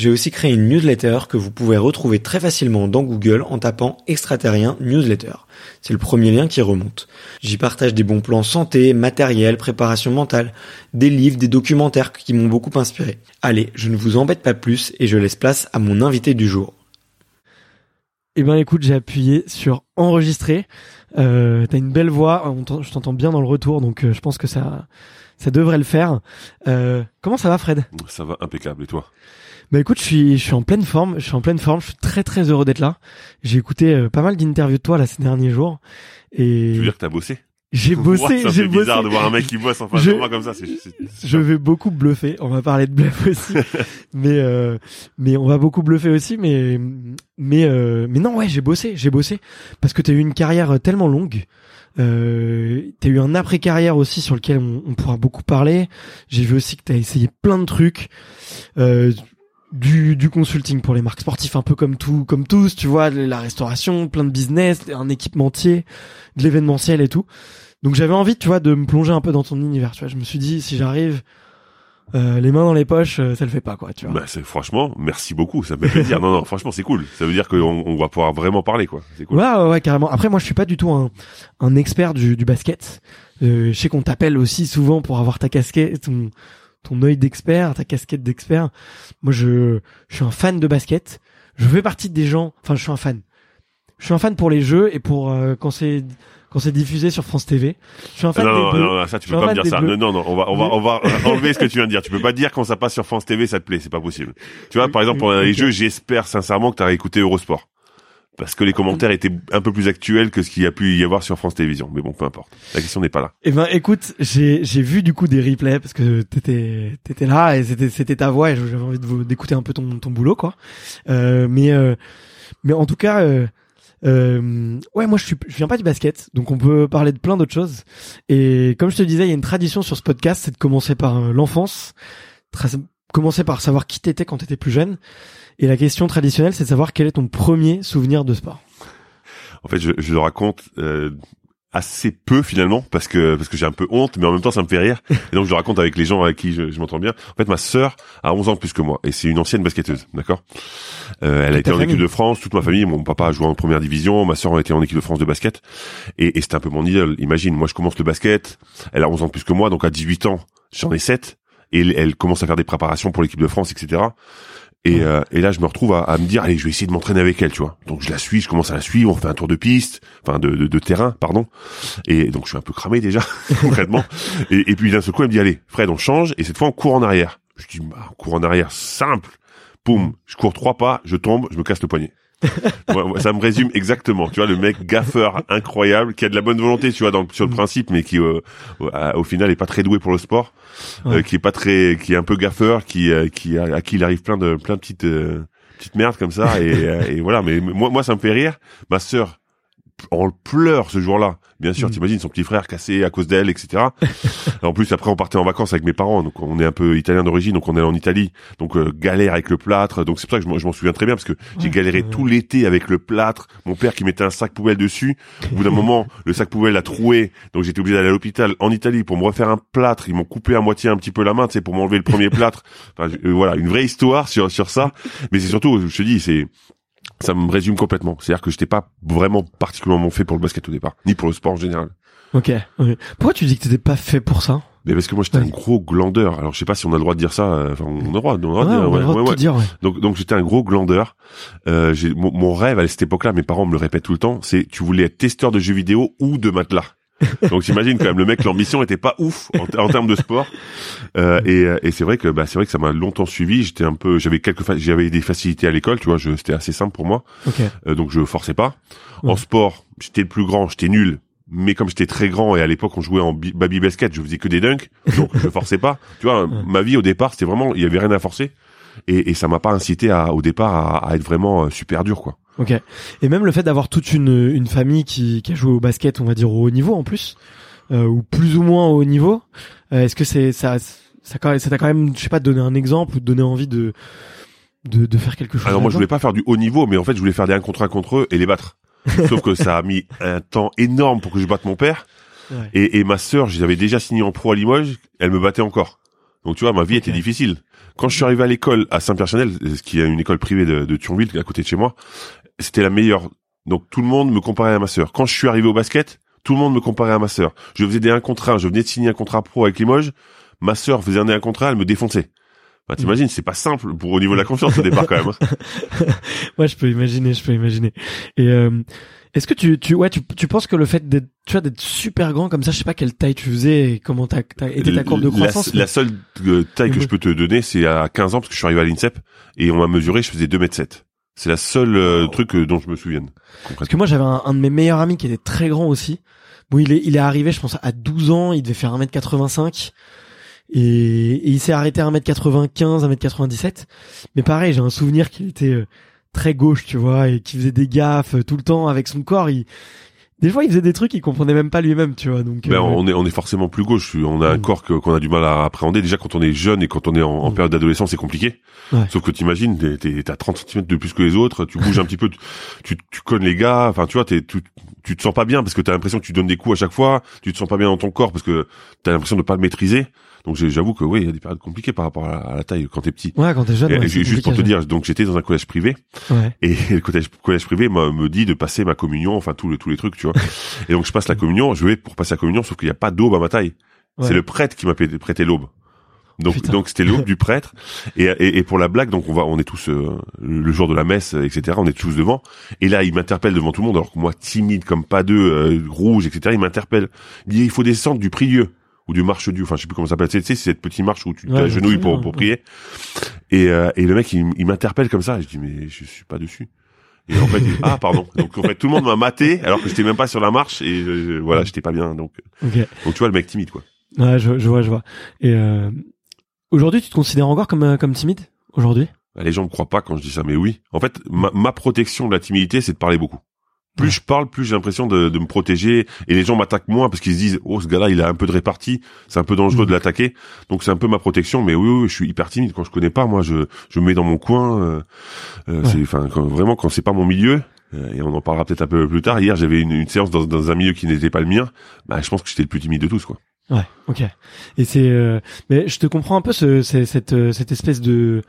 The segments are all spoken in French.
j'ai aussi créé une newsletter que vous pouvez retrouver très facilement dans Google en tapant extraterrien newsletter. C'est le premier lien qui remonte. J'y partage des bons plans santé, matériel, préparation mentale, des livres, des documentaires qui m'ont beaucoup inspiré. Allez, je ne vous embête pas plus et je laisse place à mon invité du jour. Eh ben écoute, j'ai appuyé sur enregistrer. Euh, T'as une belle voix, je t'entends bien dans le retour, donc euh, je pense que ça, ça devrait le faire. Euh, comment ça va, Fred? Ça va impeccable. Et toi? Bah écoute, je suis, je suis en pleine forme. Je suis en pleine forme. Je suis très très heureux d'être là. J'ai écouté euh, pas mal d'interviews de toi là ces derniers jours. Et tu veux dire que t'as bossé? J'ai bossé. C'est bizarre de voir un mec qui bosse en face de moi comme ça. je vais beaucoup bluffer. On va parler de bluff aussi, mais euh, mais on va beaucoup bluffer aussi. Mais mais euh, mais non ouais, j'ai bossé, j'ai bossé parce que t'as eu une carrière tellement longue. Euh, t'as eu un après carrière aussi sur lequel on, on pourra beaucoup parler. J'ai vu aussi que t'as essayé plein de trucs. Euh, du, du consulting pour les marques sportives, un peu comme tout, comme tous, tu vois, la restauration, plein de business, un équipementier, de l'événementiel et tout. Donc j'avais envie, tu vois, de me plonger un peu dans ton univers. Tu vois, je me suis dit si j'arrive euh, les mains dans les poches, euh, ça le fait pas, quoi. Tu vois. Bah, c'est franchement, merci beaucoup, ça me fait plaisir. non, non, franchement, c'est cool. Ça veut dire qu'on on va pouvoir vraiment parler, quoi. C'est cool. Ouais, ouais, ouais, carrément. Après, moi, je suis pas du tout un, un expert du, du basket. Euh, je sais qu'on t'appelle aussi souvent pour avoir ta casquette, ton, ton œil d'expert, ta casquette d'expert. Moi, je, je suis un fan de basket. Je fais partie des gens. Enfin, je suis un fan. Je suis un fan pour les jeux et pour euh, quand c'est quand c'est diffusé sur France TV. Je suis un fan non, des non, non, ça tu peux pas me dire ça. Non, non, non, on va, on va, on va enlever ce que tu viens de dire. Tu peux pas dire quand ça passe sur France TV, ça te plaît, c'est pas possible. Tu vois, par exemple, pour les jeux, j'espère sincèrement que tu as écouté Eurosport parce que les commentaires étaient un peu plus actuels que ce qu'il y a pu y avoir sur France Télévisions. Mais bon, peu importe. La question n'est pas là. Eh ben, écoute, j'ai j'ai vu du coup des replays parce que t'étais t'étais là et c'était c'était ta voix et j'avais envie de d'écouter un peu ton ton boulot quoi. Euh, mais euh, mais en tout cas. Euh, euh, ouais, moi je suis, je viens pas du basket, donc on peut parler de plein d'autres choses. Et comme je te disais, il y a une tradition sur ce podcast, c'est de commencer par euh, l'enfance, commencer par savoir qui t'étais quand t'étais plus jeune, et la question traditionnelle, c'est de savoir quel est ton premier souvenir de sport. En fait, je, je le raconte euh, assez peu finalement parce que parce que j'ai un peu honte, mais en même temps ça me fait rire. Et donc je le raconte avec les gens avec qui je, je m'entends bien. En fait, ma sœur a 11 ans de plus que moi et c'est une ancienne basketteuse, d'accord? Euh, elle a été en équipe de France, toute ma famille, mon papa a joué en première division, ma sœur a été en équipe de France de basket et, et c'était un peu mon idole. Imagine, moi je commence le basket, elle a 11 ans de plus que moi, donc à 18 ans j'en ai 7 et elle, elle commence à faire des préparations pour l'équipe de France, etc Et, euh, et là, je me retrouve à, à me dire, allez, je vais essayer de m'entraîner avec elle, tu vois. Donc je la suis, je commence à la suivre, on fait un tour de piste, enfin de, de, de terrain, pardon. Et donc je suis un peu cramé déjà, concrètement. Et, et puis d'un seul coup, elle me dit, allez, Fred, on change, et cette fois on court en arrière. Je dis, bah, on court en arrière, simple. Poum, je cours trois pas, je tombe, je me casse le poignet. Ça me résume exactement. Tu vois, le mec gaffeur incroyable, qui a de la bonne volonté, tu vois, dans, sur le principe, mais qui euh, au, final est pas très doué pour le sport, euh, qui est pas très, qui est un peu gaffeur, qui, euh, qui à, à qui il arrive plein de plein de petites euh, petites merdes comme ça, et, et voilà. Mais moi, moi, ça me fait rire. Ma sœur en pleure ce jour-là. Bien sûr, Mm. t'imagines son petit frère cassé à cause d'elle, etc. en plus, après, on partait en vacances avec mes parents, donc on est un peu italien d'origine, donc on est en Italie, donc euh, galère avec le plâtre. Donc c'est pour ça que je m'en- souviens très bien parce que j'ai Ouais. galéré Ouais. tout l'été avec le plâtre. Mon père qui mettait un sac poubelle dessus. Au bout d'un moment, le sac poubelle a troué, donc j'étais obligé d'aller à l'hôpital en Italie pour me refaire un plâtre. Ils m'ont coupé à moitié un petit peu la main, tu sais, pour m'enlever le premier plâtre. Enfin, euh, voilà, une vraie histoire sur sur ça. Mais c'est surtout, je te dis, c'est ça me résume complètement. C'est-à-dire que j'étais pas vraiment particulièrement fait pour le basket au départ, ni pour le sport en général. Ok. ok. Pourquoi tu dis que t'étais pas fait pour ça? Mais parce que moi j'étais Ouais. un gros glandeur. Alors je sais pas si on a le droit de dire ça. euh, Enfin, on a le droit, on a le droit de dire. Donc donc j'étais un gros glandeur. Euh, j'ai mon, mon rêve à cette époque-là, mes parents me le répètent tout le temps, c'est tu voulais être testeur de jeux vidéo ou de matelas. Donc t'imagines quand même le mec l'ambition était pas ouf en, en termes de sport. Euh, et euh, et c'est vrai que bah c'est vrai que ça m'a longtemps suivi. J'étais un peu j'avais quelques fa- j'avais des facilités à l'école, tu vois, je- c'était assez simple pour moi. Ok. Euh, donc je forçais pas. Ouais. En sport, j'étais le plus grand, j'étais nul. Mais comme j'étais très grand et à l'époque on jouait en baby basket, je faisais que des dunks, donc je forçais pas. Tu vois, Ouais. ma vie au départ c'était vraiment, il y avait rien à forcer, et, et ça m'a pas incité à, au départ à, à être vraiment euh, super dur quoi. Ok. Et même le fait d'avoir toute une, une famille qui, qui a joué au basket, on va dire au haut niveau en plus, euh, ou plus ou moins au haut niveau, euh, est-ce que c'est ça, ça, ça t'a quand même, je sais pas, donné un exemple ou donné envie de, de, de faire quelque chose Alors moi je voulais pas faire du haut niveau, mais en fait je voulais faire des 1 contre 1 contre eux et les battre. Sauf que ça a mis un temps énorme pour que je batte mon père. Ouais. Et, et ma sœur, j'avais déjà signé en pro à Limoges, elle me battait encore. Donc tu vois, ma vie était difficile. Quand je suis arrivé à l'école à Saint-Pierre-Chanel, qui est une école privée de, de Thionville, à côté de chez moi, c'était la meilleure. Donc tout le monde me comparait à ma sœur. Quand je suis arrivé au basket, tout le monde me comparait à ma sœur. Je faisais des 1 contre 1, je venais de signer un contrat pro avec Limoges. Ma sœur faisait un 1 contre 1, elle me défonçait. Bah, t'imagines, c'est pas simple pour au niveau de la confiance au départ quand même. hein. Ouais, je peux imaginer, je peux imaginer. Et euh, est-ce que tu, tu, ouais, tu, tu penses que le fait d'être, tu vois, d'être super grand comme ça, je sais pas quelle taille tu faisais et comment t'as, t'as été ta courbe de La- croissance. La, seule euh, taille que Mhm. je peux te donner, c'est à 15 ans parce que je suis arrivé à l'INSEP et on m'a mesuré, je faisais 2 mètres 7. C'est la seule euh, truc euh, dont je me souvienne. Parce que moi, j'avais un, un de mes meilleurs amis qui était très grand aussi. Bon, il est, il est arrivé, je pense, à 12 ans, il devait faire 1m85. Et, et il s'est arrêté à 1m95, 1m97. Mais pareil, j'ai un souvenir qu'il était euh, très gauche, tu vois, et qui faisait des gaffes euh, tout le temps avec son corps. Il, des fois, il faisait des trucs qu'il comprenait même pas lui-même, tu vois. Donc, Ben, euh, on est on est forcément plus gauche. On a un Mhm. corps qu'on a du mal à appréhender. Déjà quand on est jeune et quand on est en, en Mhm. période d'adolescence, c'est compliqué. Ouais. Sauf que t'imagines, t'es- t'as 30 cm de plus que les autres, tu bouges un petit peu, tu, tu, tu connes les gars. Enfin, tu vois, t'es, tu, tu te sens pas bien parce que t'as l'impression que tu donnes des coups à chaque fois. Tu te sens pas bien dans ton corps parce que t'as l'impression de pas le maîtriser. Donc j'avoue que oui, il y a des périodes compliquées par rapport à la, à la taille quand t'es petit. Ouais, quand t'es jeune, Et- ouais, juste pour te dire, donc j'étais dans un collège privé Ouais. et le collège, collège privé me, dit de passer ma communion, enfin tous les tous les trucs, tu vois. et donc je passe la communion, je vais pour passer la communion, sauf qu'il n'y a pas d'aube à ma taille. Ouais. C'est le prêtre qui m'a prêté l'aube. Donc Putain. donc c'était l'aube du prêtre et, et et pour la blague donc on va on est tous euh, le jour de la messe etc on est tous devant et là il m'interpelle devant tout le monde alors que moi timide comme pas deux euh, rouge etc il m'interpelle il dit il faut descendre du prieux ou du marche dieu enfin je sais plus comment ça s'appelle. Tu sais c'est cette petite marche où tu Ouais, t'agenouilles pour pour prier. Et euh, et le mec il, il m'interpelle comme ça. Et je dis mais je suis pas dessus. Et en fait ah pardon. Donc en fait tout le monde m'a maté alors que j'étais même pas sur la marche et euh, voilà j'étais pas bien. Donc Ok. donc tu vois le mec timide quoi. Ouais, je, je vois, je vois. Et euh, aujourd'hui, tu te considères encore comme euh, comme timide aujourd'hui? Bah, Les gens me croient pas quand je dis ça, mais oui. En fait, ma, ma protection de la timidité, c'est de parler beaucoup. Plus Ouais. je parle, plus j'ai l'impression de, de me protéger, et les gens m'attaquent moins parce qu'ils se disent, oh, ce gars-là, il a un peu de répartie, c'est un peu dangereux de l'attaquer. Donc c'est un peu ma protection, mais oui, oui, je suis hyper timide quand je connais pas. Moi, je, je me mets dans mon coin. euh, euh, Ouais. C'est, enfin, quand, vraiment quand c'est pas mon milieu. euh, Et on en parlera peut-être un peu plus tard. Hier, j'avais une, une séance dans, dans un milieu qui n'était pas le mien. Bah, je pense que j'étais le plus timide de tous, quoi. Ouais, ok. Et c'est, euh, mais je te comprends un peu ce, cette, euh, cette espèce de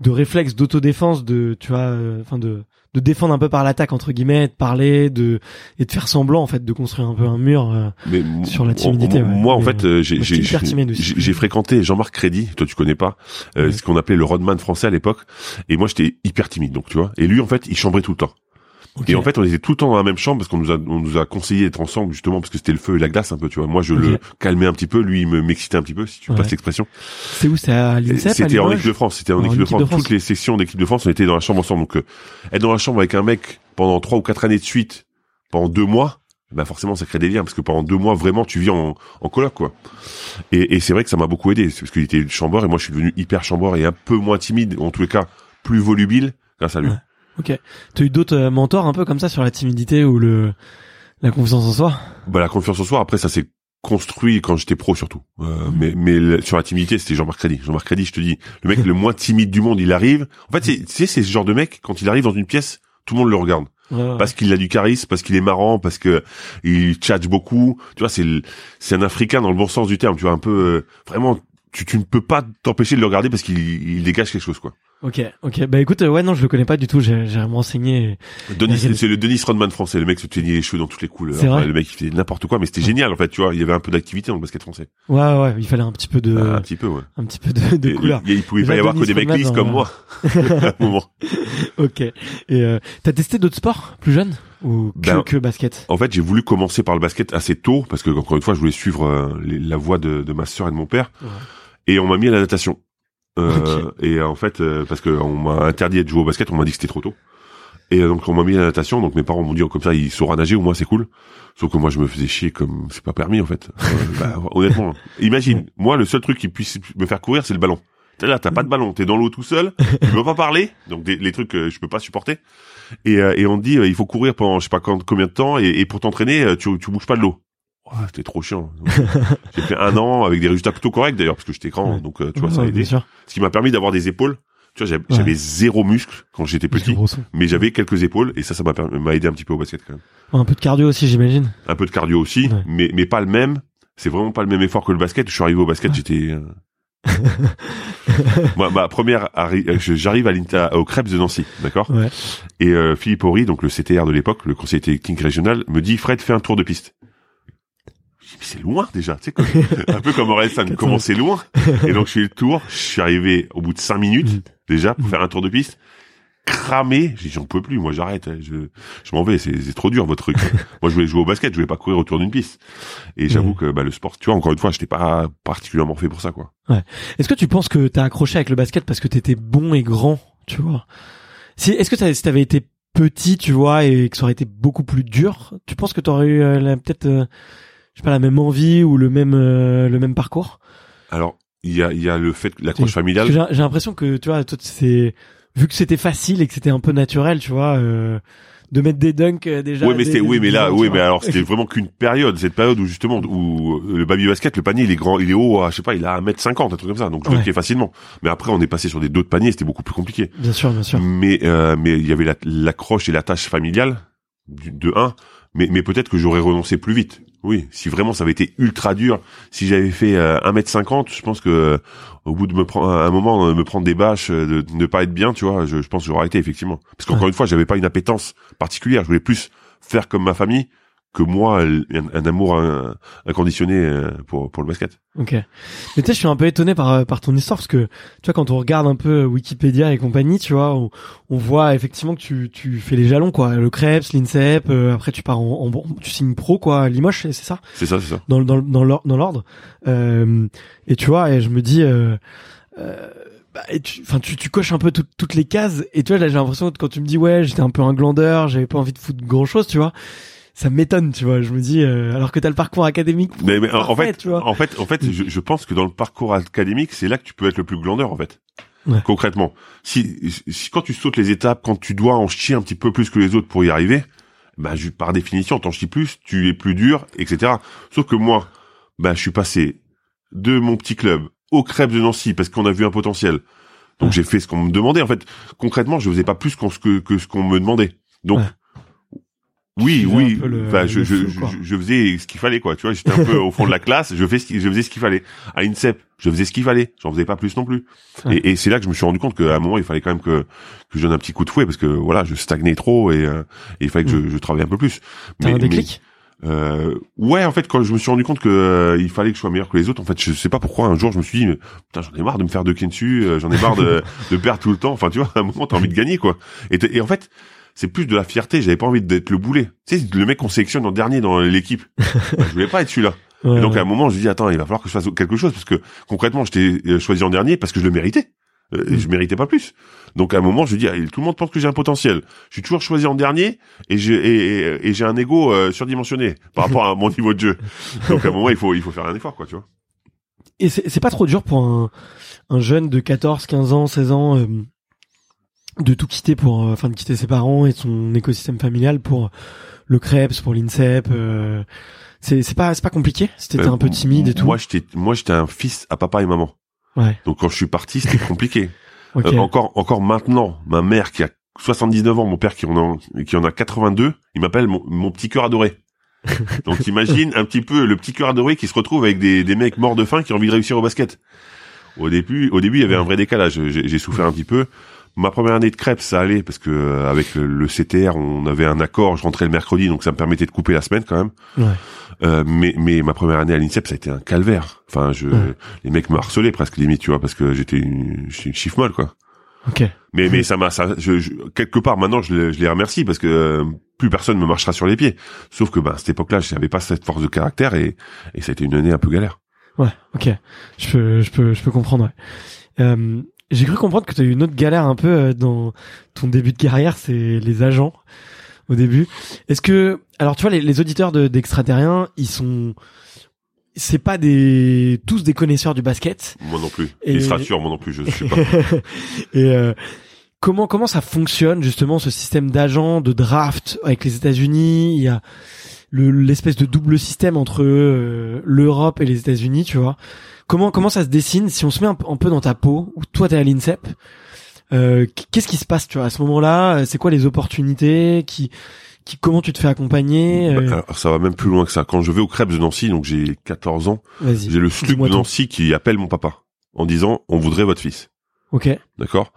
de réflexe d'autodéfense, de tu vois, euh, enfin de de défendre un peu par l'attaque entre guillemets, de parler, de et de faire semblant en fait de construire un peu un mur euh, Mais sur la timidité. ouais. Moi, en Mais, fait, euh, j'ai j'ai- fréquenté Jean-Marc Crédy, toi tu connais pas, euh, Ouais. ce qu'on appelait le Rodman français à l'époque. Et moi, j'étais hyper timide, donc tu vois. Et lui, en fait, il chambrait tout le temps. Et en fait, on était tout le temps dans la même chambre parce qu'on nous a, on nous a conseillé d'être ensemble justement parce que c'était le feu et la glace un peu, tu vois. Moi, je le calmais un petit peu, lui, il me m'excitait un petit peu, si tu Ouais. passes l'expression. c'est où c'est à l'INSEP C'était en équipe de France, c'était en, En équipe de équipe France. de France. Toutes les sections d'équipe de France, on était dans la chambre ensemble. Donc, euh, être dans la chambre avec un mec pendant trois ou quatre années de suite, pendant deux mois, bah forcément, ça crée des liens parce que pendant deux mois, vraiment, tu vis en, en coloc, quoi. Et, et c'est vrai que ça m'a beaucoup aidé, c'est parce qu'il était chambreur et moi, je suis devenu hyper chambreur et un peu moins timide, en tous les cas, plus volubile grâce à lui. Ouais. Ok. T'as eu d'autres euh, mentors un peu comme ça sur la timidité ou le la confiance en soi? Bah, la confiance en soi, après, ça s'est construit quand j'étais pro surtout. Euh, mais mais le- sur la timidité, c'était Jean-Marc Crédy. Jean-Marc Crédy, je te dis, le mec le moins timide du monde, il arrive. En fait, c'est- tu sais, c'est ce genre de mec, quand il arrive dans une pièce, tout le monde le regarde. Ouais, parce qu'il a du charisme, parce qu'il est marrant, parce que il tchatche beaucoup. Tu vois, c'est c'est un Africain dans le bon sens du terme. Tu vois, un peu euh, vraiment. Tu, tu ne peux pas t'empêcher de le regarder parce qu'il il dégage quelque chose quoi. Ok, ok. Bah écoute, euh, ouais, non, je le connais pas du tout. J'ai j'ai vraiment enseigné. Denis, c'est le Denis Rodman français. Le mec se teignait les cheveux dans toutes les couleurs. C'est vrai le mec il fait n'importe quoi, mais c'était génial en fait. Tu vois, il y avait un peu d'activité dans le basket français. Ouais, ouais. Il fallait un petit peu de, un petit peu, ouais. un petit peu de, de couleur. Il, il pouvait Déjà, pas y avoir que des mecs lisses dans comme moi. à un moment. Ok. Et euh, t'as testé d'autres sports plus jeunes ou que, Ben, que basket? En fait, j'ai voulu commencer par le basket assez tôt parce que encore une fois, je voulais suivre euh, les- la voie de, de ma sœur et de mon père. Ouais. Et on m'a mis à la natation. Euh, Et euh, en fait, euh, parce que on m'a interdit de jouer au basket, on m'a dit que c'était trop tôt. Et donc on m'a mis à la natation. Donc mes parents m'ont dit oh, comme ça, il saura nager au moins c'est cool. Sauf que moi je me faisais chier comme c'est pas permis en fait. Bah, honnêtement, imagine, moi le seul truc qui puisse me faire courir c'est le ballon. T'es là, t'as pas de ballon, t'es dans l'eau tout seul, tu peux pas parler, donc des, les trucs que je peux pas supporter. Et, euh, et on te dit il faut courir pendant je sais pas quand, combien de temps et, et pour t'entraîner tu tu bouges pas de l'eau. Ouais, c'était trop chiant. J'ai fait un an avec des résultats plutôt corrects d'ailleurs parce que j'étais grand, Ouais. donc euh, tu vois ça a aidé. Ce qui m'a permis d'avoir des épaules. Tu vois, j'avais Ouais. zéro muscle quand j'étais petit, mais j'avais quelques épaules et ça, ça m'a aidé un petit peu au basket quand même. Un peu de cardio aussi, j'imagine. Un peu de cardio aussi, mais mais pas le même. C'est vraiment pas le même effort que le basket. Je suis arrivé au basket, j'étais. euh, Moi, ma première, euh, j'arrive à au Krebs de Nancy, d'accord? Ouais. Et euh, Philippe Horry, donc le CTR de l'époque, le conseiller technique régional, me dit Fred, fais un tour de piste. Je c'est loin déjà, tu sais, comme- un peu comme Orelsan, comment c'est loin. Et donc je fais le tour, je suis arrivé au bout de cinq minutes Mm. déjà pour faire un tour de piste, cramé. J'ai dit j'en peux plus, moi j'arrête, hein, je, je m'en vais, c'est c'est trop dur votre truc. moi je voulais jouer au basket, je voulais pas courir autour d'une piste. Et j'avoue Mm. que bah, le sport, tu vois, encore une fois, j'étais pas particulièrement fait pour ça, quoi. Est-ce que tu penses que t'as accroché avec le basket parce que t'étais bon et grand, tu vois? Si est-ce que si t'avais été petit, tu vois, et que ça aurait été beaucoup plus dur, tu penses que t'aurais eu euh, peut-être, euh, je sais pas, la même envie ou le même euh, le même parcours Alors il y a, il y a le fait que l'accroche familiale. J'ai l'impression que tu vois, toi, c'est vu que c'était facile et que c'était un peu naturel, tu vois, euh, de mettre des dunks euh, déjà. Oui, mais c'est, oui, mais là, oui, mais alors c'était vraiment qu'une période, cette période où justement, où euh, le baby basket, le panier, il est grand, il est haut, à, je sais pas, il a 1m50, un truc comme ça, donc je Ouais. le fais facilement. Mais après, on est passé sur des d'autres paniers, c'était beaucoup plus compliqué. Bien sûr, bien sûr. Mais, euh, mais il y avait la- l'accroche et la tâche familiale, de 1, mais, mais peut-être que j'aurais renoncé plus vite. Oui, si vraiment ça avait été ultra dur, si j'avais fait euh, 1m50, je pense que euh, au bout de me prendre un moment, euh, me prendre des bâches, euh, de, ne pas être bien, tu vois, je, je pense que j'aurais arrêté effectivement. Parce qu'encore Ouais. une fois, j'avais pas une appétence particulière, je voulais plus faire comme ma famille que moi un, un amour euh, inconditionné euh, pour pour le basket. Ok. Mais tu sais, je suis un peu étonné par euh, par ton histoire parce que tu vois quand on regarde un peu Wikipédia et compagnie, tu vois, on, on voit effectivement que tu tu fais les jalons quoi, le Krebs, l'INSEP, euh, après tu pars en, en- tu signes pro quoi, Limoges, c'est ça? C'est ça, c'est ça. dans le- dans dans l'or- dans l'ordre. Euh, et tu vois, et je me dis. Euh, euh, bah, et tu, enfin, tu, tu coches un peu tout- toutes les cases. Et tu vois, là, j'ai l'impression que quand tu me dis, ouais, j'étais un peu un glandeur, j'avais pas envie de foutre grand chose, tu vois. Ça m'étonne, tu vois. Je me dis, euh, alors que t'as le parcours académique. Mais, mais en- fait, tu vois. en fait, en fait, je, je pense que dans le parcours académique, c'est là que tu peux être le plus glandeur, en fait. Ouais. Concrètement, si, si quand tu sautes les étapes, quand tu dois en chier un petit peu plus que les autres pour y arriver, bah, ju- par définition, t'en chies plus, tu es plus dur, etc. Sauf que moi, bah, je suis passé de mon petit club au crêpe de Nancy parce qu'on a vu un potentiel. Donc Ouais. j'ai fait ce qu'on me demandait. En fait, concrètement, je faisais pas plus qu'on- que, que ce qu'on me demandait. Donc, Ouais. Oui, oui. le- Enfin, je, je, je, faisais ce qu'il fallait, quoi. Tu vois, j'étais un peu au fond de la classe. Je ce faisais ce qu'il fallait. À l'INSEP, je faisais ce qu'il fallait. J'en faisais pas plus non plus. Ouais. Et, et c'est là que je me suis rendu compte qu'à un moment, il fallait quand même que que je donne un petit coup de fouet parce que voilà, je stagnais trop et, euh, et il fallait que je, je travaille un peu plus. T'as un déclic? Euh, ouais, en fait, quand je me suis rendu compte que euh, il fallait que je sois meilleur que les autres, en fait, je sais pas pourquoi. Un jour, je me suis dit, mais, putain, j'en ai marre de me faire de dessus, euh, j'en ai marre de, de perdre tout le temps. Enfin, tu vois, à un moment, t'as envie de gagner, quoi. Et en fait, c'est plus de la fierté. J'avais pas envie d'être le boulet. Tu sais, le mec qu'on sélectionne en dernier dans l'équipe. je voulais pas être celui-là. Ouais, Et donc à un moment, je dis attends, il va falloir que je fasse quelque chose parce que concrètement, j'étais euh, choisi en dernier parce que je le méritais. Euh, Mm. Je méritais pas plus. Donc à un moment, je dis ah, tout le monde pense que j'ai un potentiel. Je suis toujours choisi en dernier et j'ai et, j'ai un ego euh, surdimensionné par rapport à mon niveau de jeu. Donc à un moment, il faut il faut faire un effort quoi, tu vois. Et c'est c'est pas trop dur pour un, un jeune de 14, 15 ans, 16 ans euh, de tout quitter pour, euh, enfin de quitter ses parents et son écosystème familial pour le Krebs, pour l'INSEP. euh, c'est c'est pas c'est pas compliqué. Si t'étais Euh, un peu timide et tout. Moi, j'étais moi j'étais un fils à papa et maman. Ouais. Donc quand je suis parti, c'était compliqué. Ok. Euh, encore encore maintenant, ma mère qui a 79 ans, mon père qui en a qui en a 82, il m'appelle mon, mon petit cœur adoré. Donc t'imagines un petit peu le petit cœur adoré qui se retrouve avec des, des mecs morts de faim qui ont envie de réussir au basket. Au début, au début, il y avait un vrai décalage. J'ai j'ai souffert un petit peu. Ma première année de crêpes, ça allait parce que euh, avec le, le CTR, on avait un accord. Je rentrais le mercredi, donc ça me permettait de couper la semaine quand même. Ouais. Euh, mais mais ma première année à l'INSEP, ça a été un calvaire. Enfin, je Ouais. les mecs me harcelaient presque limite, tu vois, parce que j'étais une, une chiffre molle quoi. Ok. Mais mais ça m'a ça je, je- quelque part maintenant je, les- je les remercie parce que euh, plus personne me marchera sur les pieds. Sauf que bah à cette époque-là, je n'avais pas cette force de caractère et et ça a été une année un peu galère. Ouais. Ok. Je peux je peux je peux comprendre. Ouais. Euh, j'ai cru comprendre que tu as eu une autre galère un peu euh, dans ton début de carrière, c'est les agents au début. Est-ce que alors tu vois les, les auditeurs de d'extraterriens, ils sont c'est pas des tous des connaisseurs du basket Moi non plus. Et- moi non plus, je sais pas. et euh, comment comment ça fonctionne justement ce système d'agents de draft avec les États-Unis, il y a le l'espèce de double système entre euh, l'Europe et les États-Unis, tu vois. Comment comment ça se dessine? Si on se met un, peu- un peu dans ta peau où toi t'es à l'INSEP euh, qu'est-ce qui se passe tu vois à ce moment-là? C'est quoi les opportunités? Qui qui comment tu te fais accompagner? Euh, Bah, Alors ça va même plus loin que ça. Quand je vais au Krebs de Nancy, donc j'ai 14 ans, j'ai le SLUC de tout. Nancy qui appelle mon papa en disant on voudrait votre fils. Ok D'accord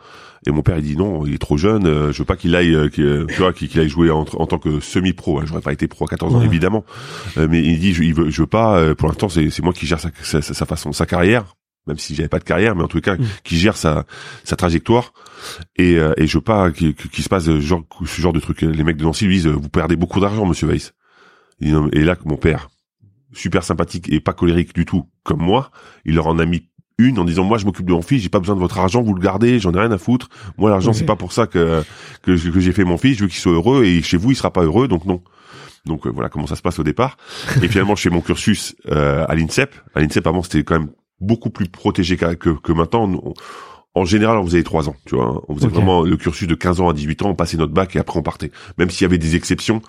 Et mon père il dit non, il est trop jeune, euh, je veux pas qu'il aille euh, qu'il, euh, tu vois qu'il aille jouer en, en tant que semi-pro. J'aurais pas été pro à 14 ans Ouais. évidemment. Euh, mais il dit je, il veut je veux pas euh, pour l'instant c'est c'est moi qui gère sa, sa, sa façon sa carrière même si j'avais pas de carrière mais en tout cas Mm. qui gère sa sa trajectoire et euh, et je veux pas qu'il qu'il se passe genre ce genre de truc les mecs de Nancy lui disent vous perdez beaucoup d'argent monsieur Weiss. Et là mon père super sympathique et pas colérique du tout comme moi, il leur en a mis une en disant moi je m'occupe de mon fils, j'ai pas besoin de votre argent, vous le gardez, j'en ai rien à foutre. Moi l'argent Ok. c'est pas pour ça que que, j'ai fait mon fils, je veux qu'il soit heureux et chez vous il sera pas heureux donc non. Donc euh, voilà comment ça se passe au départ. Et finalement je fais mon cursus euh, à l'INSEP. À l'INSEP avant c'était quand même beaucoup plus protégé que que, que maintenant. On- en général, on faisait trois ans, tu vois. hein. On faisait vraiment le cursus de 15 ans à 18 ans, on passait notre bac et après on partait. Même s'il y avait des exceptions,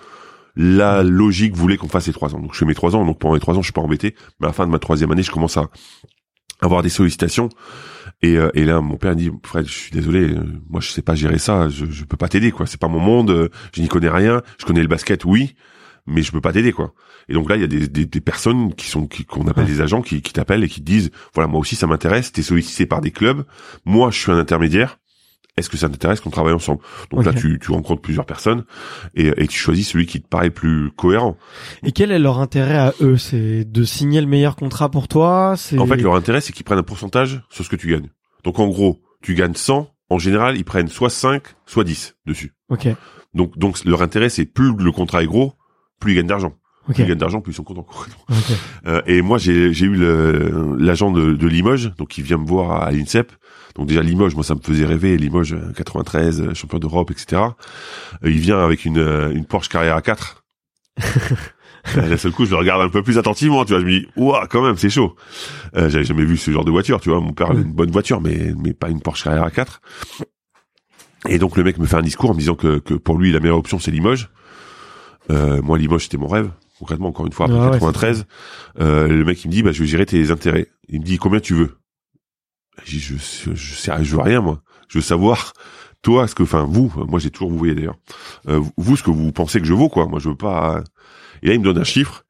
la logique voulait qu'on fasse les trois ans. Donc je fais mes trois ans, donc pendant les trois ans, je suis pas embêté. Mais à la fin de ma troisième année, je commence à avoir des sollicitations. Et, euh, et là, mon père dit, Fred, je suis désolé, euh, moi je sais pas gérer ça, je, je peux pas t'aider, quoi. C'est pas mon monde, euh, je n'y connais rien. Je connais le basket, oui, mais je peux pas t'aider, quoi. Et donc là, il y a des, des, des personnes qui sont qu'on appelle des agents qui, qui t'appellent et qui te disent, voilà, moi aussi ça m'intéresse. T'es sollicité par des clubs, moi je suis un intermédiaire. Est-ce que ça t'intéresse qu'on travaille ensemble? Donc là, tu, tu rencontres plusieurs personnes et, et tu choisis celui qui te paraît le plus cohérent. et quel est leur intérêt à eux? C'est de signer le meilleur contrat pour toi? En fait, leur intérêt, c'est qu'ils prennent un pourcentage sur ce que tu gagnes. Donc, en gros, tu gagnes 100. En général, ils prennent soit 5, soit 10 dessus. ok Donc, donc leur intérêt, c'est plus le contrat est gros, plus ils gagnent d'argent. Ok Plus ils gagnent d'argent, plus ils sont contents. concrètement. ok Euh, et moi, j'ai j'ai eu le- l'agent de, de Limoges, donc il vient me voir à l'INSEP. Donc déjà Limoges, moi ça me faisait rêver. Limoges, euh, 93, euh, champion d'Europe, etc. Euh, il vient avec une, euh, une Porsche Carrera 4. Euh, D'un seul coup, je le regarde un peu plus attentivement, tu vois. Je me dis, ouah, quand même, c'est chaud. Euh, J'avais jamais vu ce genre de voiture, tu vois. Mon père avait une bonne voiture, mais mais pas une Porsche Carrera 4. Et donc le mec me fait un discours en me disant que, que pour lui la meilleure option c'est Limoges. Euh, moi Limoges c'était mon rêve. Concrètement encore une fois après Ah ouais, 93, euh, le mec il me dit bah je vais gérer tes intérêts. Il me dit combien tu veux? Je dis je je, je sais je veux rien moi. Je veux savoir toi, ce que, enfin vous, moi j'ai toujours vous voyez d'ailleurs, euh, vous ce que vous pensez que je vaux quoi. Moi je veux pas. Et là il me donne un chiffre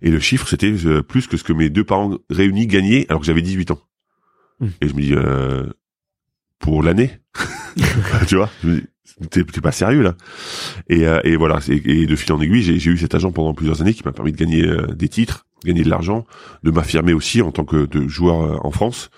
et le chiffre c'était euh, plus que ce que mes deux parents réunis gagnaient alors que j'avais 18 ans. Hmm. Et je me dis euh, pour l'année, tu vois, je me dis, t'es pas sérieux là. Et, euh, et voilà, et, et de fil en aiguille, j'ai j'ai eu cet agent pendant plusieurs années qui m'a permis de gagner euh, des titres, gagner de l'argent, de m'affirmer aussi en tant que de joueur euh, en France.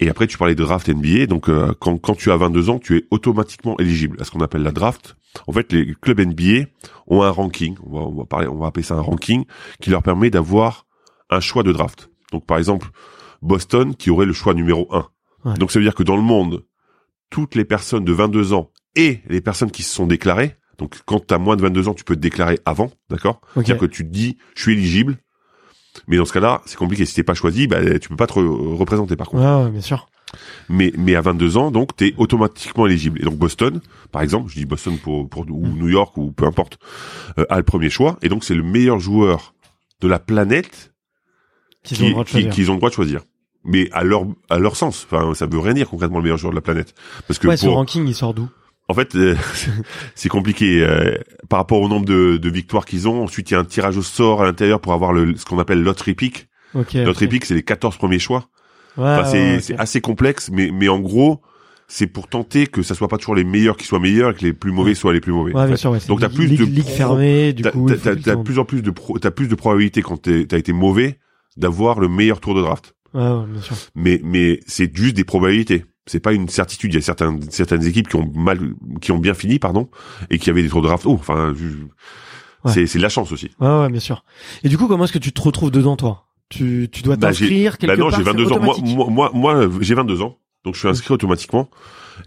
Et après, tu parlais de draft NBA. Donc, euh, quand, quand tu as 22 ans, tu es automatiquement éligible à ce qu'on appelle la draft. En fait, les clubs NBA ont un ranking. On va, on va parler, on va appeler ça un ranking qui leur permet d'avoir un choix de draft. Donc, par exemple, Boston qui aurait le choix numéro 1. Ouais. Donc, ça veut dire que dans le monde, toutes les personnes de 22 ans et les personnes qui se sont déclarées, donc quand tu as moins de 22 ans, tu peux te déclarer avant, d'accord? Ok. C'est-à-dire que tu te dis, je suis éligible, mais dans ce cas-là, c'est compliqué. Si t'es pas choisi, bah, tu peux pas te re- représenter par contre. Ouais, bien sûr. Mais, mais à 22 ans, donc, t'es automatiquement éligible. Et donc, Boston, par exemple, je dis Boston pour, pour ou New York ou peu importe, euh, a le premier choix. Et donc, c'est le meilleur joueur de la planète Qu'ils ont le droit de qui- qu'ils ont le droit de choisir. Mais à leur, à leur sens. Enfin, ça veut rien dire concrètement le meilleur joueur de la planète. Parce que Ouais, ce pour, ranking, il sort d'où? En fait, euh, c'est compliqué euh, par rapport au nombre de, de victoires qu'ils ont. Ensuite, il y a un tirage au sort à l'intérieur pour avoir le, ce qu'on appelle lottery pick. Ok. Lottery ok. pick, c'est les 14 premiers choix. Ouais, Enfin, c'est ouais, assez complexe, mais, mais en gros, c'est pour tenter que ça soit pas toujours les meilleurs qui soient meilleurs et que les plus mauvais soient les plus mauvais. Ouais, en bien fait. sûr, Donc, t'as ligue- plus de ligue, ligue pro- fermée, du T'as coup. t'as- plus en plus de pro, t'as plus de probabilité quand t'as été mauvais d'avoir le meilleur tour de draft. Ouais, ouais, bien sûr. Mais mais c'est juste des probabilités. C'est pas une certitude. Il y a certaines certaines équipes qui ont mal, qui ont bien fini, pardon, et qui avaient des tours de draft. Oh, enfin, Ouais. c'est c'est de la chance aussi. Ouais, ouais, bien sûr. Et du coup, comment est-ce que tu te retrouves dedans, toi? Tu, tu dois Bah, t'inscrire quelque Bah non, j'ai c'est 22 ans. Moi, moi, moi, j'ai 22 ans. Donc, je suis inscrit automatiquement.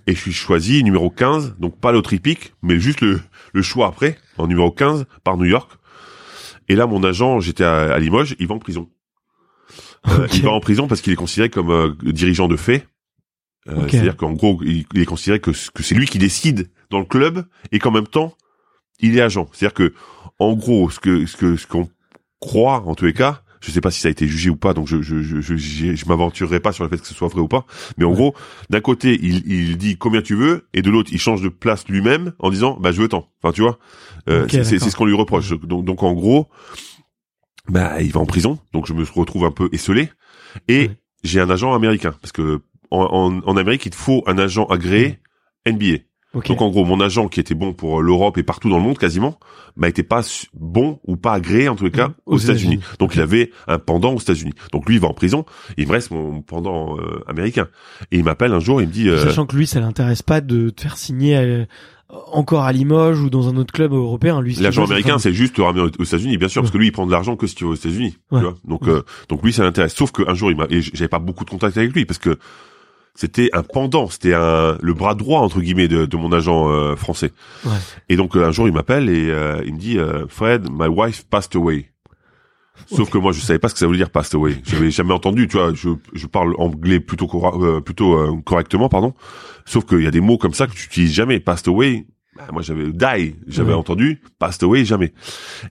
Et je suis choisi numéro 15. Donc, pas l'autre pick, mais juste le, le choix après, en numéro 15, par New York. Et là, mon agent, j'étais à, à Limoges, il va en prison. Il va en prison parce qu'il est considéré comme euh, dirigeant de fait. Euh, Ok. C'est-à-dire qu'en gros, il, il est considéré que, que c'est lui qui décide dans le club et qu'en même temps, il est agent. C'est-à-dire que, en gros, ce que ce que ce qu'on croit en tous les cas, je sais pas si ça a été jugé ou pas, donc je je je je, je, m'aventurerai pas sur le fait que ce soit vrai ou pas. Mais en Ouais. gros, d'un côté, il il dit combien tu veux, et de l'autre, il change de place lui-même en disant bah je veux tant. Enfin, tu vois, euh, c'est- c'est ce qu'on lui reproche. Donc donc en gros, bah il va en prison, donc je me retrouve un peu esselé, et Ouais. j'ai un agent américain parce que en, en, en Amérique, il te faut un agent agréé NBA. Ok. Donc en gros, mon agent qui était bon pour euh, l'Europe et partout dans le monde quasiment, bah était pas bon ou pas agréé en tous les cas Mhm. aux, Aux États-Unis. Donc il avait un pendant aux États-Unis. Donc lui il va en prison, il me reste mon pendant euh, américain. Et il m'appelle un jour, il me dit euh, Sachant que lui, ça l'intéresse pas de te faire signer euh, encore à Limoges ou dans un autre club européen. Lui, c'est américain, c'est juste te ramener aux États-Unis, bien sûr, parce que lui il prend de l'argent que si tu vas aux États-Unis. Ouais. Tu vois donc Ouais. euh, donc lui ça l'intéresse. Sauf qu'un jour il m'a et j'avais pas beaucoup de contact avec lui parce que c'était un pendant, c'était un le bras droit entre guillemets de, de mon agent euh, français. Ouais. Et donc euh, un jour il m'appelle et euh, il me dit euh, Fred, my wife passed away. Sauf que moi je savais pas ce que ça voulait dire passed away. J'avais jamais entendu, tu vois, je, je parle anglais plutôt euh, plutôt euh, correctement pardon. Sauf qu'il y a des mots comme ça que tu utilises jamais passed away. Bah, moi j'avais die, j'avais Ouais. entendu passed away jamais.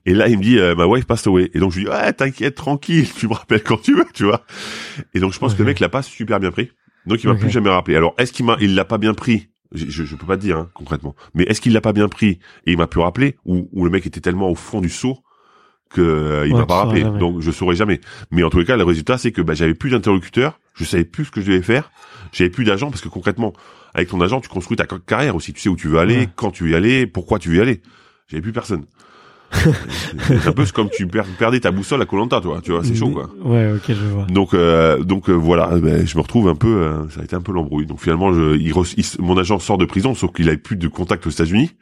Et là il me dit euh, my wife passed away et donc je lui dis ouais t'inquiète tranquille, tu me rappelles quand tu veux, tu vois. Et donc je pense que le mec l'a pas super bien pris. Donc il m'a plus jamais rappelé. Alors est-ce qu'il m'a il l'a pas bien pris? Je, je, je peux pas te dire hein, concrètement. Mais est-ce qu'il l'a pas bien pris et il m'a plus rappelé? Ou, ou le mec était tellement au fond du seau que euh, il Ouais, m'a pas rappelé. jamais. Donc je saurais jamais. Mais en tous les cas, le résultat c'est que bah, j'avais plus d'interlocuteur, je savais plus ce que je devais faire, j'avais plus d'agent parce que concrètement, avec ton agent, tu construis ta carrière aussi. Tu sais où tu veux aller, Ouais. quand tu veux y aller, pourquoi tu veux y aller. J'avais plus personne. c'est un peu comme tu per- perdais ta boussole à Colanta, toi. Tu vois, c'est chaud quoi. Ouais, ok, je vois. Donc, euh, donc euh, voilà, ben, je me retrouve un peu, euh, ça a été un peu l'embrouille. Donc finalement, je, il, re- il- mon agent sort de prison, sauf qu'il avait plus de contact aux États-Unis,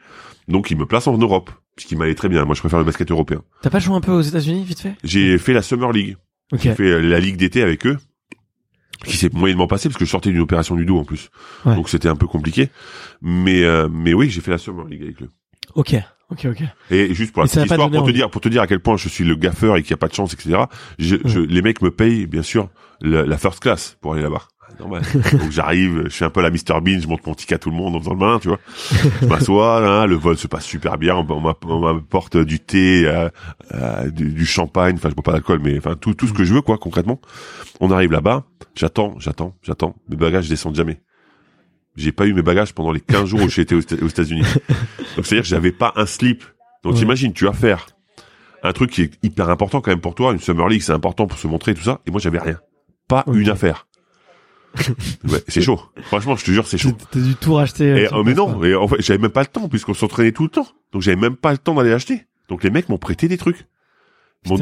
donc il me place en Europe, ce qui m'allait très bien. Moi, je préfère le basket européen. T'as pas joué un peu aux États-Unis, vite fait? J'ai fait la Summer League, j'ai fait la ligue d'été avec eux, qui s'est moyennement passé parce que je sortais d'une opération du dos en plus, Ouais. donc c'était un peu compliqué. Mais euh, mais oui, j'ai fait la Summer League avec eux. Ok. Ok, ok. Et juste pour la petite histoire, pour te envie. dire, pour te dire à quel point je suis le gaffeur et qu'il n'y a pas de chance, etc. Je, je- les mecs me payent, bien sûr, le- la first class pour aller là-bas. Normal. Donc j'arrive, je suis un peu la Mr Bean, je monte mon ticket à tout le monde en faisant le malin, tu vois. Je m'assois, hein, le vol se passe super bien, on, on m'app- on m'apporte du thé, euh, euh, du, du champagne, enfin je bois pas d'alcool, mais enfin tout, tout ce que je veux, quoi, concrètement. On arrive là-bas, j'attends, j'attends, j'attends, mes bagages descendent jamais. j'ai pas eu mes bagages pendant les 15 jours où j'étais aux, aux États-Unis. Donc c'est-à-dire que j'avais pas un slip. Donc Ouais. t'imagines, tu vas faire un truc qui est hyper important quand même pour toi, une Summer League, c'est important pour se montrer tout ça. Et moi j'avais rien, pas une affaire. Ouais, c'est chaud. Franchement, je te jure, c'est chaud. T'as dû tout racheter. Et, euh, oh, mais non, et en fait, j'avais même pas le temps puisqu'on s'entraînait tout le temps. Donc j'avais même pas le temps d'aller acheter. Donc les mecs m'ont prêté des trucs.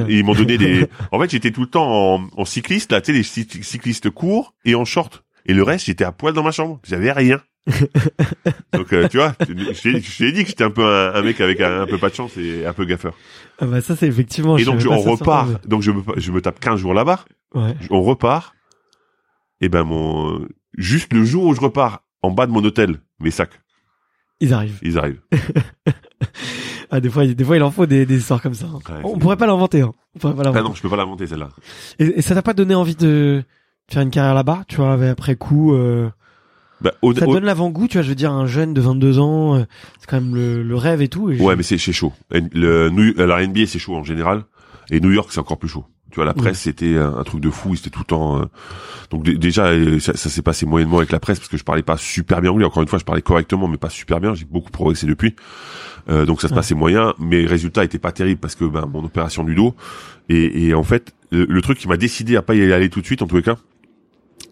Ils m'ont- donné des. En fait, j'étais tout le temps en, en cycliste, là, tu sais, les cy- cyclistes courts et en short. Et le reste, j'étais à poil dans ma chambre. J'avais rien. Donc euh, tu vois, je t'ai dit que j'étais un peu un, un mec avec un, un peu pas de chance et un peu gaffeur. Ah bah ça c'est effectivement. et donc je- on repart. Donc je me, je me tape 15 jours là-bas. Ouais. On repart. Et ben mon juste le jour où je repars en bas de mon hôtel, mes sacs, Ils arrivent. ils arrivent. Ah des fois, il- des fois il en faut des, des histoires comme ça. hein. Ouais, on c'est- pourrait pas l'inventer. Hein. On pourrait pas Ah l'inventer. non, je peux pas la monter celle-là. et, et ça t'a pas donné envie de faire une carrière là-bas, tu vois, après coup. Euh... Bah, au- Ça te donne l'avant-goût, tu vois, je veux dire, un jeune de 22 ans, euh, c'est quand même le, le rêve et tout. Et Ouais, mais c'est chaud. Le, la NBA, c'est chaud en général. Et New York, c'est encore plus chaud. Tu vois, la presse, Ouais. c'était un, un truc de fou. C'était tout le temps. euh, Donc dé- déjà, euh, ça, ça s'est passé moyennement avec la presse parce que je parlais pas super bien anglais. Encore une fois, je parlais correctement, mais pas super bien. J'ai beaucoup progressé depuis. Euh, donc ça se Ouais. passait moyen. Mes résultats étaient pas terribles parce que ben mon opération du dos. Et, et en fait, le, le truc qui m'a décidé à pas y aller tout de suite, en tous les cas,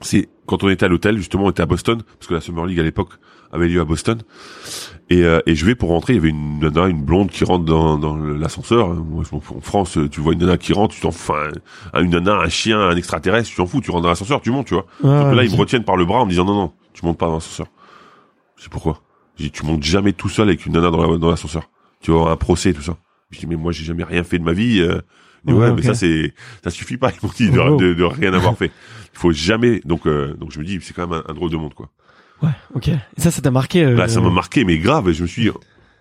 c'est quand on était à l'hôtel, justement, on était à Boston parce que la Summer League à l'époque avait lieu à Boston. Et, euh, et je vais pour rentrer, il y avait une nana, une blonde qui rentre dans, dans l'ascenseur. Je. En France, tu vois une nana qui rentre, tu t'en fous. Enfin, un- une nana, un chien, un extraterrestre, tu t'en fous. Tu rentres dans l'ascenseur, tu montes, tu vois. Là, ils me retiennent par le bras en me disant non, non, tu montes pas dans l'ascenseur. Je sais pourquoi? J'ai dit, tu montes jamais tout seul avec une nana dans la- dans l'ascenseur. tu avoir un procès, tout ça. Je dis mais moi j'ai jamais rien fait de ma vie. Euh, Ouais, mais ça c'est ça suffit pas. Ils m'ont dit de, Oh. de, de rien avoir fait. Il faut jamais. Donc euh, donc je me dis c'est quand même un, un drôle de monde quoi. Ouais, ok. Et ça, ça t'a marqué. euh, Là, ça m'a marqué, mais grave. Et je me suis dit,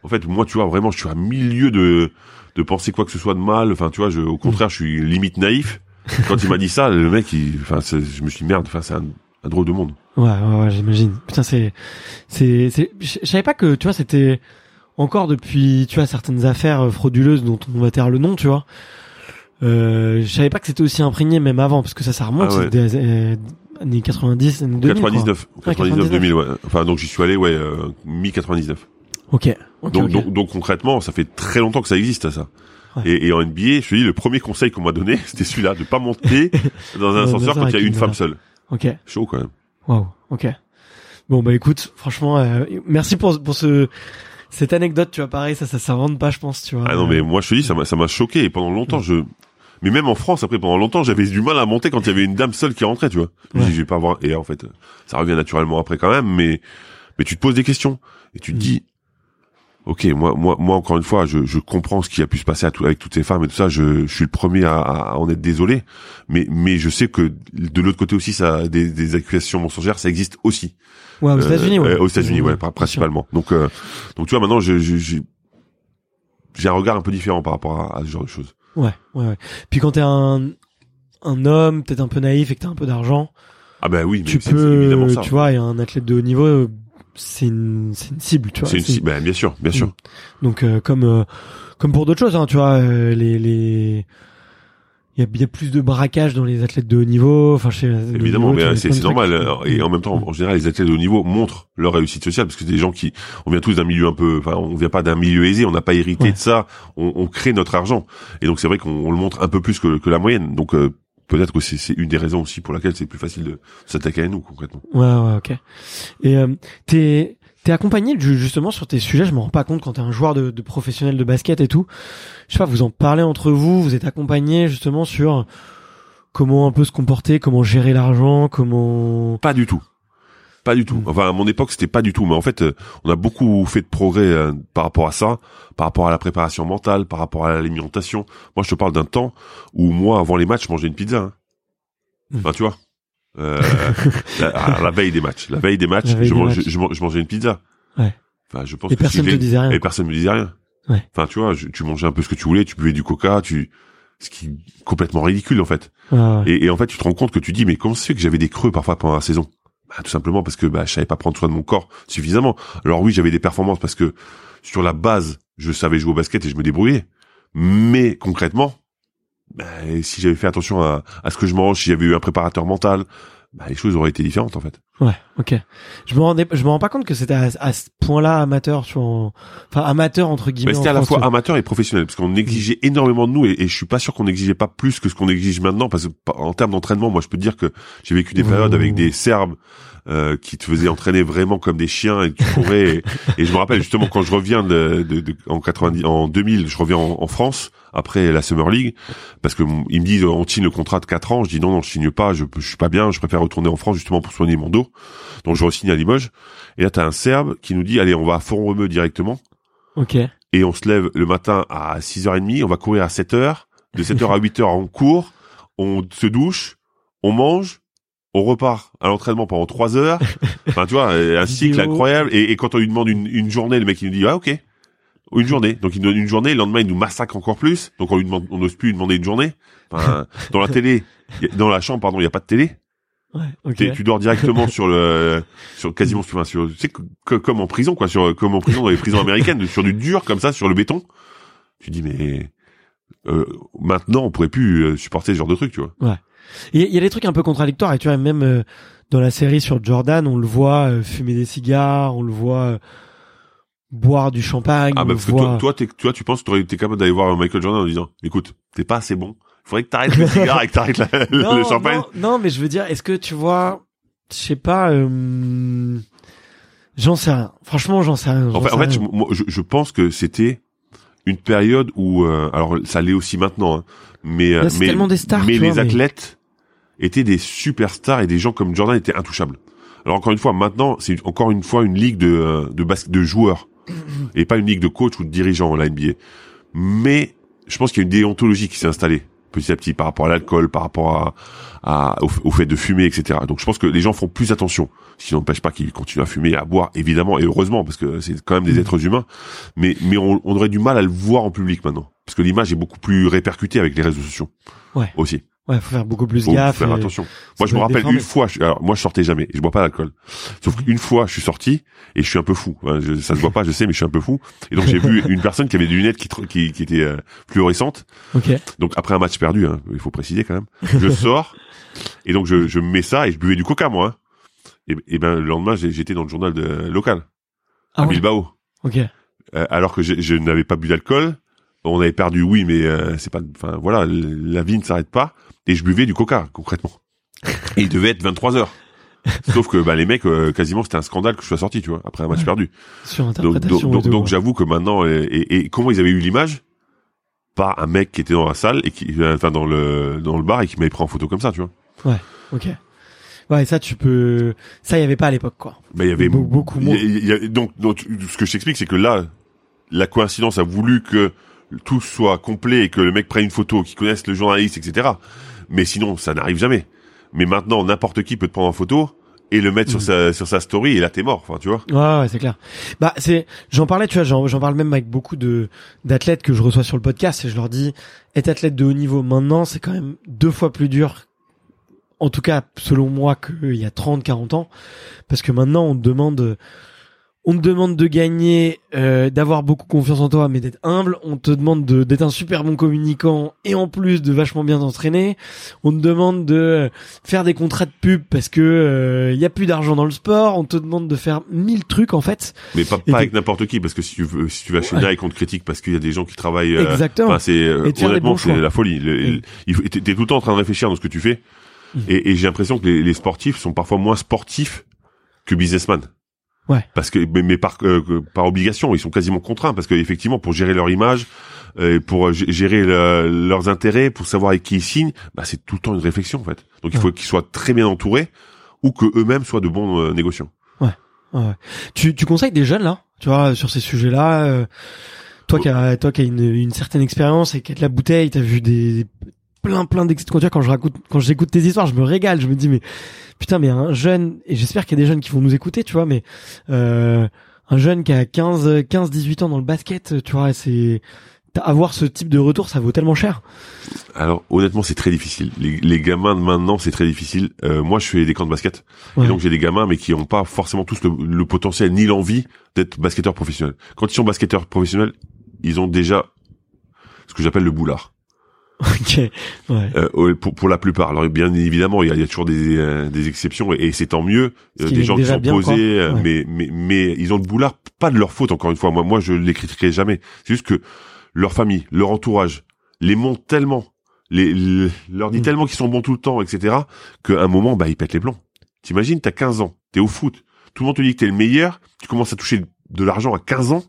en fait, moi, tu vois, vraiment, je suis à milieu de, de penser quoi que ce soit de mal. Enfin, tu vois, je, au contraire, je suis limite naïf. Quand il m'a dit ça, le mec, il, enfin, je me suis dit, merde, enfin, c'est un, un drôle de monde. Ouais, ouais, ouais, j'imagine. Putain, c'est, c'est, c'est, je savais pas que, tu vois, c'était encore depuis, tu vois, certaines affaires euh, frauduleuses dont on va taire le nom, tu vois. Euh, je savais pas que c'était aussi imprégné même avant, parce que ça, ça remonte Ah ouais. c'est des euh, années 90, années 2000. quoi. 99, Ouais, 99, 2000, ouais. Enfin, donc j'y suis allé, ouais, euh, mi 99. Ok. Donc, donc, donc concrètement, ça fait très longtemps que ça existe, ça. Ouais. Et, et en NBA, je te dis, le premier conseil qu'on m'a donné, c'était celui-là, de pas monter dans un ascenseur quand il y a une une femme seule. ok. Chaud quand même. Waouh. Ok. Bon bah écoute, franchement, euh, merci pour pour ce cette anecdote. Tu vois, pareil, ça, ça s'invente pas, je pense. Tu vois. Ah non, mais moi je te dis, ça m'a, ça m'a choqué. Et pendant longtemps, je, mais même en France, après, pendant longtemps, j'avais du mal à monter quand il y avait une dame seule qui rentrait, tu vois. Je me Ouais. je vais pas voir. Et en fait, ça revient naturellement après quand même, mais, mais tu te poses des questions. Et tu te dis, ok, moi, moi, moi, encore une fois, je, je comprends ce qui a pu se passer à tout, avec toutes ces femmes et tout ça. Je, je suis le premier à, à en être désolé. Mais, mais je sais que de l'autre côté aussi, ça, des, des accusations mensongères, ça existe aussi. Ouais, aux Euh, États-Unis, ouais. euh, aux États-Unis, ouais, principalement. Donc, euh, donc tu vois, maintenant, je, je- j'ai, j'ai un regard un peu différent par rapport à, à ce genre de choses. Ouais, ouais, ouais. Puis quand t'es un un homme, peut-être un peu naïf et que t'as un peu d'argent, Ah ben oui, mais tu peux, évidemment ça. tu vois, et un athlète de haut niveau, euh, c'est une, c'est une cible, tu vois. C'est une, C'est- ci- ben, bien sûr, bien sûr. Donc euh, comme euh, comme pour d'autres choses, hein, tu vois, euh, les les il y a, a plus de braquage dans les athlètes de haut niveau. Enfin, chez Évidemment, mais euh, c'est normal. euh, Et en même temps, en général, les athlètes de haut niveau montrent leur réussite sociale parce que c'est des gens qui, on vient tous d'un milieu un peu, enfin, on vient pas d'un milieu aisé, on n'a pas hérité Ouais. de ça, on, on crée notre argent. Et donc c'est vrai qu'on on le montre un peu plus que, que la moyenne. Donc euh, peut-être que c'est c'est une des raisons aussi pour laquelle c'est plus facile de s'attaquer à nous concrètement. Ouais, ouais, ok. Et euh, t'es t'es accompagné ju- justement sur tes sujets. Je me rends pas compte quand t'es un joueur de, de professionnel de basket et tout. Je sais pas, vous en parlez entre vous. Vous êtes accompagné justement sur comment un peu se comporter, comment gérer l'argent, comment. Pas du tout. Pas du tout. Mm. Enfin, à mon époque, c'était pas du tout. Mais en fait, euh, on a beaucoup fait de progrès euh, par rapport à ça, par rapport à la préparation mentale, par rapport à l'alimentation. Moi, je te parle d'un temps où moi, avant les matchs, je mangeais une pizza. Hein. Mm. Enfin, tu vois. Euh, la, à la veille des matchs. La veille des matchs, veille je, des mangeais, matchs. je, man- je mangeais une pizza. Ouais. Enfin, je pense Et que personne si te j'ai- disait rien. Et personne me disait rien. Ouais. Enfin, tu vois, je- tu mangeais un peu ce que tu voulais, tu buvais du coca, tu, ce qui est complètement ridicule en fait. Ouais. Et, et en fait, tu te rends compte que tu dis, mais comment fait que j'avais des creux parfois pendant la saison? Bah, Tout simplement parce que bah, je savais pas prendre soin de mon corps suffisamment. Alors oui, j'avais des performances parce que sur la base, je savais jouer au basket et je me débrouillais. Mais concrètement, bah, si j'avais fait attention à, à ce que je mange, si j'avais eu un préparateur mental, bah, les choses auraient été différentes en fait. Ouais, ok. Je me rendais, je me rends pas compte que c'était à, à ce point-là amateur, tu vois, enfin amateur entre guillemets. Mais c'était à la fois amateur et professionnel, parce qu'on exigeait énormément de nous, et, et je suis pas sûr qu'on exigeait pas plus que ce qu'on exige maintenant, parce que en termes d'entraînement, moi je peux te dire que j'ai vécu des périodes avec des Serbes euh, qui te faisaient entraîner vraiment comme des chiens et tu courais. et, et je me rappelle justement quand je reviens de, de- de- en 90, en 2000, je reviens en, en France après la Summer League, parce que ils me disent on signe le contrat de 4 ans, je dis non non je signe pas, je, je suis pas bien, je préfère retourner en France justement pour soigner mon dos, donc je re-signe à Limoges. Et là t'as un Serbe qui nous dit allez on va à Font-Romeu directement Ok. et on se lève le matin à 6h30, on va courir à 7h, de 7h à 8h on court, on se douche, on mange, on repart à l'entraînement pendant 3 heures. Enfin tu vois, un cycle incroyable et, et quand on lui demande une, une journée, le mec il nous dit ah OK. Une journée. Donc il nous donne une journée, le lendemain il nous massacre encore plus. Donc on lui demande on n'ose plus lui demander une journée. Enfin, dans la télé, dans la chambre pardon, il y a pas de télé. Ouais. Tu dors directement sur le, sur quasiment sur, sur tu sais, que- comme en prison quoi, sur comme en prison dans les prisons américaines, sur du dur comme ça, sur le béton. Tu dis mais euh, maintenant on pourrait plus euh, supporter ce genre de truc, tu vois. A- il y a des trucs un peu contradictoires et tu vois même euh, dans la série sur Jordan, on le voit euh, fumer des cigares, on le voit euh, boire du champagne, Ah bah parce que toi, toi, t'es- toi, tu penses que t'aurais été capable d'aller voir Michael Jordan en disant, écoute, t'es pas assez bon. Faudrait que t'arrêtes le cigare et que t'arrêtes la- non, le champagne. Non, non, mais je veux dire, est-ce que tu vois, je sais pas, euh, j'en sais rien. Franchement, j'en sais rien. En j'en fait, en fait, je, moi, je, je pense que c'était une période où, euh, alors ça l'est aussi maintenant, hein, mais euh, Là, c'est mais, tellement des stars, mais les vois, mais- athlètes étaient des superstars et des gens comme Jordan étaient intouchables. Alors encore une fois, maintenant, c'est encore une fois une ligue de euh, de basket de joueurs et pas une ligue de coach ou de dirigeants la NBA. Mais je pense qu'il y a une déontologie qui s'est installée petit à petit par rapport à l'alcool, par rapport à, à au, au fait de fumer, etc. Donc je pense que les gens font plus attention. Ce qui n'empêche pas qu'ils continuent à fumer, à boire, évidemment, et heureusement, parce que c'est quand même des Mm. êtres humains. Mais mais on, on aurait du mal à le voir en public maintenant, parce que l'image est beaucoup plus répercutée avec les réseaux sociaux. Ouais. Aussi. Ouais, faut faire beaucoup plus Faut gaffe. faire attention. Moi, je me rappelle déformé. une fois. Je, alors, moi, je sortais jamais. Je bois pas d'alcool. Sauf qu'une fois, je suis sorti et je suis un peu fou. Hein, je- ça se voit pas, je sais, mais je suis un peu fou. Et donc, j'ai vu une personne qui avait des lunettes qui, qui, qui étaient euh, fluorescentes. Ok. Donc, après un match perdu, hein, il faut préciser quand même. Je sors et donc je, je me mets ça et je buvais du coca, moi. hein. Et, et ben, le lendemain, j'étais dans le journal de, local Ah à ouais. Bilbao. Ok. Euh, alors que je, je n'avais pas bu d'alcool. On avait perdu, oui, mais euh, c'est pas. Enfin, voilà, la vie ne s'arrête pas. Et je buvais du coca, concrètement. Et il devait être 23 heures. Sauf que bah, les mecs, euh, quasiment, c'était un scandale que je sois sorti, tu vois, après un match Ouais. perdu. Sur Donc, donc, donc, et tout, donc ouais. j'avoue que maintenant, et, et- et comment ils avaient eu l'image? Par un mec qui était dans la salle et qui, euh, enfin dans le dans le bar et qui m'avait pris en photo comme ça, tu vois. Ok. Ouais, ça tu peux. Ça, il y avait pas à l'époque, quoi. Mais il y avait Be- beaucoup y moins. a- il y a- donc, donc, ce que je t'explique, c'est que là, la coïncidence a voulu que tout soit complet et que le mec prenne une photo, qu'il connaisse le journaliste, etc. Mais sinon, ça n'arrive jamais. Mais maintenant, n'importe qui peut te prendre en photo et le mettre sur Mhm. sa sur sa story et là t'es mort. Enfin, tu vois. Ouais, ouais, c'est clair. Bah, c'est, j'en parlais, tu vois, j'en, j'en parle même avec beaucoup de, d'athlètes que je reçois sur le podcast et je leur dis, être athlète de haut niveau maintenant, c'est quand même deux fois plus dur. En tout cas, selon moi, qu'il y a 30, 40 ans. Parce que maintenant, on te demande, on te demande de gagner, euh, d'avoir beaucoup confiance en toi, mais d'être humble. On te demande de, d'être un super bon communicant et en plus de vachement bien t'entraîner. On te demande de faire des contrats de pub parce que euh, il y a plus d'argent dans le sport. On te demande de faire mille trucs en fait. Mais pas, pas avec n'importe qui parce que si tu veux, si tu vas chez Ouais. Nike, on te critique parce qu'il y a des gens qui travaillent. euh, Exactement. C'est euh, les honnêtement, c'est la folie. Le- faut- T'es tout le temps en train de réfléchir dans ce que tu fais. Mm. Et, et j'ai l'impression que les, les sportifs sont parfois moins sportifs que businessmen. Ouais. Parce que mais, mais par euh, par obligation, ils sont quasiment contraints parce que effectivement pour gérer leur image, euh, pour g- gérer le- leurs intérêts, pour savoir avec qui ils signent, bah c'est tout le temps une réflexion en fait. Donc il faut qu'ils soient très bien entourés ou que eux-mêmes soient de bons euh, négociants. Ouais, ouais. Tu, tu conseilles des jeunes là, tu vois, sur ces sujets-là. euh, toi qui as, toi qui as une, une certaine expérience et qui as de la bouteille, t'as vu des plein plein d'ex- quand tu vois, quand je raconte, quand j'écoute tes histoires, je me régale. Je me dis mais putain, mais un jeune et j'espère qu'il y a des jeunes qui vont nous écouter, tu vois, mais euh, un jeune qui a 15, 15, 18 ans dans le basket, tu vois, c'est avoir ce type de retour, ça vaut tellement cher. Alors honnêtement, c'est très difficile. Les, les gamins de maintenant, c'est très difficile. Euh, moi, je fais des camps de basket, Ouais. et donc j'ai des gamins, mais qui n'ont pas forcément tous le, le potentiel ni l'envie d'être basketteurs professionnels. Quand ils sont basketteurs professionnels, ils ont déjà ce que j'appelle le boulard. Ok. Ouais. Euh, pour, pour la plupart. Alors bien évidemment, il y a, il y a toujours des, euh, des exceptions et, et c'est tant mieux. Euh, des gens qui sont posés, euh, Ouais. mais, mais mais ils ont le boulard, pas de leur faute encore une fois. Moi, moi, je les critiquerai jamais. C'est juste que leur famille, leur entourage, les montent tellement, les, les- leur dit Mm. tellement qu'ils sont bons tout le temps, etc. Qu'à un moment, bah ils pètent les plombs. T'imagines, t'as 15 ans, t'es au foot, tout le monde te dit que t'es le meilleur, tu commences à toucher de l'argent à 15 ans.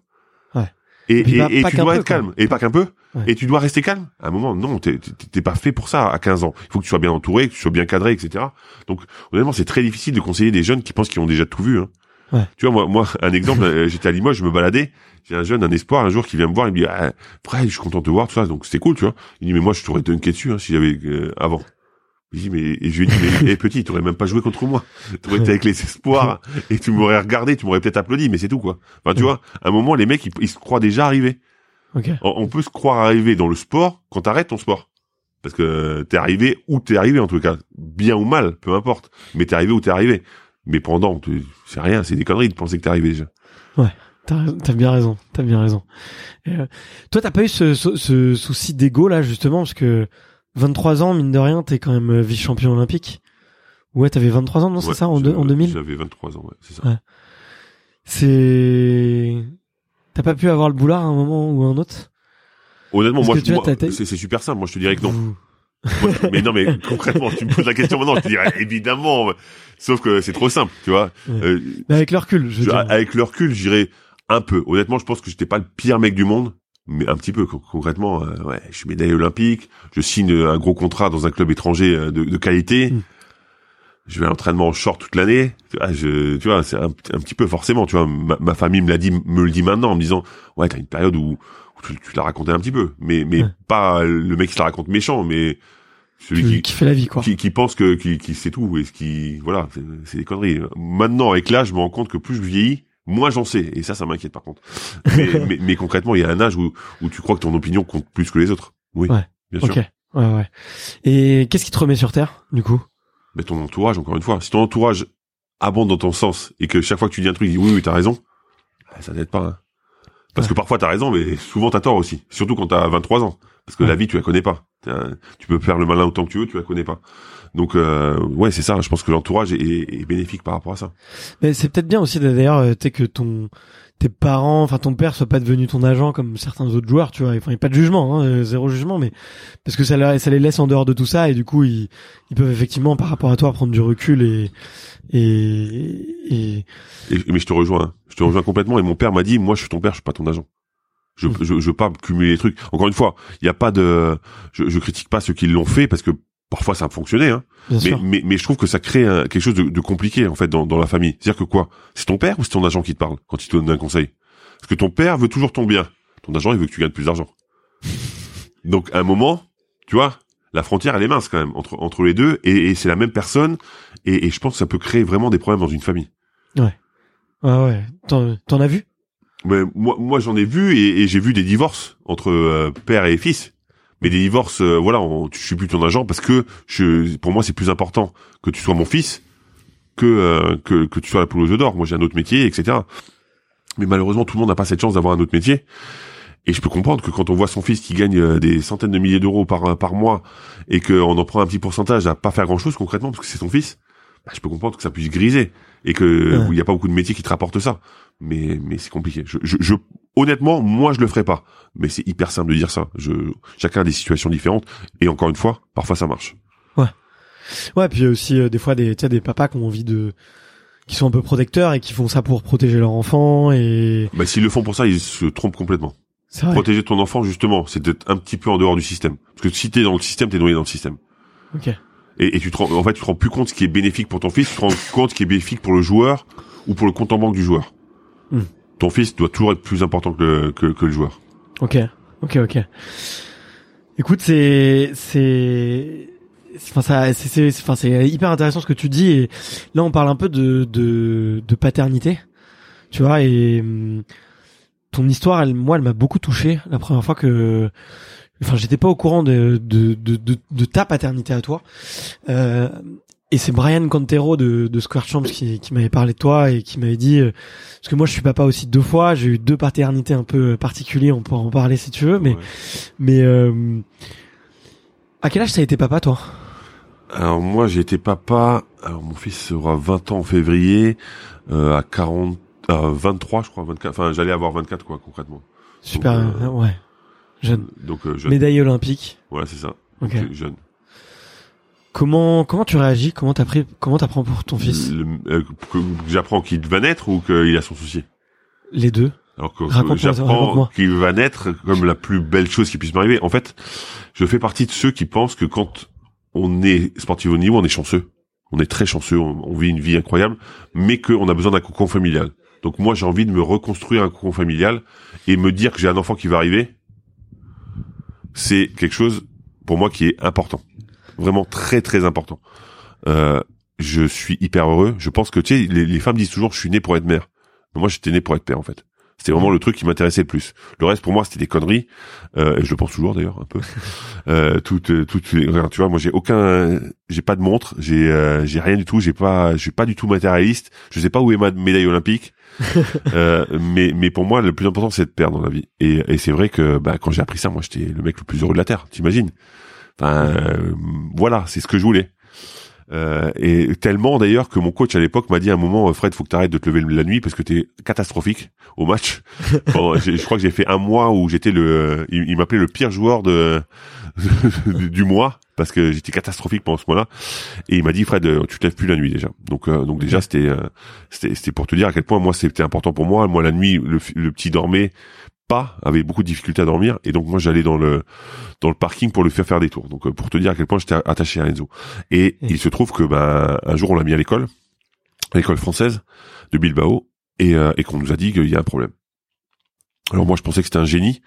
Ouais. Et, Et puis et, tu dois peu, être quoi. calme. Et pas qu'un peu. Ouais. Et tu dois rester calme. À un moment, non, t'es pas fait pour ça à 15 ans. Il faut que tu sois bien entouré, que tu sois bien cadré, etc. Donc, honnêtement, c'est très difficile de conseiller des jeunes qui pensent qu'ils ont déjà tout vu. Hein. Ouais. Tu vois, moi, moi, un exemple, euh, j'étais à Limoges, je me baladais, j'ai un jeune, un espoir, un jour qui vient me voir, il me dit, ah, frère, je suis content de te voir, tout ça, donc c'était cool, tu vois. Il dit, mais moi, je t'aurais dunké dessus, hein, si j'avais euh, avant. Je dis, mais, et je lui ai dit, mais eh, petit, t'aurais même pas joué contre moi. T'aurais été avec les espoirs, et tu m'aurais regardé, tu m'aurais peut-être applaudi, mais c'est tout, quoi. Enfin, tu Ouais. vois, à un moment, les mecs, ils, ils se croient déjà arrivés. On, peut se croire arrivé dans le sport quand t'arrêtes ton sport. Parce que t'es arrivé où t'es arrivé, en tout cas. Bien ou mal, peu importe. Mais t'es arrivé où t'es arrivé. Mais pendant, c'est rien, c'est des conneries de penser que t'es arrivé déjà. T'as raison- t'as bien raison. T'as bien raison. Euh, toi, t'as pas eu ce, ce, ce souci d'ego là justement parce que 23 ans, mine de rien, t'es quand même euh, vice-champion olympique. Ouais, t'avais 23 ans, non, c'est Ouais, ça, en, en 2000 J'avais 23 ans, ouais, c'est ça. Ouais. C'est... T'as pas pu avoir le boulard à un moment ou à un autre? Honnêtement, Parce moi, c'est super simple. Moi, je te dirais que non. Moi, mais non, mais concrètement, tu me poses la question maintenant, je te dirais évidemment. Sauf que c'est trop simple, tu vois. Ouais. Euh, Mais avec le recul, je avec le recul, je dirais un peu. Honnêtement, je pense que j'étais pas le pire mec du monde, mais un petit peu. Con- Concrètement, euh, ouais, je suis médaillé olympique, je signe un gros contrat dans un club étranger euh, de, de qualité. Mm. Je vais à l'entraînement en short toute l'année. Tu vois, je, tu vois, c'est un, un petit peu forcément. Tu vois, ma, ma famille me l'a dit, me le dit maintenant en me disant, ouais, t'as une période où, où tu, tu l'as raconté un petit peu, mais mais Ouais. pas le mec qui te la raconte méchant, mais celui qui, qui, qui fait la vie, quoi. qui, qui pense que qui, qui sait tout et ce qui voilà c'est- des conneries maintenant avec l'âge je me rends compte que plus je vieillis moins j'en sais et ça ça m'inquiète par contre mais, mais, mais concrètement il y a un âge où où tu crois que ton opinion compte plus que les autres oui Ouais. bien sûr Ok. Ouais, ouais. Et qu'est-ce qui te remet sur terre, du coup? Mais ton entourage encore une fois si ton entourage abonde dans ton sens et que chaque fois que tu dis un truc il dit oui oui t'as raison ah, ça n'aide pas hein. parce Ouais. que parfois t'as raison mais souvent t'as tort aussi surtout quand t'as 23 ans parce que Ouais. la vie tu la connais pas tu peux faire le malin autant que tu veux tu la connais pas donc euh, ouais c'est ça je pense que l'entourage est, est bénéfique par rapport à ça Mais c'est peut-être bien aussi d'ailleurs, euh, tu que ton tes parents, enfin ton père soit pas devenu ton agent comme certains autres joueurs, tu vois. Enfin, il n'y a pas de jugement, hein, euh, zéro jugement, mais parce que ça, leur- ça les laisse en dehors de tout ça et du coup ils, ils peuvent effectivement par rapport à toi prendre du recul et et, et Et- mais je te rejoins, hein. je te rejoins complètement. Et mon père m'a dit, moi, je suis ton père, je suis pas ton agent. Je, Mm. je, je veux pas cumuler les trucs. Encore une fois, il y a pas de, je, je critique pas ceux qui l'ont fait parce que parfois ça a fonctionné, hein. bien Mais, sûr. mais, mais je trouve que ça crée un- quelque chose de, de compliqué en fait dans, dans la famille. C'est-à-dire que quoi? C'est ton père ou c'est ton agent qui te parle quand il te donne un conseil? Parce que ton père veut toujours ton bien. Ton agent, il veut que tu gagnes plus d'argent. Donc, à un moment, tu vois, la frontière, elle est mince quand même entre entre les deux, et, et c'est la même personne. Et, et je pense que ça peut créer vraiment des problèmes dans une famille. Ouais, ouais. T'en, t'en as vu? Mais moi, moi j'en ai vu et, et j'ai vu des divorces entre euh, père et fils. Mais des divorces, euh, voilà, on, je suis plus ton agent parce que je, pour moi, c'est plus important que tu sois mon fils que euh, que, tu sois la poule aux d'or. Moi, j'ai un autre métier, etc. Mais malheureusement, tout le monde n'a pas cette chance d'avoir un autre métier. Et je peux comprendre que quand on voit son fils qui gagne euh, des centaines de milliers d'euros par par mois et qu'on en prend un petit pourcentage à pas faire grand chose concrètement parce que c'est son fils, bah, je peux comprendre que ça puisse griser et que Ouais. il n'y a pas beaucoup de métiers qui te rapportent ça. Mais mais c'est compliqué. Je, je, je honnêtement, moi je le ferai pas. Mais c'est hyper simple de dire ça. Je chacun a des situations différentes et encore une fois, parfois ça marche. Ouais, puis y a aussi euh, des fois des, des papas qui ont envie de, qui sont un peu protecteurs et qui font ça pour protéger leur enfant et Bah s'ils le font pour ça, ils se trompent complètement. Protéger ton enfant justement, c'est d'être un petit peu en dehors du système. Parce que si t'es dans le système, t'es noyé dans le système. Ok. Et, et tu te rends, en fait, tu te rends plus compte ce qui est bénéfique pour ton fils, tu te rends compte ce qui est bénéfique pour le joueur ou pour le compte en banque du joueur. Hmm. Ton fils doit toujours être plus important que le, que, que le joueur. Ok, ok, ok. Écoute, c'est c'est enfin ça c'est enfin c'est hyper intéressant ce que tu dis et là on parle un peu de de de paternité. Tu vois et hum, ton histoire elle moi elle m'a beaucoup touché la première fois que enfin j'étais pas au courant de de de de, de ta paternité à toi. Euh, et c'est Brian Cantero de, de Square Champs qui, qui m'avait parlé de toi et qui m'avait dit euh, parce que moi je suis papa aussi deux fois, j'ai eu deux paternités un peu particulières, on pourra en parler si tu veux, mais Ouais. mais euh, À quel âge t'as été papa, toi? Alors moi j'ai été papa, alors mon fils aura 20 ans en février, euh, à 40, à 23 je crois, 24, enfin j'allais avoir 24 quoi concrètement. Super, Donc, euh, euh, ouais. Jeune. Donc euh, jeune. Médaille olympique. Voilà c'est ça. Ok. Donc, jeune. Comment comment tu réagis? Comment t'as pris Comment t'apprends pour ton fils? Le- euh, que, j'apprends qu'il va naître ou qu'il a son souci. Les deux. Alors que, j'apprends qu'il va naître comme la plus belle chose qui puisse m'arriver. En fait, je fais partie de ceux qui pensent que quand on est sportif au niveau, on est chanceux. On est très chanceux, on, on vit une vie incroyable, mais qu'on a besoin d'un cocon familial. Donc moi, j'ai envie de me reconstruire un cocon familial et me dire que j'ai un enfant qui va arriver, c'est quelque chose pour moi qui est important, vraiment très très important. Euh, je suis hyper heureux. Je pense que tu sais, les, les femmes disent toujours, je suis né pour être mère. Mais moi, j'étais né pour être père en fait. C'était vraiment le truc qui m'intéressait le plus. Le reste pour moi c'était des conneries. Euh, et je le pense toujours d'ailleurs un peu. euh, toutes, toutes, les- regarde, tu vois, moi j'ai aucun, j'ai pas de montre, j'ai, euh, j'ai rien du tout, j'ai pas, je suis pas du tout matérialiste. Je sais pas où est ma médaille olympique. euh, mais, mais pour moi le plus important c'est de perdre dans la vie. Et, et c'est vrai que bah, quand j'ai appris ça, moi j'étais le mec le plus heureux de la terre. T'imagines? Enfin, euh, voilà, c'est ce que je voulais. Euh, et tellement d'ailleurs que mon coach à l'époque m'a dit à un moment Fred faut que t'arrêtes de te lever la nuit parce que t'es catastrophique au match. Je crois que j'ai fait un mois où j'étais le, il, il m'appelait le pire joueur de du mois parce que j'étais catastrophique pendant ce mois-là. Et il m'a dit Fred euh, tu te lèves plus la nuit déjà. Donc euh, donc déjà c'était euh, c'était c'était pour te dire à quel point moi c'était important pour moi. Moi la nuit le, le petit dormait pas, avait beaucoup de difficultés à dormir et donc moi j'allais dans le dans le parking pour lui faire faire des tours. Donc euh, pour te dire à quel point j'étais attaché à Enzo. Et il se trouve que ben un jour on l'a mis à l'école, à l'école française de Bilbao et euh, et qu'on nous a dit qu'il y a un problème. Alors moi je pensais que c'était un génie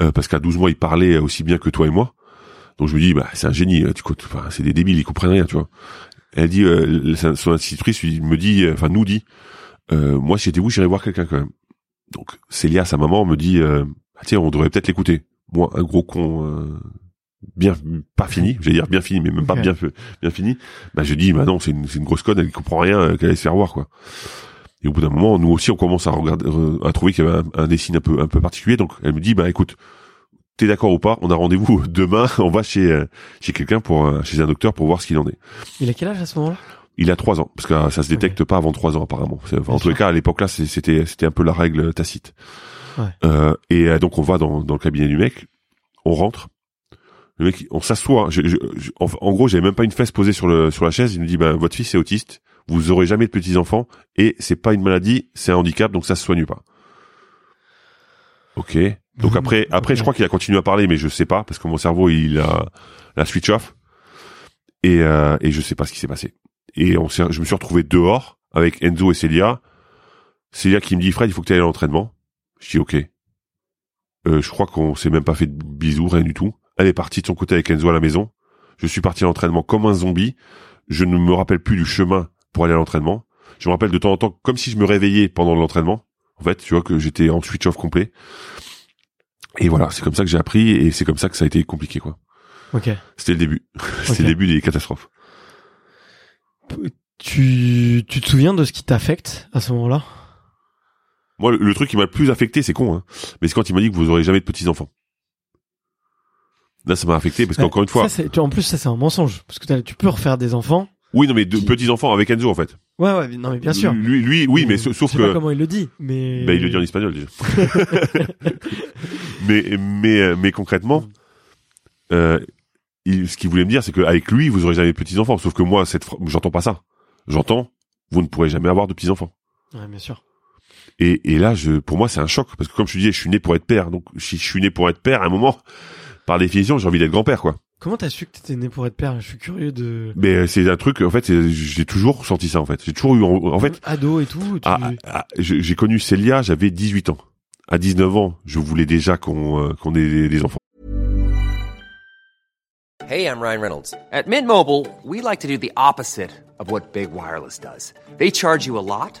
euh, parce qu'à 12 mois il parlait aussi bien que toi et moi. Donc je me dis bah c'est un génie, euh, tu enfin, c'est des débiles, ils comprennent rien, tu vois. Elle dit euh, son institutrice lui me dit euh, enfin nous dit euh, moi si j'étais vous j'irais voir quelqu'un quand même. Donc Célia sa maman me dit euh, ah, tiens on devrait peut-être l'écouter. Moi un gros con euh, bien pas fini, j'allais dire bien fini mais même pas bien bien fini. Bah je dis bah non, c'est une c'est une grosse conne, elle comprend rien, qu'elle allait se faire voir quoi. Et au bout d'un moment, nous aussi on commence à regarder à trouver qu'il y avait un, un dessin un peu un peu particulier donc elle me dit bah écoute T'es d'accord ou pas On a rendez-vous demain. On va chez euh, chez quelqu'un pour euh, chez un docteur pour voir ce qu'il en est. Il a quel âge à ce moment-là? Il a trois ans parce que euh, ça se détecte pas avant trois ans apparemment. Enfin, en tous les cas à l'époque là c'était c'était un peu la règle tacite. Ouais. Euh, et donc on va dans dans le cabinet du mec. On rentre. Le mec, on s'assoit. Je- je- je- en, en gros, j'avais même pas une fesse posée sur le sur la chaise. Il nous dit, ben votre fils est autiste. Vous aurez jamais de petits enfants et c'est pas une maladie, c'est un handicap, donc ça se soigne pas. Ok. Donc Mhm. après, après, je crois qu'il a continué à parler, mais je sais pas parce que mon cerveau il a la switch off et euh, et je sais pas ce qui s'est passé. Et on s'est, je me suis retrouvé dehors avec Enzo et Célia. Célia qui me dit Fred, il faut que tu ailles à l'entraînement. Je dis ok. Euh, je crois qu'on s'est même pas fait de bisous, rien du tout. Elle est partie de son côté avec Enzo à la maison. Je suis parti à l'entraînement comme un zombie. Je ne me rappelle plus du chemin pour aller à l'entraînement. Je me rappelle de temps en temps comme si je me réveillais pendant l'entraînement. En fait, tu vois que j'étais en switch off complet. Et voilà, c'est comme ça que j'ai appris et c'est comme ça que ça a été compliqué quoi. Ok. C'était le début. C'était le début des catastrophes. Tu tu te souviens de ce qui t'affecte à ce moment-là? Moi, le, le truc qui m'a le plus affecté, c'est con, hein, mais c'est quand il m'a dit que vous aurez jamais de petits enfants. Là, ça m'a affecté parce qu'encore une fois, Ça, tu- en plus ça c'est un mensonge parce que tu peux refaire des enfants. Oui, non, mais de petits enfants avec Enzo en fait. Ouais ouais non mais bien sûr. Lui, lui, oui, mais sa- sauf je sais pas comment il le dit mais. bah, il le dit en espagnol déjà. mais, mais, euh, mais concrètement, euh, il- ce qu'il voulait me dire, c'est qu'avec lui, vous aurez jamais de petits enfants. Sauf que moi, cette, j'entends pas ça. J'entends, vous ne pourrez jamais avoir de petits enfants. Ouais bien sûr. Et, et là, je, pour moi, c'est un choc parce que comme je te disais, je suis né pour être père. Donc, si je suis né pour être père, à un moment, par définition, j'ai envie d'être grand-père, quoi. Comment t'as su que t'étais né pour être père? Je suis curieux de. Mais euh, c'est un truc, en fait, j'ai toujours senti ça, en fait. J'ai toujours eu, en, en fait, ado et tout. Tu... ah, ah, je- j'ai connu Célia, j'avais 18 ans. À 19 ans, je voulais déjà qu'on euh, qu'on ait des, des enfants. Hey, I'm Ryan Reynolds. At Mint Mobile, we like to do the opposite of what Big Wireless does. They charge you a lot,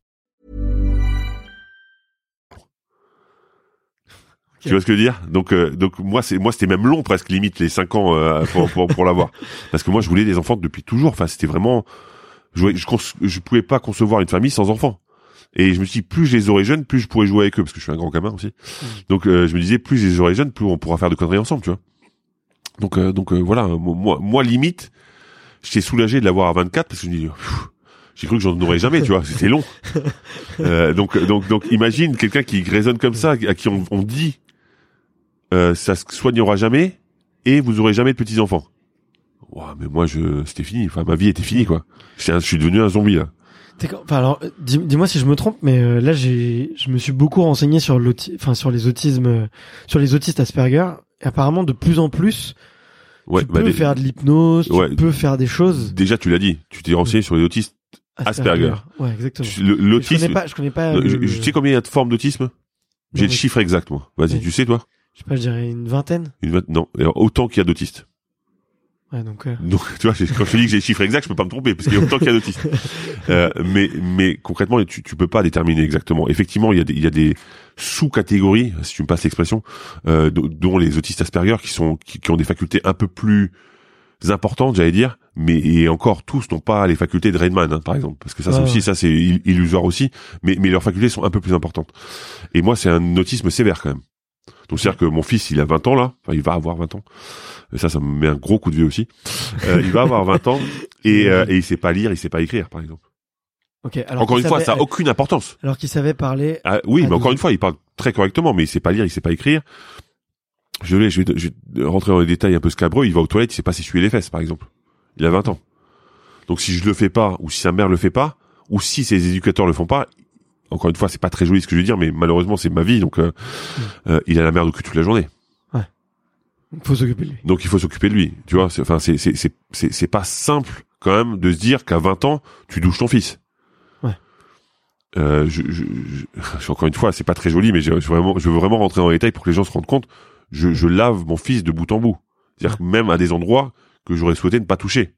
Tu vois ce que je veux dire? Donc, euh, donc moi, c'est moi, c'était même long, presque limite les cinq ans euh, pour, pour, pour l'avoir, parce que moi, je voulais des enfants depuis toujours. Enfin, c'était vraiment, je, je, je pouvais pas concevoir une famille sans enfants. Et je me suis dit, plus je les aurais jeunes, plus je pourrais jouer avec eux, parce que je suis un grand gamin aussi. Donc, euh, je me disais, plus je les aurais jeunes, plus on pourra faire de conneries ensemble, tu vois. Donc, euh, donc euh, voilà, moi, moi, limite, j'étais soulagé de l'avoir à 24, parce que je me dis, j'ai cru que j'en aurais jamais, tu vois, c'était long. Euh, donc, donc, donc, imagine quelqu'un qui raisonne comme ça, à qui on, on dit, euh, ça se soignera jamais, et vous aurez jamais de petits enfants. Ouah, mais moi, je, c'était fini. Enfin, ma vie était finie, quoi. Un- Je suis devenu un zombie là. Enfin, alors, euh, dis- dis-moi si je me trompe, mais euh, là, j'ai, je me suis beaucoup renseigné sur l'auti, enfin, sur les autismes, euh, sur les autistes Asperger. Et apparemment, de plus en plus, Ouais, tu bah, peux dé- faire de l'hypnose, Ouais. tu peux faire des choses. déjà, tu l'as dit. Tu t'es renseigné sur les autistes. Asperger. Ouais, exactement. Le- Je connais L'autisme. pas, je connais pas. le- le- je- Tu sais combien il y a de formes d'autisme? J'ai le chiffre exact, moi. Vas-y, tu sais, toi? Je sais pas, je dirais une vingtaine. Une vingt- Non, Alors, autant qu'il y a d'autistes. Ouais, donc. euh, Donc, tu vois, quand je te dis que j'ai le chiffre exact, je peux pas me tromper, parce qu'il y a autant qu'il y a d'autistes. Euh, mais, mais concrètement, tu, tu peux pas déterminer exactement. Effectivement, il y a des, il y a des sous-catégories, si tu me passes l'expression, euh, do- dont les autistes Asperger, qui sont, qui, qui ont des facultés un peu plus importantes, j'allais dire, mais et encore tous n'ont pas les facultés de Rainman, hein, par exemple, parce que ça, c'est aussi, ouais. ça c'est il- illusoire aussi, mais, mais leurs facultés sont un peu plus importantes. Et moi, c'est un autisme sévère quand même. Donc c'est-à-dire que mon fils, il a 20 ans là, enfin il va avoir 20 ans. Et ça, ça me met un gros coup de vieux aussi. Euh, il va avoir 20 ans et, euh, et il sait pas lire, il sait pas écrire, par exemple. Ok. Alors encore une fois, ça a aucune importance. Alors qu'il savait parler. Ah, oui, mais 12 encore une fois, il parle très correctement, mais il sait pas lire, il sait pas écrire. Je vais, je vais, je vais rentrer dans les détails un peu scabreux. Il va aux toilettes, il sait pas s'essuyer les fesses, par exemple. Il a 20 ans. Donc si je le fais pas, ou si sa mère le fait pas, ou si ses éducateurs le font pas, encore une fois, c'est pas très joli ce que je veux dire, mais malheureusement c'est ma vie, donc euh, euh, il a la merde au cul toute la journée. Faut s'occuper de lui. Donc il faut s'occuper de lui. Tu vois, enfin c'est c'est c'est c'est c'est pas simple quand même de se dire qu'à 20 ans tu douches ton fils. Ouais. Euh, je, je, je- encore une fois, c'est pas très joli, mais je, je, vraiment, je veux vraiment rentrer dans les détails pour que les gens se rendent compte. Je, je lave mon fils de bout en bout. C'est-à-dire même à des endroits que j'aurais souhaité ne pas toucher.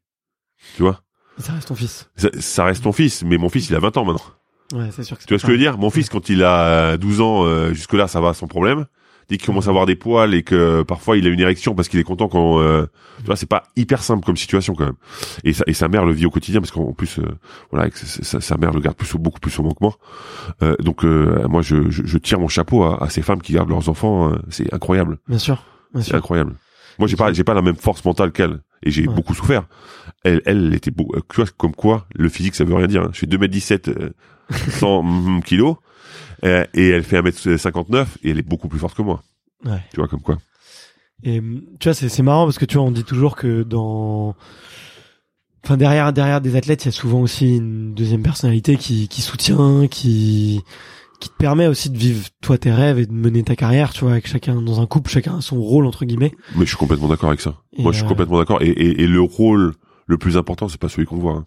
Tu vois, Ça reste ton fils. ça, ça reste ton fils, mais mon fils il a 20 ans maintenant. Ouais, c'est sûr que c'est Tu vois ce que je veux dire? Mon fils, quand il a 12 ans, euh, jusque-là, ça va sans problème. Dès qu'il commence à avoir des poils et que parfois il a une érection parce qu'il est content quand, euh, tu vois, c'est pas hyper simple comme situation quand même. Et sa, et sa mère le vit au quotidien parce qu'en plus, euh, voilà, sa, mère le garde plus, beaucoup plus souvent que moi. Euh, donc euh, moi, je, je, je tire mon chapeau à, à ces femmes qui gardent leurs enfants. euh, c'est incroyable, Bien sûr. Bien c'est sûr. incroyable. Moi, j'ai pas, j'ai pas la même force mentale qu'elle et j'ai Ouais. beaucoup souffert. Elle, elle, était beau, euh, tu vois, comme quoi le physique ça veut rien dire. hein. Je fais 2m17, euh, 100 mm, kilos. Euh, et elle fait 1m59 et elle est beaucoup plus forte que moi. Ouais. Tu vois comme quoi. Et hum, tu vois, c'est c'est marrant parce que tu vois, on dit toujours que dans, enfin derrière derrière des athlètes, il y a souvent aussi une deuxième personnalité qui qui soutient, qui qui te permet aussi de vivre toi tes rêves et de mener ta carrière. Tu vois, avec chacun dans un couple, chacun a son rôle entre guillemets. Mais je suis complètement d'accord avec ça. Et, Moi, je suis euh, complètement d'accord. Et, et, et le rôle le plus important, c'est pas celui qu'on voit. hein.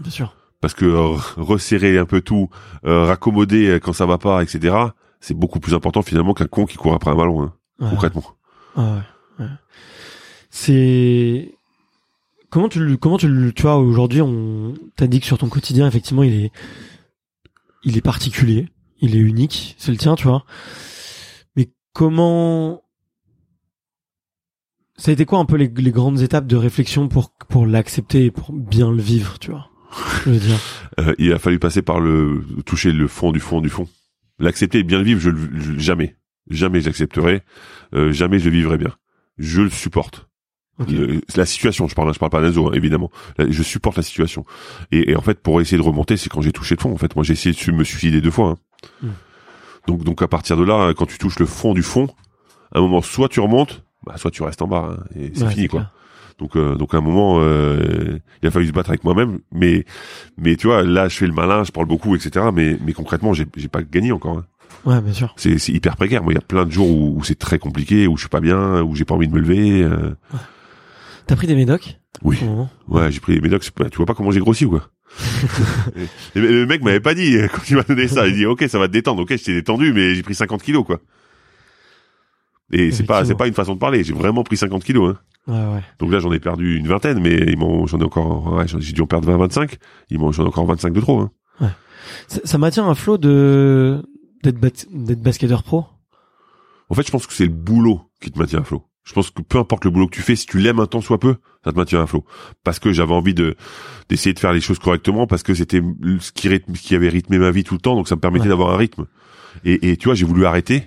Bien sûr. Parce que euh, resserrer un peu tout, euh, raccommoder euh, quand ça va pas, etc. C'est beaucoup plus important finalement qu'un con qui court après un ballon, hein, Ouais. concrètement. Ah ouais, ouais. C'est comment tu le comment tu le tu vois aujourd'hui on t'a dit que sur ton quotidien effectivement il est il est particulier, il est unique, c'est le tien, tu vois. Mais comment ça a été quoi un peu les, les grandes étapes de réflexion pour pour l'accepter et pour bien le vivre, tu vois? Je veux dire. Euh, il a fallu passer par le toucher le fond du fond du fond. L'accepter et bien le vivre, je, le- jamais, jamais j'accepterai, euh, jamais je vivrai bien. Je le supporte. Le- la situation, je parle, hein, je parle pas d'Enzo, hein, évidemment. Là, je supporte la situation. Et, et en fait, pour essayer de remonter, c'est quand j'ai touché le fond. En fait, moi, j'ai essayé de me suicider deux fois. hein. Hmm. Donc, donc à partir de là, quand tu touches le fond du fond, à un moment, soit tu remontes, bah, soit tu restes en bas. hein, et c'est Ouais, fini, quoi. clair. Donc, euh, donc à un moment, euh, il a fallu se battre avec moi-même. Mais, mais tu vois, là, je fais le malin, je parle beaucoup, etc. Mais, mais concrètement, j'ai, j'ai pas gagné encore. hein. Ouais, bien sûr. C'est, c'est hyper précaire. Moi, il y a plein de jours où, où c'est très compliqué, où je suis pas bien, où j'ai pas envie de me lever. euh. T'as pris des médocs Oui. Ouais, j'ai pris les médocs. Tu vois pas comment j'ai grossi ou quoi le mec m'avait pas dit quand il m'a donné ça. Il dit ok, ça va te détendre. Ok, j'étais détendu, mais j'ai pris 50 kilos quoi. Et c'est pas c'est pas une façon de parler. J'ai vraiment pris 50 kilos. Hein. Ouais, ouais. Donc là, j'en ai perdu une vingtaine, mais ils m'ont j'en ai encore. Ouais, j'en- j'ai dû en perdre 20-25. Ils m'ont j'en ai encore 25 de trop. Hein. Ça, ça maintient un flot de d'être d'être basketteur pro? En fait, je pense que c'est le boulot qui te maintient à flot. Je pense que peu importe le boulot que tu fais, si tu l'aimes un temps soit peu, ça te maintient à flot. Parce que j'avais envie de d'essayer de faire les choses correctement, parce que c'était ce qui, rythme, ce qui avait rythmé ma vie tout le temps, donc ça me permettait Ouais. d'avoir un rythme. Et, et tu vois, j'ai voulu arrêter,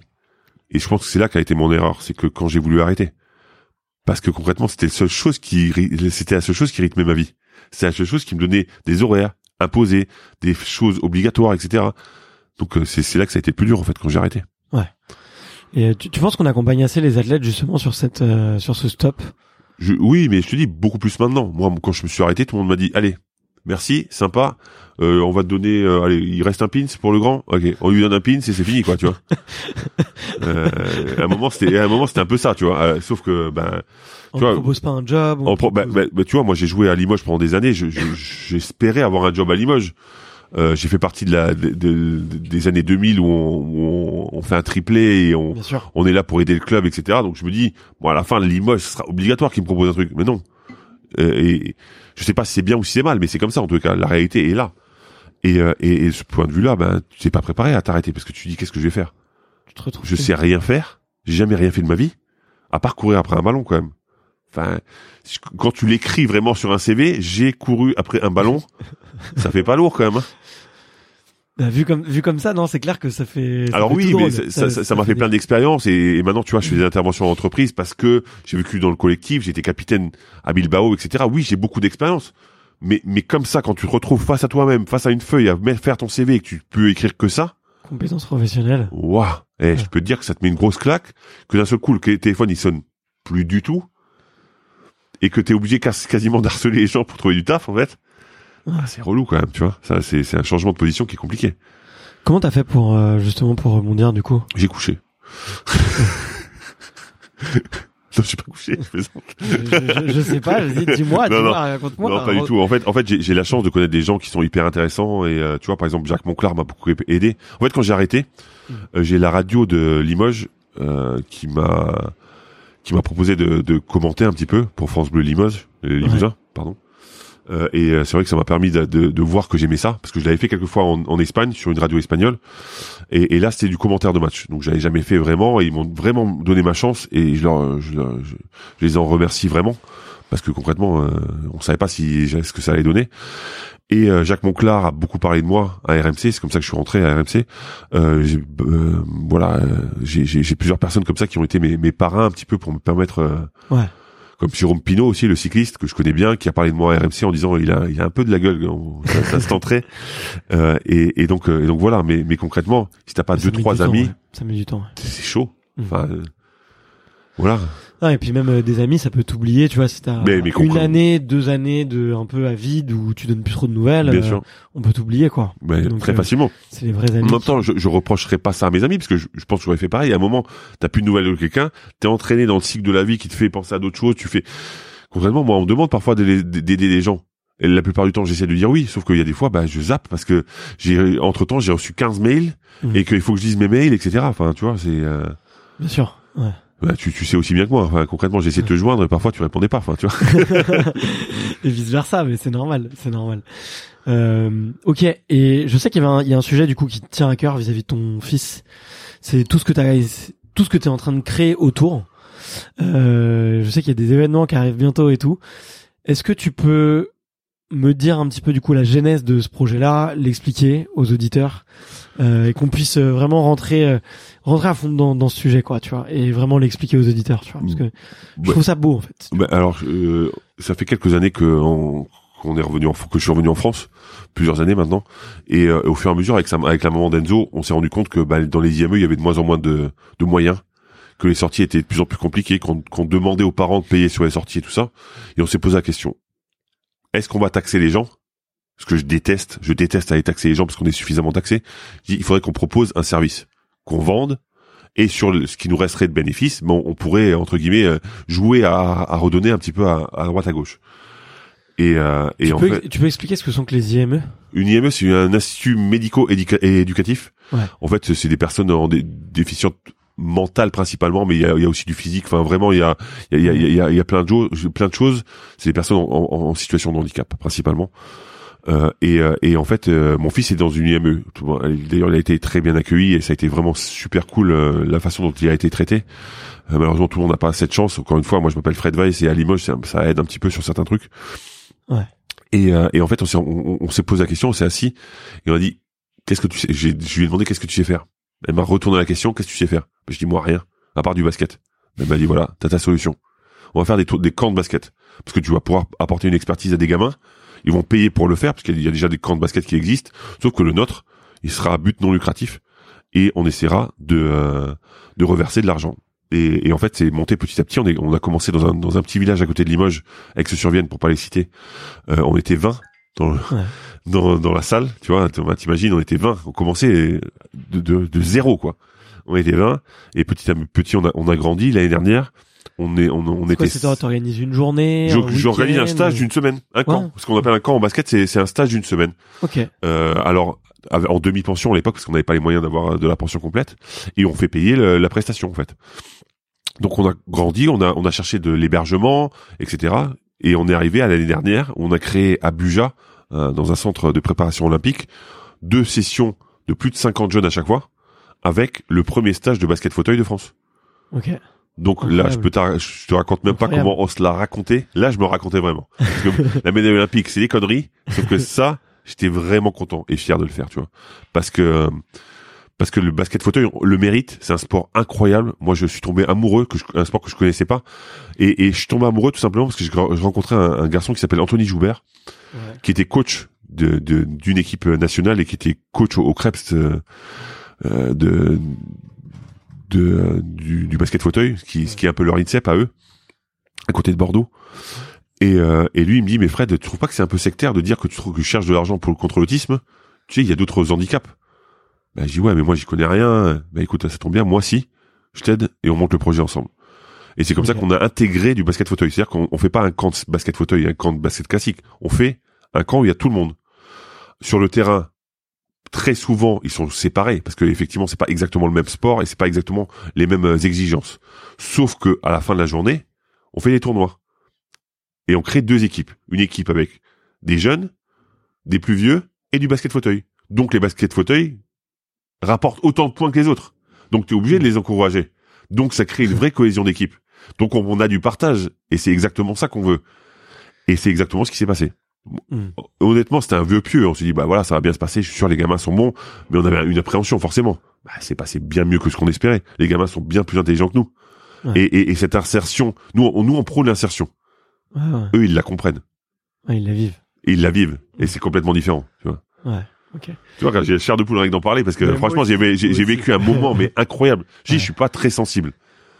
et je pense que c'est là qu'a été mon erreur, c'est que quand j'ai voulu arrêter, parce que concrètement, c'était la seule chose qui, c'était la seule chose qui rythmait ma vie. C'est la seule chose qui me donnait des horaires imposés, des choses obligatoires, etc. Donc euh, c'est là que ça a été le plus dur en fait quand j'ai arrêté. Et euh, tu, tu penses qu'on accompagne assez les athlètes justement sur cette euh, sur ce stop? Je, oui, mais je te dis beaucoup plus maintenant. Moi, quand je me suis arrêté, tout le monde m'a dit allez, merci, sympa. Euh, on va te donner, euh, allez, il reste un pins pour le grand. Ok, on lui donne un pins et c'est fini, quoi, tu vois. euh, à un moment, c'était, à un moment, c'était un peu ça, tu vois. Euh, sauf que, ben, On Tu vois, propose pas un job. on on pro- bah, propose- bah, bah, tu vois, moi, j'ai joué à Limoges pendant des années. Je, je- j'espérais avoir un job à Limoges. Euh, j'ai fait partie de la de- de- des années 2000 où on, où on, on fait un triplé et on, on est là pour aider le club, etc. Donc je me dis, bon, à la fin, Limoges, ce sera obligatoire qu'il me propose un truc. Mais non. Euh, et je sais pas si c'est bien ou si c'est mal, mais c'est comme ça, en tout cas. La réalité est là. Et, euh, et, et ce point de vue-là, ben, tu t'es pas préparé à t'arrêter parce que tu dis, qu'est-ce que je vais faire? Tu te retrouves. Je sais rien faire. J'ai jamais rien fait de ma vie. À part courir après un ballon, quand même. Enfin, quand tu l'écris vraiment sur un CV, j'ai couru après un ballon. ça fait pas lourd, quand même. hein. Bah, vu comme vu comme ça, non, c'est clair que ça fait. ça Alors fait oui, mais ça- ça ça- ça m'a fait plein d'expériences et, et maintenant tu vois, je fais des interventions en entreprise parce que j'ai vécu dans le collectif, j'étais capitaine à Bilbao, etc. Oui, j'ai beaucoup d'expérience. Mais mais comme ça, quand tu te retrouves face à toi-même, face à une feuille, à faire ton CV et que tu peux écrire que ça, compétences professionnelles. waouh, eh, je peux te dire que ça te met une grosse claque, que d'un seul coup le téléphone il sonne plus du tout et que t'es obligé quas- quasiment d'harceler les gens pour trouver du taf en fait. Ah, c'est relou quand même, tu vois. Ça c'est c'est un changement de position qui est compliqué. Comment t'as fait pour euh, justement pour rebondir du coup? J'ai couché. non, j'ai pas couché. je plaisante. je, je, je sais pas. Vas-y, dis-moi, dis-moi, non. raconte-moi. Non, pas du tout. En fait, en fait, j'ai j'ai la chance de connaître des gens qui sont hyper intéressants et euh, tu vois, par exemple, Jacques Monclar m'a beaucoup aidé. En fait, quand j'ai arrêté, euh, j'ai la radio de Limoges euh, qui m'a qui m'a proposé de, de commenter un petit peu pour France Bleu Limoges, euh, Limousin, pardon. Euh, et euh, c'est vrai que ça m'a permis de, de, de voir que j'aimais ça parce que je l'avais fait quelques fois en, en Espagne sur une radio espagnole. Et, et là c'était du commentaire de match. Donc j'avais jamais fait vraiment et ils m'ont vraiment donné ma chance et je leur je, je- je les en remercie vraiment. Parce que concrètement euh, on savait pas si ce que ça allait donner. Et euh, Jacques Monclar a beaucoup parlé de moi à RMC c'est comme ça que je suis rentré à RMC euh, euh, voilà euh, j'ai plusieurs personnes comme ça qui ont été mes, mes parrains un petit peu pour me permettre Ouais. Comme Jérôme Pinault aussi, le cycliste que je connais bien, qui a parlé de moi à RMC en disant il a, il a un peu de la gueule, on- ça, ça se tenterait. Euh, et, et donc, euh, et donc voilà. Mais, mais concrètement, si t'as pas Ça deux trois temps, amis, ouais. Ça met du temps. ouais. c'est chaud. Mhm. Enfin, euh, voilà. Ah, et puis même euh, des amis, ça peut t'oublier, tu vois, si t'as Mais- mais une année, deux années de un peu à vide où tu donnes plus trop de nouvelles, Bien euh, sûr, on peut t'oublier quoi. mais donc, très euh, facilement. C'est les vrais amis. En même temps, je, je reprocherais pas ça à mes amis parce que je, je pense que j'aurais fait pareil. À un moment, t'as plus de nouvelles de quelqu'un, t'es entraîné dans le cycle de la vie qui te fait penser à d'autres choses. Tu fais concrètement, moi, on me demande parfois d'aider les gens. Et la plupart du temps, j'essaie de dire oui, sauf qu'il y a des fois, bah, je zappe parce que j'ai, entre temps, j'ai reçu 15 mails Mhm. et qu'il faut que je dise mes mails, etc. Enfin, tu vois, c'est, euh, Bien sûr. Ouais. Bah, tu, tu sais aussi bien que moi. Enfin, concrètement, j'ai essayé de te joindre et parfois tu répondais pas. Enfin, tu vois. et vice versa, mais c'est normal, c'est normal. Euh, ok, et je sais qu'il y, y a un sujet du coup qui te tient à cœur vis-à-vis de ton fils. C'est tout ce que t'as, tout ce que t'es en train de créer autour. Euh, je sais qu'il y a des événements qui arrivent bientôt et tout. Est-ce que tu peux me dire un petit peu du coup la genèse de ce projet-là, l'expliquer aux auditeurs euh, et qu'on puisse euh, vraiment rentrer euh, rentrer à fond dans, dans ce sujet quoi, tu vois, et vraiment l'expliquer aux auditeurs, tu vois, parce que je trouve ça beau en fait. Bah, alors, euh, ça fait quelques années que on, qu'on est revenu en, que je suis revenu en France, plusieurs années maintenant, et euh, au fur et à mesure avec sa, avec la maman d'Enzo, on s'est rendu compte que bah, dans les IME il y avait de moins en moins de, de moyens, que les sorties étaient de plus en plus compliquées, qu'on, qu'on demandait aux parents de payer sur les sorties et tout ça, et on s'est posé la question est-ce qu'on va taxer les gens? Ce que je déteste, je déteste aller taxer les gens parce qu'on est suffisamment taxé. Il faudrait qu'on propose un service, qu'on vende. Et sur le- ce qui nous resterait de bénéfices, bon, on pourrait entre guillemets euh, jouer à, à redonner un petit peu à, à droite à gauche. Et, euh, et tu, en peux, fait, tu peux expliquer ce que sont que les IME une IME, c'est un institut médico-éducatif. Ouais. En fait, c'est des personnes en dé- mentales principalement, mais il y a, y a aussi du physique. Enfin, vraiment, il y a, il y a, il y a, il y a, plein de choses. Plein de choses. C'est des personnes en, en- en situation de handicap principalement. Euh, et, euh, et en fait, euh, mon fils est dans une IME. D'ailleurs, il a été très bien accueilli et ça a été vraiment super cool euh, la façon dont il a été traité. Euh, malheureusement, tout le monde n'a pas cette chance. Encore une fois, moi, je m'appelle Fred Weiss et à Limoges, ça, aide un petit peu sur certains trucs. Ouais. Et, euh, et en fait, on s'est on, on s'est posé la question, on s'est assis et on a dit qu'est-ce que tu sais? Je lui ai demandé qu'est-ce que tu sais faire? Elle m'a retourné la question qu'est-ce que tu sais faire? Je dis moi rien, à part du basket. Elle m'a dit voilà, t'as ta solution. On va faire des camps de basket parce que tu vas pouvoir apporter une expertise à des gamins. Ils vont payer pour le faire parce qu'il y a déjà des camps de basket qui existent. Sauf que le nôtre, il sera à but non lucratif et on essaiera de euh, de reverser de l'argent. Et, et en fait, c'est monté petit à petit. On, on a commencé dans un, dans un petit village à côté de Limoges, avec ce survienne pour pas les citer. Euh, on était 20 dans, le- Ouais. Dans, dans la salle, tu vois. T'imagines, on était 20. On commençait de, de, de zéro, quoi. On était 20 et petit à petit, on a, on a grandi. L'année dernière, on est, on, on quoi, était. t'organises une journée un J'organise un week-end, stage ou- d'une semaine, un camp. Ouais. Ce qu'on appelle un camp en basket, c'est un stage d'une semaine. Ok. Euh, alors en demi-pension à l'époque parce qu'on n'avait pas les moyens d'avoir euh, de la pension complète et on fait payer le- la prestation en fait. Donc on a grandi, on a on a cherché de l'hébergement, etc. Et on est arrivé à l'année dernière, on a créé à Buja, dans un centre de préparation olympique, deux sessions de plus de 50 jeunes à chaque fois, avec le premier stage de basket fauteuil de France. Ok. Donc là, je peux je te raconte même pas comment on se l'a raconté. Là, je me racontais vraiment. Parce que la médaille olympique, c'est des conneries. Sauf que ça, j'étais vraiment content et fier de le faire, tu vois. Parce que euh, parce que le basket fauteuil le mérite. C'est un sport incroyable. Moi, je suis tombé amoureux, que je- un sport que je connaissais pas. Et, et je suis tombé amoureux tout simplement parce que je, je rencontrais un, un garçon qui s'appelle Anthony Joubert, Ouais. qui était coach de de- d'une équipe nationale et qui était coach au, au Krebs euh, euh, de de du, du basket fauteuil, ce qui, ce qui est un peu leur INSEP à eux, à côté de Bordeaux. Et, euh, et lui, il me dit, mais Fred, tu trouves pas que c'est un peu sectaire de dire que tu trouves que je cherche de l'argent pour contre l'autisme Tu sais, il y a d'autres handicaps. Ben, je dis, ouais, mais moi, j'y connais rien. Ben, écoute, ça tombe bien, moi, si, je t'aide et on monte le projet ensemble. Et c'est comme ça qu'on a intégré du basket fauteuil. C'est-à-dire qu'on on fait pas un camp de basket fauteuil, un camp de basket classique. On fait un camp où il y a tout le monde. Sur le terrain, très souvent, ils sont séparés parce que effectivement, c'est pas exactement le même sport et c'est pas exactement les mêmes euh, exigences. Sauf que à la fin de la journée, on fait des tournois et on crée deux équipes. Une équipe avec des jeunes, des plus vieux et du basket fauteuil. Donc les basket fauteuil rapportent autant de points que les autres. Donc tu es obligé de les encourager. Donc ça crée une vraie cohésion d'équipe. Donc on, on a du partage et c'est exactement ça qu'on veut. Et c'est exactement ce qui s'est passé. Mm. Honnêtement, c'était un vieux pieux. On s'est dit bah voilà, ça va bien se passer. Je suis sûr les gamins sont bons, mais on avait une appréhension forcément. Bah, c'est passé bien mieux que ce qu'on espérait. Les gamins sont bien plus intelligents que nous. Ouais. Et, et, et cette insertion, nous, on, nous on prône l'insertion. Ouais, ouais. Eux, ils la comprennent Ouais, ils la vivent. et ils la vivent. Et c'est complètement différent. Tu vois. Ouais. Ok. Tu vois, quand j'ai la chair de poule rien d'en parler, parce que Mais franchement, j'ai vécu un moment mais incroyable. Je dis, je suis pas très sensible.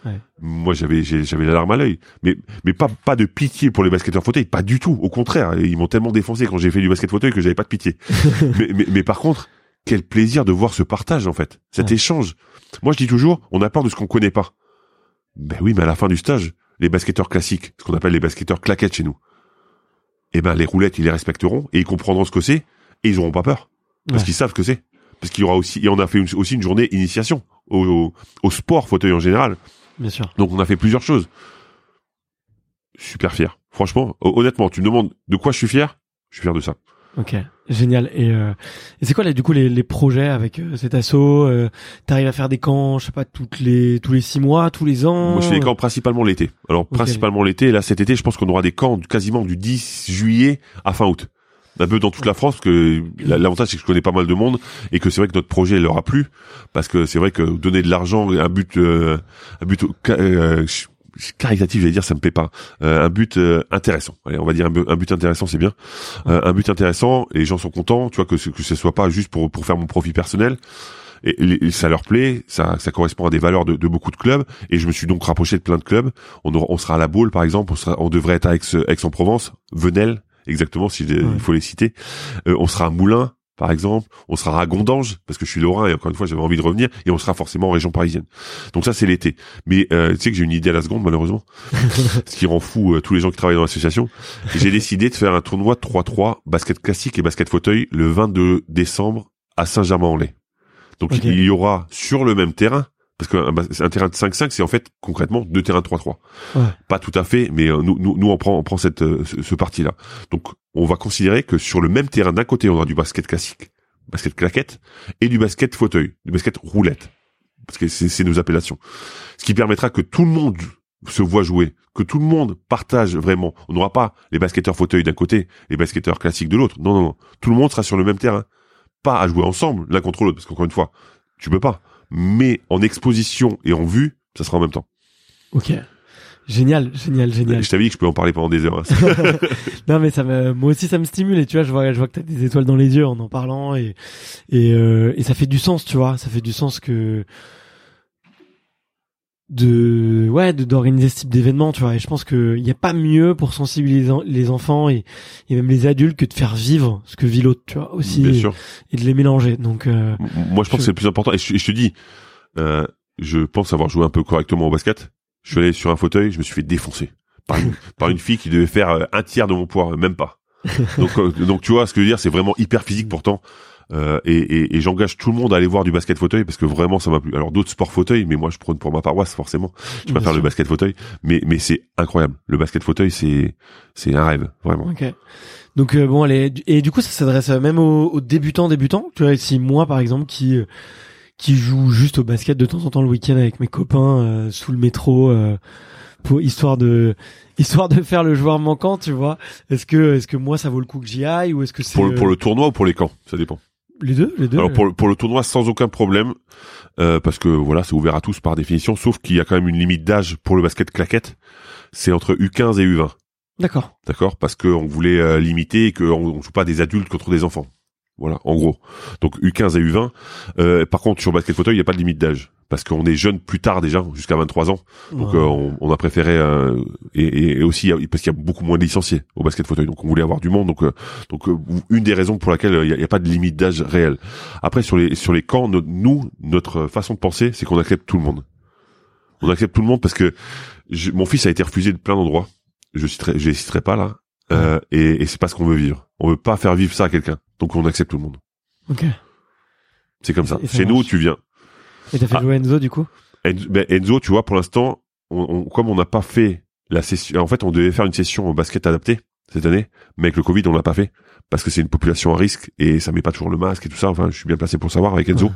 Ouais. Moi, j'avais j'avais la larme à l'œil, mais mais pas pas de pitié pour les basketteurs fauteuil, pas du tout. Au contraire, ils m'ont tellement défoncé quand j'ai fait du basket fauteuil que j'avais pas de pitié. mais, mais mais par contre, quel plaisir de voir ce partage en fait, cet Ouais. échange. Moi, je dis toujours, on a peur de ce qu'on connaît pas. Ben oui, mais à la fin du stage, les basketteurs classiques, ce qu'on appelle les basketteurs claquettes chez nous, eh ben les roulettes, ils les respecteront et ils comprendront ce que c'est et ils auront pas peur parce Ouais. qu'ils savent ce que c'est. Parce qu'il y aura aussi et on a fait une- aussi une journée initiation au, au, au sport fauteuil en général. Bien sûr. Donc on a fait plusieurs choses. Super fier. Franchement, ho- honnêtement, tu me demandes de quoi je suis fier Je suis fier de ça. Ok. Génial. Et, euh, et c'est quoi là du coup les, les projets avec euh, cet assaut euh, T'arrives à faire des camps, je sais pas, toutes les tous les six mois, tous les ans Moi, je fais des camps principalement l'été. Alors principalement l'été. Là, cet été, je pense qu'on aura des camps quasiment du 10 juillet à fin août. Un peu dans toute la France, parce que la- l'avantage c'est que je connais pas mal de monde et que c'est vrai que notre projet leur a plu, parce que c'est vrai que donner de l'argent, un but, euh, un but euh, caritatif, j'allais dire, ça me plaît pas. Euh, un but euh, intéressant. Allez, on va dire un, bu- un but intéressant, c'est bien. Euh, un but intéressant, et les gens sont contents, tu vois, que ce, que ce soit pas juste pour pour faire mon profit personnel. Et, ça leur plaît, ça, ça correspond à des valeurs de, de beaucoup de clubs. Et je me suis donc rapproché de plein de clubs. On, aura- on sera à la Baule, par exemple. On, sera, on devrait être à Aix, Aix-en-Provence, Venelle, exactement, si Ouais. il faut les citer. Euh, on sera à Moulins, par exemple. On sera à Gondange, parce que je suis lorrain et encore une fois, j'avais envie de revenir. Et on sera forcément en région parisienne. Donc ça, c'est l'été. Mais euh, tu sais que j'ai une idée à la seconde, malheureusement. ce qui rend fou euh, tous les gens qui travaillent dans l'association. J'ai décidé de faire un tournoi 3-3, basket classique et basket fauteuil, le 22 décembre à Saint-Germain-en-Laye. Donc il y aura sur le même terrain, parce qu'un bas- un terrain de 5-5, c'est en fait concrètement deux terrains de 3-3. Ouais. Pas tout à fait, mais euh, nous, nous, nous on prend, on prend cette, euh, ce, ce parti-là. Donc on va considérer que sur le même terrain, d'un côté, on aura du basket classique, basket claquette, et du basket fauteuil, du basket roulette, parce que c'est c'est nos appellations. Ce qui permettra que tout le monde se voit jouer, que tout le monde partage vraiment. On n'aura pas les basketteurs fauteuil d'un côté, les basketteurs classiques de l'autre. Non, non, non. Tout le monde sera sur le même terrain. Pas à jouer ensemble, l'un contre l'autre, parce qu'encore une fois, tu peux pas. Mais en exposition et en vue, ça sera en même temps. Ok. Génial, génial, génial. Je t'avais dit que je peux en parler pendant des heures. hein. non mais ça me, moi aussi ça me stimule et tu vois, je vois, je vois que t'as des étoiles dans les yeux en en parlant et et euh, et ça fait du sens, tu vois, ça fait du sens que de ouais de d'organiser ce type d'événement, tu vois. Et je pense que il y a pas mieux pour sensibiliser en- les enfants et et même les adultes que de faire vivre ce que vit l'autre, tu vois, aussi Bien et, sûr. et de les mélanger. Donc euh, Moi, je pense que c'est le plus important. Et je, te dis, euh, je pense avoir joué un peu correctement au basket. Je suis allé sur un fauteuil, je me suis fait défoncer par une, par une fille qui devait faire euh, un tiers de mon poids, même pas. Donc, euh, donc tu vois, ce que je veux dire, c'est vraiment hyper physique pourtant. Euh, et et, et j'engage tout le monde à aller voir du basket fauteuil parce que vraiment ça m'a plu. Alors d'autres sports fauteuil, mais moi je prône pour ma paroisse forcément. Je préfère le basket fauteuil, mais mais c'est incroyable. Le basket fauteuil, c'est c'est un rêve vraiment. Ok. Donc euh, bon, allez, et du coup, ça s'adresse même aux, aux débutants, débutants? Tu vois, si moi, par exemple, qui euh, qui joue juste au basket de temps en temps le week-end avec mes copains euh, sous le métro, euh, pour histoire de histoire de faire le joueur manquant, tu vois. Est-ce que est-ce que moi ça vaut le coup que j'y aille ou est-ce que c'est Pour le, pour le tournoi ou pour les camps, ça dépend. Les deux, les deux. Alors pour le, pour le tournoi sans aucun problème euh, parce que voilà c'est ouvert à tous par définition sauf qu'il y a quand même une limite d'âge pour le basket claquette c'est entre U15 et U20 D'accord. d'accord? Parce que on voulait euh, limiter et qu'on on joue pas des adultes contre des enfants voilà en gros donc U15 et U20 euh, par contre sur basket fauteuil il y a pas de limite d'âge parce qu'on est jeune plus tard déjà jusqu'à 23 ans donc Ouais. euh, on, on a préféré euh, et, et- aussi parce qu'il y a beaucoup moins de licenciés au basket fauteuil, donc on voulait avoir du monde. Donc euh, donc euh, une des raisons pour laquelle euh, il n'y a, pas de limite d'âge réel. Après sur les sur les camps, no- nous notre façon de penser, c'est qu'on accepte tout le monde. On accepte tout le monde parce que je- mon fils a été refusé de plein d'endroits. Je citerai, je les citerai pas là. Euh, et, et c'est pas ce qu'on veut vivre. On veut pas faire vivre ça à quelqu'un. Donc on accepte tout le monde. Ok. C'est comme ça. Ça Chez nous, tu viens. Et t'as fait Ah. jouer Enzo du coup? Enzo, ben, Enzo, tu vois, pour l'instant, on, on- comme on n'a pas fait la session, en fait, on devait faire une session en basket adapté cette année, mais avec le Covid, on l'a pas fait parce que c'est une population à risque et ça met pas toujours le masque et tout ça. Enfin, je suis bien placé pour savoir avec Enzo.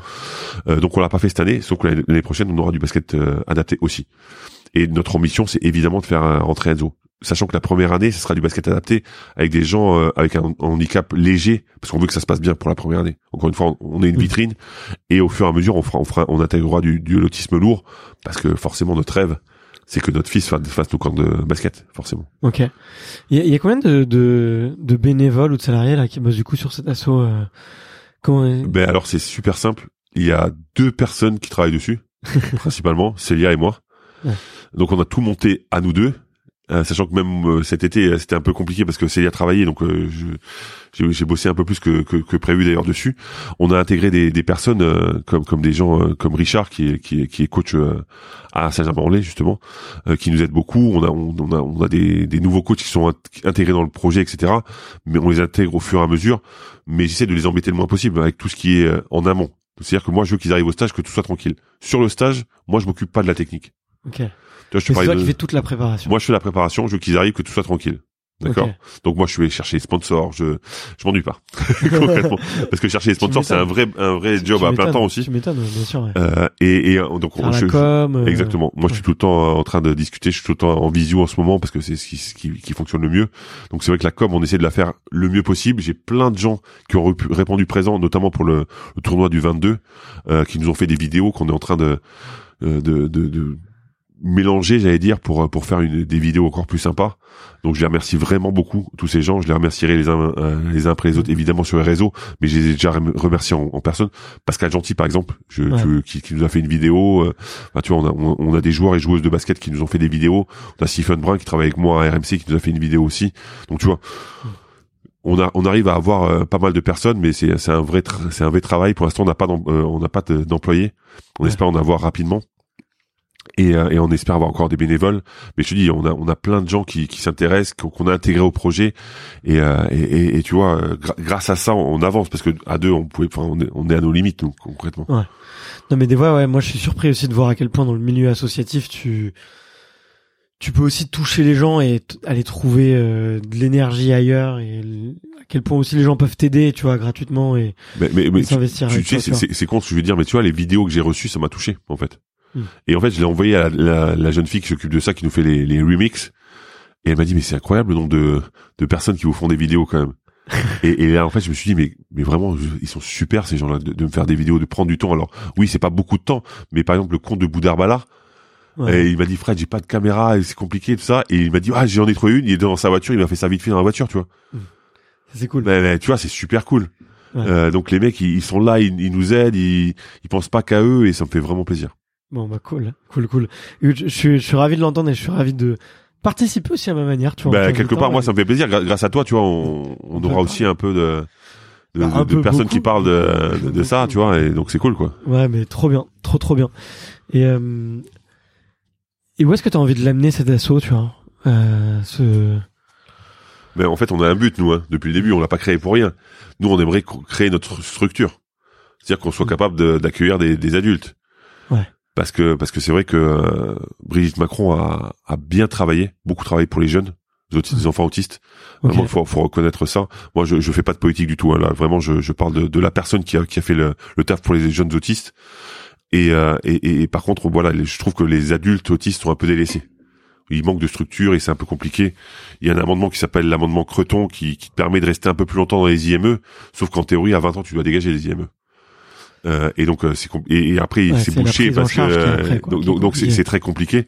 Euh, donc, on l'a pas fait cette année, sauf que l'année l'année prochaine, on aura du basket euh, adapté aussi. Et notre ambition, c'est évidemment de faire euh, rentrer Enzo. Sachant que la première année, ce sera du basket adapté avec des gens euh, avec un, un handicap léger, parce qu'on veut que ça se passe bien pour la première année. Encore une fois, on, on est une Oui. vitrine, et au fur et à mesure, on fera, on fera, on intégrera du, du autisme lourd, parce que forcément, notre rêve, c'est que notre fils fasse, nos camps de basket, forcément. Ok. Il y y a combien de, de de bénévoles ou de salariés là qui bossent du coup sur cet assaut euh, Comment Ben alors, c'est super simple. Il y a deux personnes qui travaillent dessus, principalement, Célia et moi. Ouais. Donc, on a tout monté à nous deux. Euh, sachant que même euh, cet été euh, c'était un peu compliqué parce que Célia travaillait donc euh, j'ai- bossé un peu plus que, que, que prévu d'ailleurs dessus. On a intégré des, des personnes comme comme des gens comme Richard qui est qui est, qui est coach à Saint-Germain-en-Laye justement qui nous aide beaucoup. On a on, a on a des, des nouveaux coachs qui sont int- intégrés dans le projet etc mais on les intègre au fur et à mesure. Mais j'essaie de les embêter le moins possible avec tout ce qui est en amont. C'est-à-dire que moi je veux qu'ils arrivent au stage que tout soit tranquille. Sur le stage moi je m'occupe pas de la technique. Ok. Je te C'est toi de- qui fais toute la préparation. moi, je fais la préparation, je veux qu'ils arrivent, que tout soit tranquille. D'accord. Donc moi, je vais chercher les sponsors, je je m'ennuie pas concrètement, parce que chercher les sponsors, c'est un vrai un vrai job à plein temps aussi. Tu m'étonnes, bien sûr. ouais. Euh, et, et donc Faire je- la je- com. Exactement. Moi, je suis tout le temps euh, en train de discuter. Je suis tout le temps en visio en ce moment parce que c'est ce qui, ce qui, qui fonctionne le mieux. Donc, c'est vrai que la com, on essaie de la faire le mieux possible. J'ai plein de gens qui ont répondu présent, notamment pour le, le tournoi du 22, euh, qui nous ont fait des vidéos qu'on est en train de, euh, de, de, de mélanger, j'allais dire, pour euh, pour faire une, des vidéos encore plus sympas. Donc, je les remercie vraiment beaucoup tous ces gens. Je les remercierai les uns euh, les uns après les autres, évidemment sur les réseaux, mais je les ai déjà rem- remerciés en, en personne. Pascal Gentil, par exemple, je, Ouais. tu- qui, qui nous a fait une vidéo. euh, Enfin, tu vois, on a, on, on a des joueurs et joueuses de basket qui nous ont fait des vidéos. On a Stephen Brun qui travaille avec moi à RMC qui nous a fait une vidéo aussi. Donc tu vois, on a, on arrive à avoir euh, pas mal de personnes, mais c'est, c'est un vrai, c'est un vrai travail. Pour l'instant, on n'a pas, euh, on n'a pas de- d'employés. On Ouais. espère en avoir rapidement. Et, euh, et on espère avoir encore des bénévoles. Mais je te dis, on a, on a plein de gens qui, qui s'intéressent, qu'on, a intégré au projet. Et, euh, et, et, et tu vois, euh, grâce à ça, on, avance parce que à deux, on pouvait, enfin, on est, on est à nos limites, donc concrètement. Non mais des fois ouais, moi je suis surpris aussi de voir à quel point dans le milieu associatif tu tu peux aussi toucher les gens et aller trouver euh, de l'énergie ailleurs et à quel point aussi les gens peuvent t'aider, tu vois, gratuitement et, Mais, mais, mais tu, tu sais, c'est con ce que je veux dire, mais tu vois, les vidéos que j'ai reçues, ça m'a touché, en fait. Hmm. Et en fait, je l'ai envoyé à la, la, la jeune fille qui s'occupe de ça, qui nous fait les, les remixes. Et elle m'a dit, mais c'est incroyable le nombre de, de personnes qui vous font des vidéos quand même. et, et là, en fait, je me suis dit, mais, mais vraiment, je- ils sont super ces gens-là de, de me faire des vidéos, de prendre du temps. Alors, oui, c'est pas beaucoup de temps, mais par exemple, le compte de Boudarbala, Ouais. et il m'a dit, Fred, j'ai pas de caméra, et c'est compliqué, tout ça. Et il m'a dit, ah, j'en ai trouvé une, il est dans sa voiture, il m'a fait ça vite fait dans la voiture, tu vois. C'est cool. Mais, mais tu vois, c'est super cool. Ouais. Euh, donc les mecs, ils, ils sont là, ils, ils nous aident, ils, ils pensent pas qu'à eux, et ça me fait vraiment plaisir. Bon bah cool, cool, cool. Et Je, je suis, je suis ravi de l'entendre et je suis ravi de participer aussi à ma manière, tu vois. Bah, quelque temps, part, moi, ça me fait plaisir. Grâce à toi, tu vois, on, on aura aussi un peu de, de, Bah, de- personnes beaucoup. qui parlent de, de, de ça, tu vois, et donc c'est cool, quoi. Ouais, mais trop bien, trop trop bien. Et euh, et où est-ce que t'as envie de l'amener cet assaut, tu vois euh, ce... Mais en fait, on a un but, nous, hein, depuis le début, on l'a pas créé pour rien. Nous, on aimerait cr- créer notre structure. C'est-à-dire qu'on soit Mm. capable de- d'accueillir des, des adultes. Parce que parce que c'est vrai que euh, Brigitte Macron a, a bien travaillé, beaucoup travaillé pour les jeunes, les, autistes, les enfants autistes. Ok. Vraiment, il faut, faut reconnaître ça. Moi, je, je fais pas de politique du tout. hein, là, vraiment, je, je parle de, de la personne qui a, qui a fait le, le taf pour les jeunes autistes. Et, euh, et, et, par contre, voilà, je trouve que les adultes autistes sont un peu délaissés. Il manque de structure et c'est un peu compliqué. Il y a un amendement qui s'appelle l'amendement Creton qui, qui te permet de rester un peu plus longtemps dans les IME, sauf qu'en théorie, à 20 ans, tu dois dégager les IME. Euh, et donc euh, c'est et, et après Ouais, c'est bouché parce que euh, après, quoi, donc c'est très compliqué.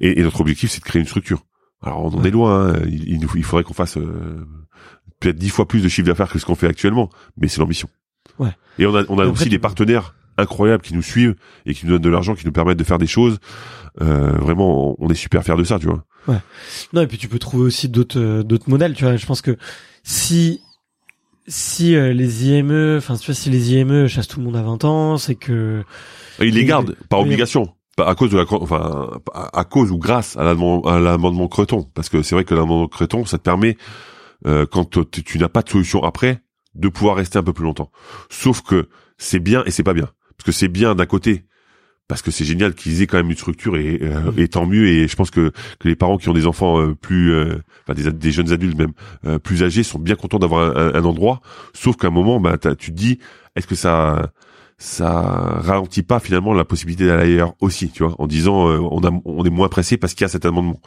Et, et notre objectif c'est de créer une structure. Alors on en est loin hein. il, il nous il faudrait qu'on fasse euh, peut-être dix fois plus de chiffre d'affaires que ce qu'on fait actuellement mais c'est l'ambition. Ouais. et on a on a aussi des partenaires incroyables qui nous suivent et qui nous donnent de l'argent qui nous permettent de faire des choses. Euh, vraiment on est super fiers de ça tu vois. Non, et puis tu peux trouver aussi d'autres euh, d'autres modèles, tu vois. Je pense que si si euh, les IME, enfin tu vois, si les IME chassent tout le monde à 20 ans, c'est que ils les gardent par oui. obligation, pas à cause de la, enfin à cause ou grâce à l'amendement Creton, parce que c'est vrai que l'amendement Creton, ça te permet euh, quand tu, tu n'as pas de solution après, de pouvoir rester un peu plus longtemps. Sauf que c'est bien et c'est pas bien, parce que c'est bien d'un côté. Parce que c'est génial qu'ils aient quand même une structure et, euh, et tant mieux et je pense que, que les parents qui ont des enfants euh, plus euh, enfin des, des jeunes adultes même euh, plus âgés sont bien contents d'avoir un, un- endroit sauf qu'à un moment bah tu te dis est-ce que ça ça ralentit pas finalement la possibilité d'aller ailleurs aussi, tu vois, en disant euh, on a on est moins pressé parce qu'il y a cet amendement.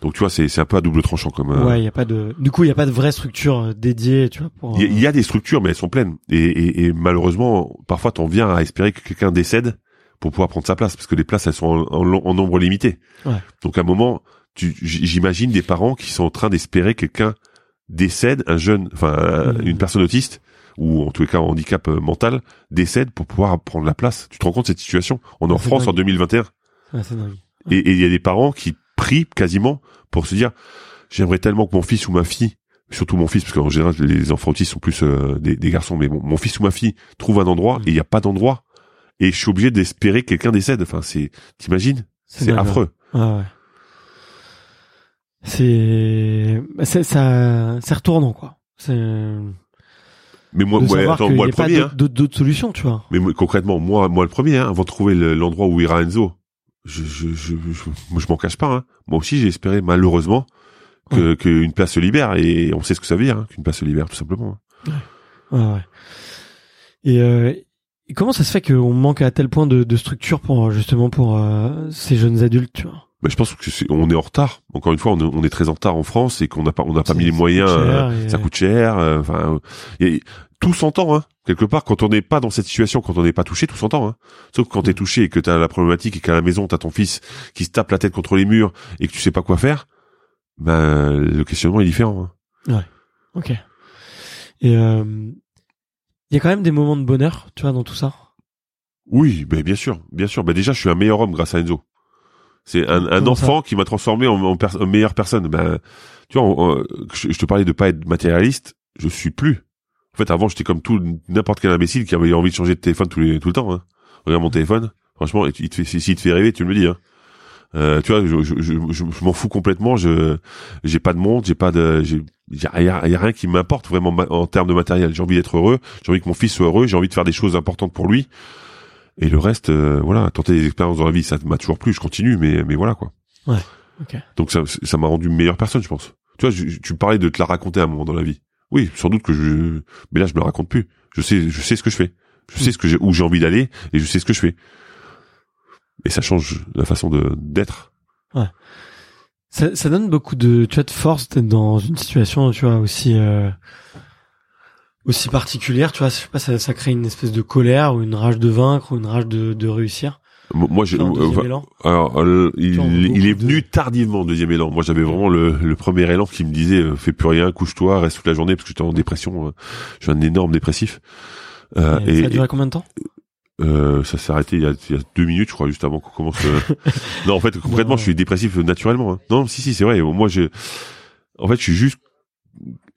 Donc tu vois, c'est c'est un peu à double tranchant comme. euh, ouais, il y a pas de du coup, il y a pas de vraie structure euh, dédiée, tu vois pour Il y, a- euh, y a des structures, mais elles sont pleines. Et, et, et malheureusement, parfois, t'en viens à espérer que quelqu'un décède pour pouvoir prendre sa place, parce que les places, elles sont en, en lo- en nombre limité. Ouais. Donc à un moment, j'imagine des parents qui sont en train d'espérer que quelqu'un décède, un jeune, enfin un- Mhm. une personne autiste ou en tous les cas en handicap euh, mental décède pour pouvoir prendre la place. Tu te rends compte de cette situation? On est en Ah, France en dingue. 2021 ouais, c'est dingue. et et il y a des parents qui prient quasiment pour se dire j'aimerais tellement que mon fils ou ma fille surtout mon fils parce qu'en général les enfants autistes sont plus euh, des, des garçons mais mon, mon fils ou ma fille trouve un endroit Mm. et il n'y a pas d'endroit et je suis obligé d'espérer que quelqu'un décède enfin c'est t'imagines? C'est dingue, affreux Ouais, ouais. C'est bah, c'est ça c'est retournant quoi. C'est mais moi de attends, moi le pas premier d'autres- hein. d'autres solutions, tu vois. mais moi, concrètement moi moi le premier hein, avant de trouver le- l'endroit où ira Enzo je je je je, je m'en cache pas hein. moi aussi j'ai espéré malheureusement que qu'une place se libère et on sait ce que ça veut dire hein, qu'une place se libère tout simplement hein. Ouais, ouais. Et, euh, et comment ça se fait qu'on manque à tel point de, de structure pour justement pour euh, ces jeunes adultes, tu vois Mais je pense que c'est, on est en retard. Encore une fois, on est, on est très en retard en France et qu'on n'a pas, on n'a pas mis les moyens. coûte cher euh, et- Ça coûte cher. euh, Enfin, euh, et tout s'entend. Hein, quelque part, quand on n'est pas dans cette situation, quand on n'est pas touché, tout s'entend. Hein. Sauf que quand t'es touché et que t'as la problématique et qu'à la maison t'as ton fils qui se tape la tête contre les murs et que tu sais pas quoi faire, ben le questionnement est différent. hein. Ok. Et euh, il y a quand même des moments de bonheur, tu vois, dans tout ça. Oui, ben bien sûr, bien sûr. Ben déjà, je suis un meilleur homme grâce à Enzo. C'est un, un enfant qui m'a transformé en, en en meilleure personne. Ben, tu vois, on- on- je, je te parlais de pas être matérialiste. Je suis plus. En fait, avant, j'étais comme tout n'importe quel imbécile qui avait envie de changer de téléphone tous les tout le temps. Hein. Regarde mon téléphone. Franchement, il te fait, s'il te fait rêver, tu me le dis. Hein. Euh, tu vois, je, je, je, je- je m'en fous complètement. Je, j'ai pas de monde, j'ai pas de, j'ai, y a, y a- y a rien qui m'importe vraiment en termes de matériel. J'ai envie d'être heureux. J'ai envie que mon fils soit heureux. J'ai envie de faire des choses importantes pour lui. Et le reste, euh, voilà, tenter des expériences dans la vie, ça m'a toujours plu. Je continue, mais, mais voilà quoi. Ouais. Ok. Donc ça, ça m'a rendu une meilleure personne, je pense. Tu vois, je- tu parlais de te la raconter à un moment dans la vie. Oui, sans doute que je, mais là je me la raconte plus. Je sais, je sais ce que je fais. Je sais ce que j'ai, où j'ai envie d'aller et je sais ce que je fais. Et ça change la façon de d'être. Ça, ça donne beaucoup de, tu vois, de force d'être dans une situation, tu vois, aussi, euh, aussi particulière, tu vois. Je sais pas, ça, ça crée une espèce de colère ou une rage de vaincre ou une rage de, de réussir. Mo- Moi, euh, deuxième enfin, élan. alors, euh, il, Genre, il est venu tardivement, deuxième élan. Moi, j'avais vraiment le, le premier élan qui me disait, euh, fais plus rien, couche-toi, reste toute la journée, parce que j'étais en dépression. euh, je suis un énorme dépressif. Euh, Et et, ça a duré combien de temps? Euh, ça s'est arrêté il y, a, il y a deux minutes, je crois, juste avant qu'on commence. euh. non, en fait, concrètement, je suis dépressif euh, naturellement. hein. Non, si, si, c'est vrai. Moi, je, en fait, je suis juste,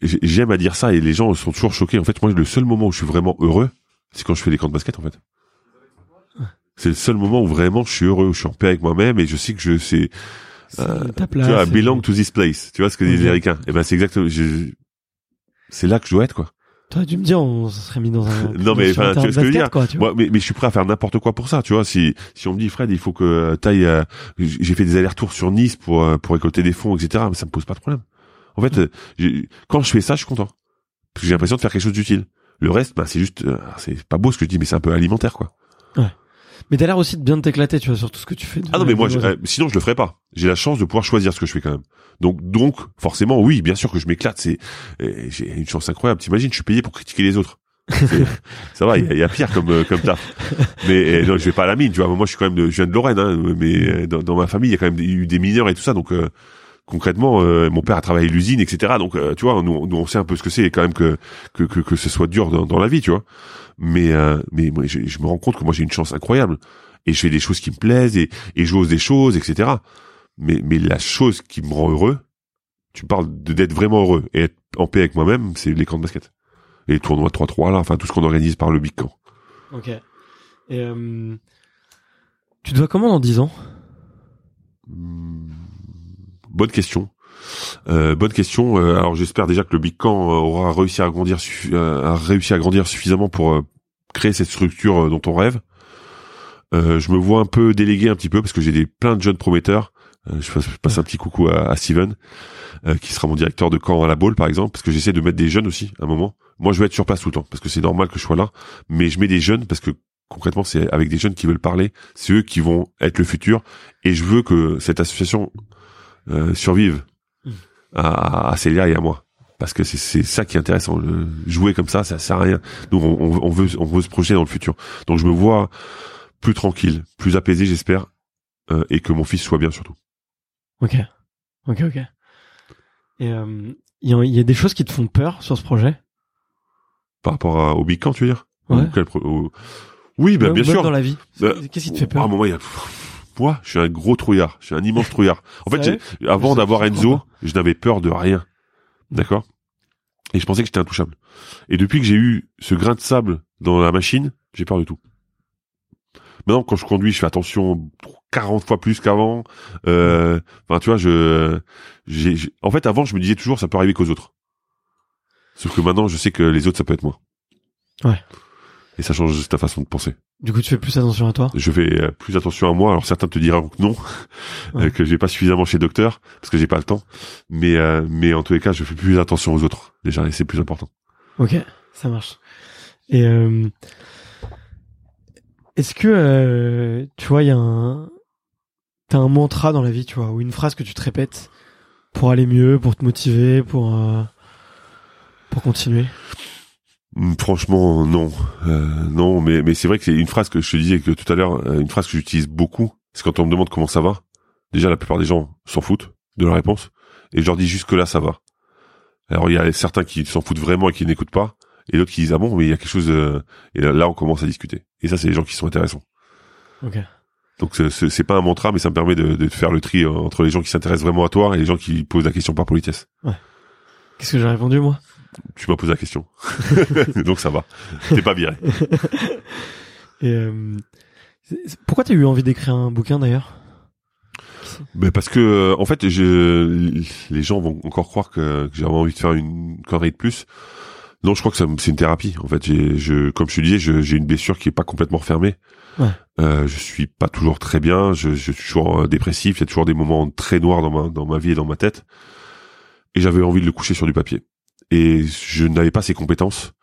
j'ai- j'aime à dire ça et les gens sont toujours choqués. En fait, moi, le seul moment où je suis vraiment heureux, c'est quand je fais des camps de basket, en fait. C'est le seul moment où vraiment je suis heureux, où je suis en paix avec moi-même et je sais que je sais, C'est Euh, ta tu vois, I belong to this place. Tu vois ce que disent les Américains. Et ben, c'est exactement, je- c'est là que je dois être, quoi. T'aurais dû me dire, on se serait mis dans un. Non, mais, enfin, tu vois de ce que je veux dire. quoi, tu vois. Moi, mais, mais je suis prêt à faire n'importe quoi pour ça, tu vois. Si si on me dit Fred, il faut que t'ailles, euh, j'ai fait des allers-retours sur Nice pour euh, pour récolter des fonds, etc. Mais ça me pose pas de problème. En fait, euh, j'ai- quand je fais ça, je suis content parce que j'ai l'impression de faire quelque chose d'utile. Le reste, bah, c'est juste, euh, c'est pas beau ce que je dis, mais c'est un peu alimentaire, quoi. Mais t'as l'air aussi de bien t'éclater, tu vois, sur tout ce que tu fais. Ah non, mais moi, je- euh, sinon je le ferais pas. J'ai la chance de pouvoir choisir ce que je fais quand même. Donc, donc, forcément, oui, bien sûr que je m'éclate. C'est, j'ai une chance incroyable. T'imagines, je suis payé pour critiquer les autres. Ça va, il y, y a pire comme euh, comme taf. Mais euh, non, je vais pas à la mine, tu vois. Moi, je suis quand même, de, je viens de Lorraine, hein, mais euh, dans, ma famille, il y a quand même eu des mineurs et tout ça. Donc, concrètement, mon père a travaillé l'usine, etc. Donc, tu vois, nous, nous, on sait un peu ce que c'est, quand même que que que, que ce soit dur dans, la vie, tu vois. Mais mais moi, je, je me rends compte que moi, j'ai une chance incroyable et je fais des choses qui me plaisent et et j'ose des choses, etc. Mais mais la chose qui me rend heureux, tu parles de d'être vraiment heureux et être en paix avec moi-même, c'est les camps de basket. Et les tournois 3-3 là, enfin tout ce qu'on organise par le Big Camp. Ok. Et euh, tu te vois comment dans 10 ans? Hmm, Bonne question. Euh, bonne question. Euh, alors j'espère déjà que le Big Camp euh, aura réussi à grandir, euh, a réussi à grandir suffisamment pour euh, créer cette structure dont on rêve. Euh, je me vois un peu délégué un petit peu parce que j'ai des plein de jeunes prometteurs. Euh, je, passe, je passe un petit coucou à, à Steven, euh, qui sera mon directeur de camp à la Baule par exemple, parce que j'essaie de mettre des jeunes aussi à un moment. Moi je veux être sur place tout le temps parce que c'est normal que je sois là, mais je mets des jeunes parce que concrètement c'est avec des jeunes qui veulent parler, c'est eux qui vont être le futur et je veux que cette association euh, survive Mm. à, à Célia et à moi. Parce que c'est c'est ça qui est intéressant. Le- jouer comme ça, ça sert à rien. Nous, on, on- on veut, on veut se projeter dans le futur. Donc, je me vois plus tranquille, plus apaisé, j'espère, euh, et que mon fils soit bien surtout. Ok. Ok, ok. Et euh, il y, a- il y a des choses qui te font peur sur ce projet? Par rapport à, au Big Camp, tu veux dire? Ouais. Ou quel pro- au- Oui, Même- bien sûr. dans la vie. Euh, Qu'est-ce qui te fait À peur un moment, il y a... Moi, je suis un gros trouillard. Je suis un immense trouillard. En fait, avant d'avoir Enzo, je n'avais peur de rien. D'accord? Et je pensais que j'étais intouchable. Et depuis que j'ai eu ce grain de sable dans la machine, j'ai peur de tout. Maintenant, quand je conduis, je fais attention 40 fois plus qu'avant. Euh, Enfin, tu vois, je, j'ai, en fait, avant, je me disais toujours, ça peut arriver qu'aux autres. Sauf que maintenant, je sais que les autres, ça peut être moi. Ouais. Et ça change ta façon de penser. Du coup, tu fais plus attention à toi? Je fais euh, plus attention à moi. Alors certains te diront que non, Ouais. euh, que j'ai pas suffisamment chez docteur parce que j'ai pas le temps. Mais euh, mais en tous les cas, je fais plus attention aux autres déjà et c'est plus important. Ok, ça marche. Et euh, est-ce que euh, tu vois, il y a un t'as un mantra dans la vie, tu vois, ou une phrase que tu te répètes pour aller mieux, pour te motiver, pour euh, pour continuer? Hum, Franchement, non, Euh, non. Mais mais c'est vrai que c'est une phrase que je te disais que tout à l'heure, euh, une phrase que j'utilise beaucoup. C'est quand on me demande comment ça va. Déjà, la plupart des gens s'en foutent de la réponse et je leur dis jusque là ça va. Alors il y a certains qui s'en foutent vraiment et qui n'écoutent pas, et d'autres qui disent ah bon mais il y a quelque chose. de- Et là, là, on commence à discuter. Et ça c'est les gens qui sont intéressants. Ok. Donc c'est- pas un mantra, mais ça me permet de, de faire le tri euh, entre les gens qui s'intéressent vraiment à toi et les gens qui posent la question par politesse. Qu'est-ce que j'ai répondu moi? Tu m'as posé la question, donc ça va. T'es pas viré. Et euh, pourquoi t'as eu envie d'écrire un bouquin d'ailleurs? Mais parce que euh, en fait, je, les gens vont encore croire que, que j'ai vraiment envie de faire une connerie de plus. Non, je crois que c'est une thérapie. En fait, je, comme je te disais, j'ai une blessure qui est pas complètement refermée. Ouais. Euh, je suis pas toujours très bien. Je, je suis toujours euh, dépressif. Il y a toujours des moments très noirs dans ma dans ma vie et dans ma tête. Et j'avais envie de le coucher sur du papier. Et je n'avais pas ces compétences.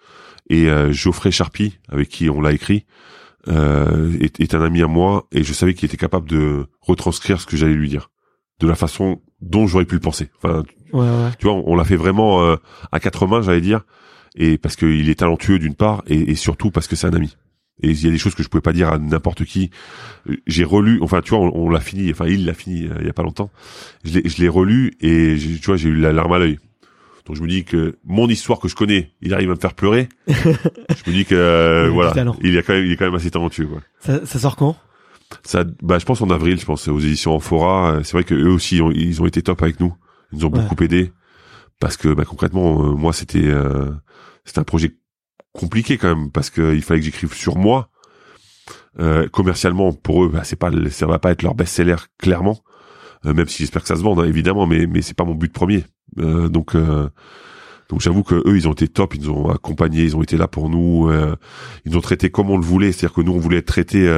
Et euh, Geoffrey Charpie, avec qui on l'a écrit, euh, est, est un ami à moi. Et je savais qu'il était capable de retranscrire ce que j'allais lui dire de la façon dont j'aurais pu le penser. Enfin, Ouais, ouais. tu vois, on, on l'a fait vraiment euh, à quatre mains, j'allais dire, et parce qu'il est talentueux d'une part, et, et surtout parce que c'est un ami. Et il y a des choses que je pouvais pas dire à n'importe qui. Euh, J'ai relu, enfin, tu vois, on, on l'a fini, enfin, il l'a fini euh, il y a pas longtemps. Je l'ai, relu et tu vois, j'ai eu la larme à l'œil. Donc je me dis que mon histoire que je connais, il arrive à me faire pleurer. je me dis que euh, Il voilà, il est quand même, il est quand même assez talentueux, quoi. Ça, ça sort quand? Ça, bah, je pense en avril, je pense aux éditions Amphora. Euh, C'est vrai que eux aussi, ils ont, ils ont été top avec nous. Ils nous ont Ouais. beaucoup aidés parce que, bah, concrètement, euh, moi, c'était, euh, c'était un projet compliqué quand même parce que il fallait que j'écrive sur moi. Euh, commercialement, pour eux, bah, c'est pas, ça va pas être leur best-seller clairement. Euh, même si j'espère que ça se vende, hein, évidemment, mais mais c'est pas mon but premier. Euh, donc donc j'avoue que eux, ils ont été top, ils nous ont accompagnés, ils ont été là pour nous. ils nous ont traités comme on le voulait, c'est-à-dire que nous, on voulait être traités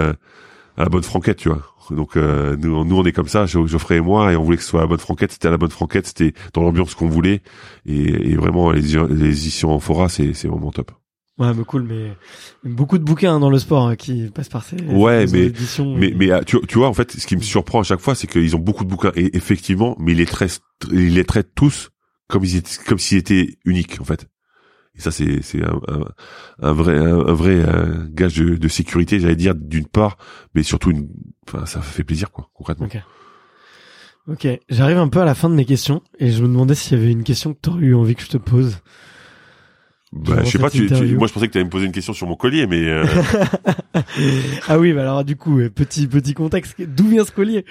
à la bonne franquette, tu vois. Donc euh, nous, nous, on est comme ça, Geoffrey et moi, et on voulait que ce soit à la bonne franquette. C'était à la bonne franquette, c'était dans l'ambiance qu'on voulait, et, et vraiment les, les éditions Amphora, c'est c'est vraiment top. Ouais, mais cool, mais beaucoup de bouquins hein, dans le sport hein, qui passent par ces, Ouais, mais- éditions. Mais, mais euh, tu, tu vois, en fait, ce qui me surprend à chaque fois, c'est qu'ils ont beaucoup de bouquins, et effectivement, mais ils les traitent, ils les traitent tous comme ils étaient, comme s'ils étaient uniques, en fait. Et ça, c'est un, un, un vrai un, un vrai euh, gage de, de sécurité, j'allais dire, d'une part, mais surtout, une, enfin, ça fait plaisir, quoi, concrètement. Ok. Ok, j'arrive un peu à la fin de mes questions et je me demandais s'il y avait une question que tu aurais eu envie que je te pose. Bah, je sais pas, tu, tu- moi, je pensais que tu allais me poser une question sur mon collier, mais euh, ah oui, bah alors du coup, petit petit contexte, d'où vient ce collier?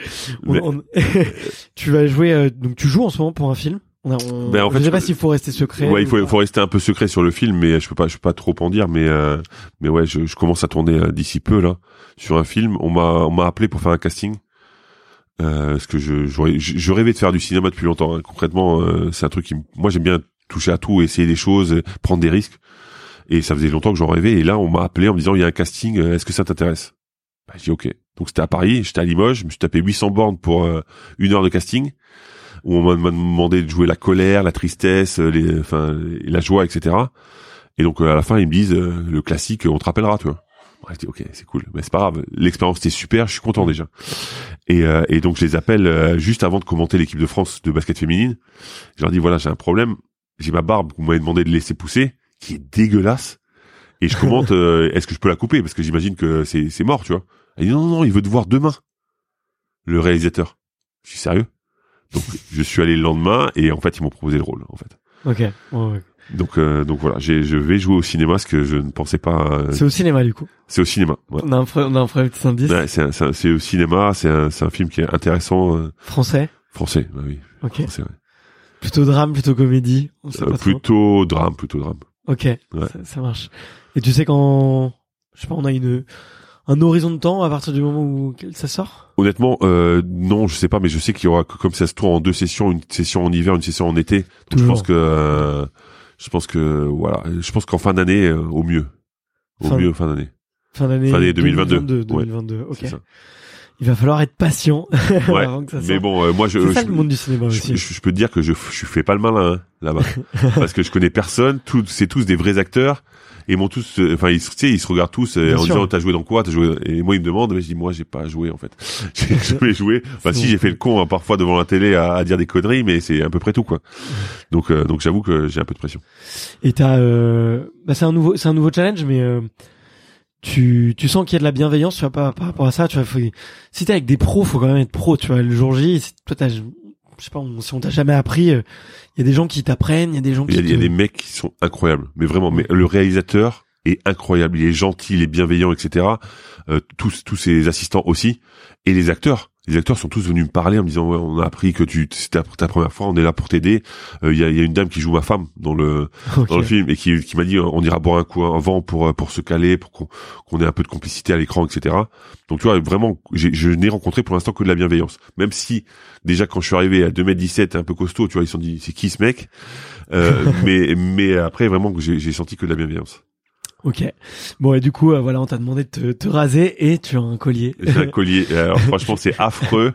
On- Mais- on- Tu vas jouer, euh, donc tu joues en ce moment pour un film? On a, on... Ben, en fait, je sais pas s'il faut rester secret. ouais, il faut, faut rester un peu secret sur le film, mais je peux pas, je peux pas trop en dire, mais euh, mais ouais, je, je commence à tourner euh, d'ici peu là sur un film. On m'a, on m'a appelé pour faire un casting. Euh, parce que je, je, je rêvais de faire du cinéma depuis longtemps. hein. Concrètement, euh, c'est un truc qui, moi, j'aime bien toucher à tout, essayer des choses, prendre des risques. Et ça faisait longtemps que j'en rêvais. Et là, on m'a appelé en me disant, il y a un casting. euh, Est-ce que ça t'intéresse? Bah, J'ai dit ok. Donc c'était à Paris. J'étais à Limoges. Je me suis tapé 800 bornes pour euh, une heure de casting où on m'a m'a demandé de jouer la colère, la tristesse, euh, les, enfin, la joie, etc. Et donc euh, à la fin, ils me disent euh, le classique, on te rappellera, tu vois. Ouais, je dis ok, c'est cool, mais c'est pas grave. L'expérience était super, je suis content déjà. Et, euh, et donc je les appelle euh, juste avant de commenter l'équipe de France de basket féminine. Je leur dis voilà, j'ai un problème, j'ai ma barbe vous m'avez demandé de laisser pousser, qui est dégueulasse. Et je commente, euh, est-ce que je peux la couper? Parce que j'imagine que c'est c'est mort, tu vois. Elle dit non non non, il veut te voir demain. Le réalisateur. Je suis sérieux? Donc je suis allé le lendemain et en fait ils m'ont proposé le rôle en fait. Ok. ouais. Donc euh, donc voilà, je vais jouer au cinéma ce que je ne pensais pas. euh, C'est au cinéma du coup. c'est au cinéma. ouais. On a un, on a un petit indice. Ouais, c'est au cinéma, c'est un c'est un film qui est intéressant euh, Français. français, bah oui, Ok. français. Ouais. Plutôt drame, plutôt comédie. On sait Euh, pas plutôt drame, plutôt drame. Ok. Ça, ça marche. Et tu sais quand, je sais pas, on a une un horizon de temps à partir du moment où ça sort? Honnêtement, euh, non, je sais pas, mais je sais qu'il y aura comme ça se tourne en deux sessions, une session en hiver, une session en été. Donc je pense que euh, je pense que voilà, je pense qu'en fin d'année euh, au mieux, au Fin- mieux fin d'année. Fin d'année Fin d'année 2022. 2022. Ok. Il va falloir être patient Ouais. avant que ça sorte. Mais bon, euh, moi je ça je- le monde du cinéma je, aussi. je- je peux te dire que je, je fais pas le malin hein, là-bas parce que je connais personne tous c'est tous des vrais acteurs et ils m'ont tous euh, enfin ils se- tu sais ils se regardent tous euh, Bien en sûr. disant t'as joué dans quoi t'as joué et moi ils me demandent mais je dis moi j'ai pas joué en fait j'ai jamais joué enfin si j'ai fait le con hein, parfois devant la télé à, à dire des conneries mais c'est à peu près tout quoi donc euh, donc j'avoue que j'ai un peu de pression Et t'as, euh, bah c'est un nouveau, c'est un nouveau challenge, mais euh, tu, tu sens qu'il y a de la bienveillance, tu vois, par, par rapport à ça. Tu vois, faut, si t'es avec des pros, faut quand même être pro, tu vois. Le jour J, si toi t'as, je sais pas, on- si on t'a jamais appris, euh, il y a des gens qui t'apprennent, il y a des gens il y, qui. il y a des mecs qui sont incroyables. Mais vraiment mais le réalisateur est incroyable. Il est gentil il est bienveillant etc euh, tous tous ses assistants aussi. Et les acteurs les acteurs sont tous venus me parler en me disant ouais, on a appris que tu c'était ta première fois, on est là pour t'aider. Euh, Il y, a, y, a, une dame qui joue ma femme dans le dans le film et qui, qui m'a dit on ira boire un coup avant pour euh, pour se caler, pour qu'on qu'on ait un peu de complicité à l'écran, etc. Donc tu vois vraiment, je n'ai rencontré pour l'instant que de la bienveillance. Même si déjà quand je suis arrivé à 2m17 un peu costaud, tu vois ils se sont dit c'est qui ce mec? Euh, Mais mais après vraiment j'ai senti que de la bienveillance. Ok. Bon et du coup euh, voilà on t'a demandé de te, te raser et tu as un collier. J'ai un collier. Alors franchement, c'est affreux.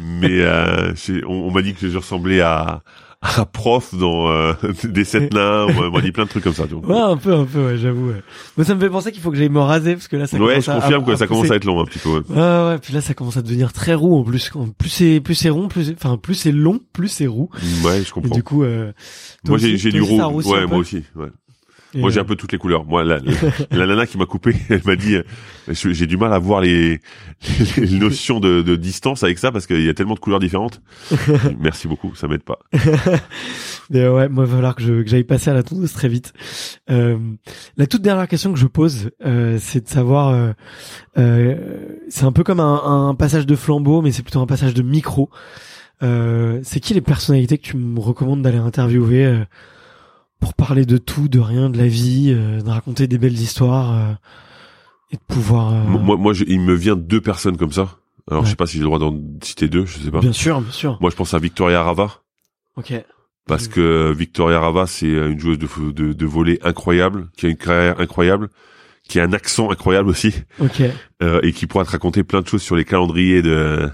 mais euh, on, on m'a dit que je ressemblais à à prof dans euh, des sept nains. On m'a dit plein de trucs comme ça. vois. Ouais un peu un peu ouais, j'avoue. Ouais. Moi ça me fait penser qu'il faut que j'aille me raser parce que là ça Ouais, je confirme à, que ça commence à être long un petit peu. ouais. Ouais ouais puis là ça commence à devenir très roux en plus. Plus c'est plus c'est rond plus enfin plus c'est long plus c'est roux. Ouais, je Et comprends. du coup euh, Moi, j'ai du roux. un Ouais, moi aussi. Ouais. Et, Moi, j'ai un peu toutes les couleurs. Moi, la, la, la nana qui m'a coupé, elle m'a dit, euh, j'ai du mal à voir les, les notions de, de distance avec ça parce qu'il y a tellement de couleurs différentes. Merci beaucoup, ça m'aide pas. Mais ouais, moi, il va falloir que je- que j'aille passer à la tondeuse très vite. Euh, la toute dernière question que je pose, euh, c'est de savoir, euh, euh, c'est un peu comme un, un passage de flambeau, mais c'est plutôt un passage de micro. Euh, c'est qui les personnalités que tu me recommandes d'aller interviewer pour parler de tout, de rien, de la vie, euh, de raconter des belles histoires euh, et de pouvoir. euh, Moi, moi je- il me vient deux personnes comme ça. Alors, Ouais. je sais pas si j'ai le droit d'en citer deux, je sais pas. bien sûr, bien sûr. Moi, je pense à Victoria Rava. Ok. Parce Mhm. que Victoria Rava, c'est une joueuse de, de, de volley incroyable, qui a une carrière incroyable, qui a un accent incroyable aussi, Ok. euh, et qui pourra te raconter plein de choses sur les calendriers de,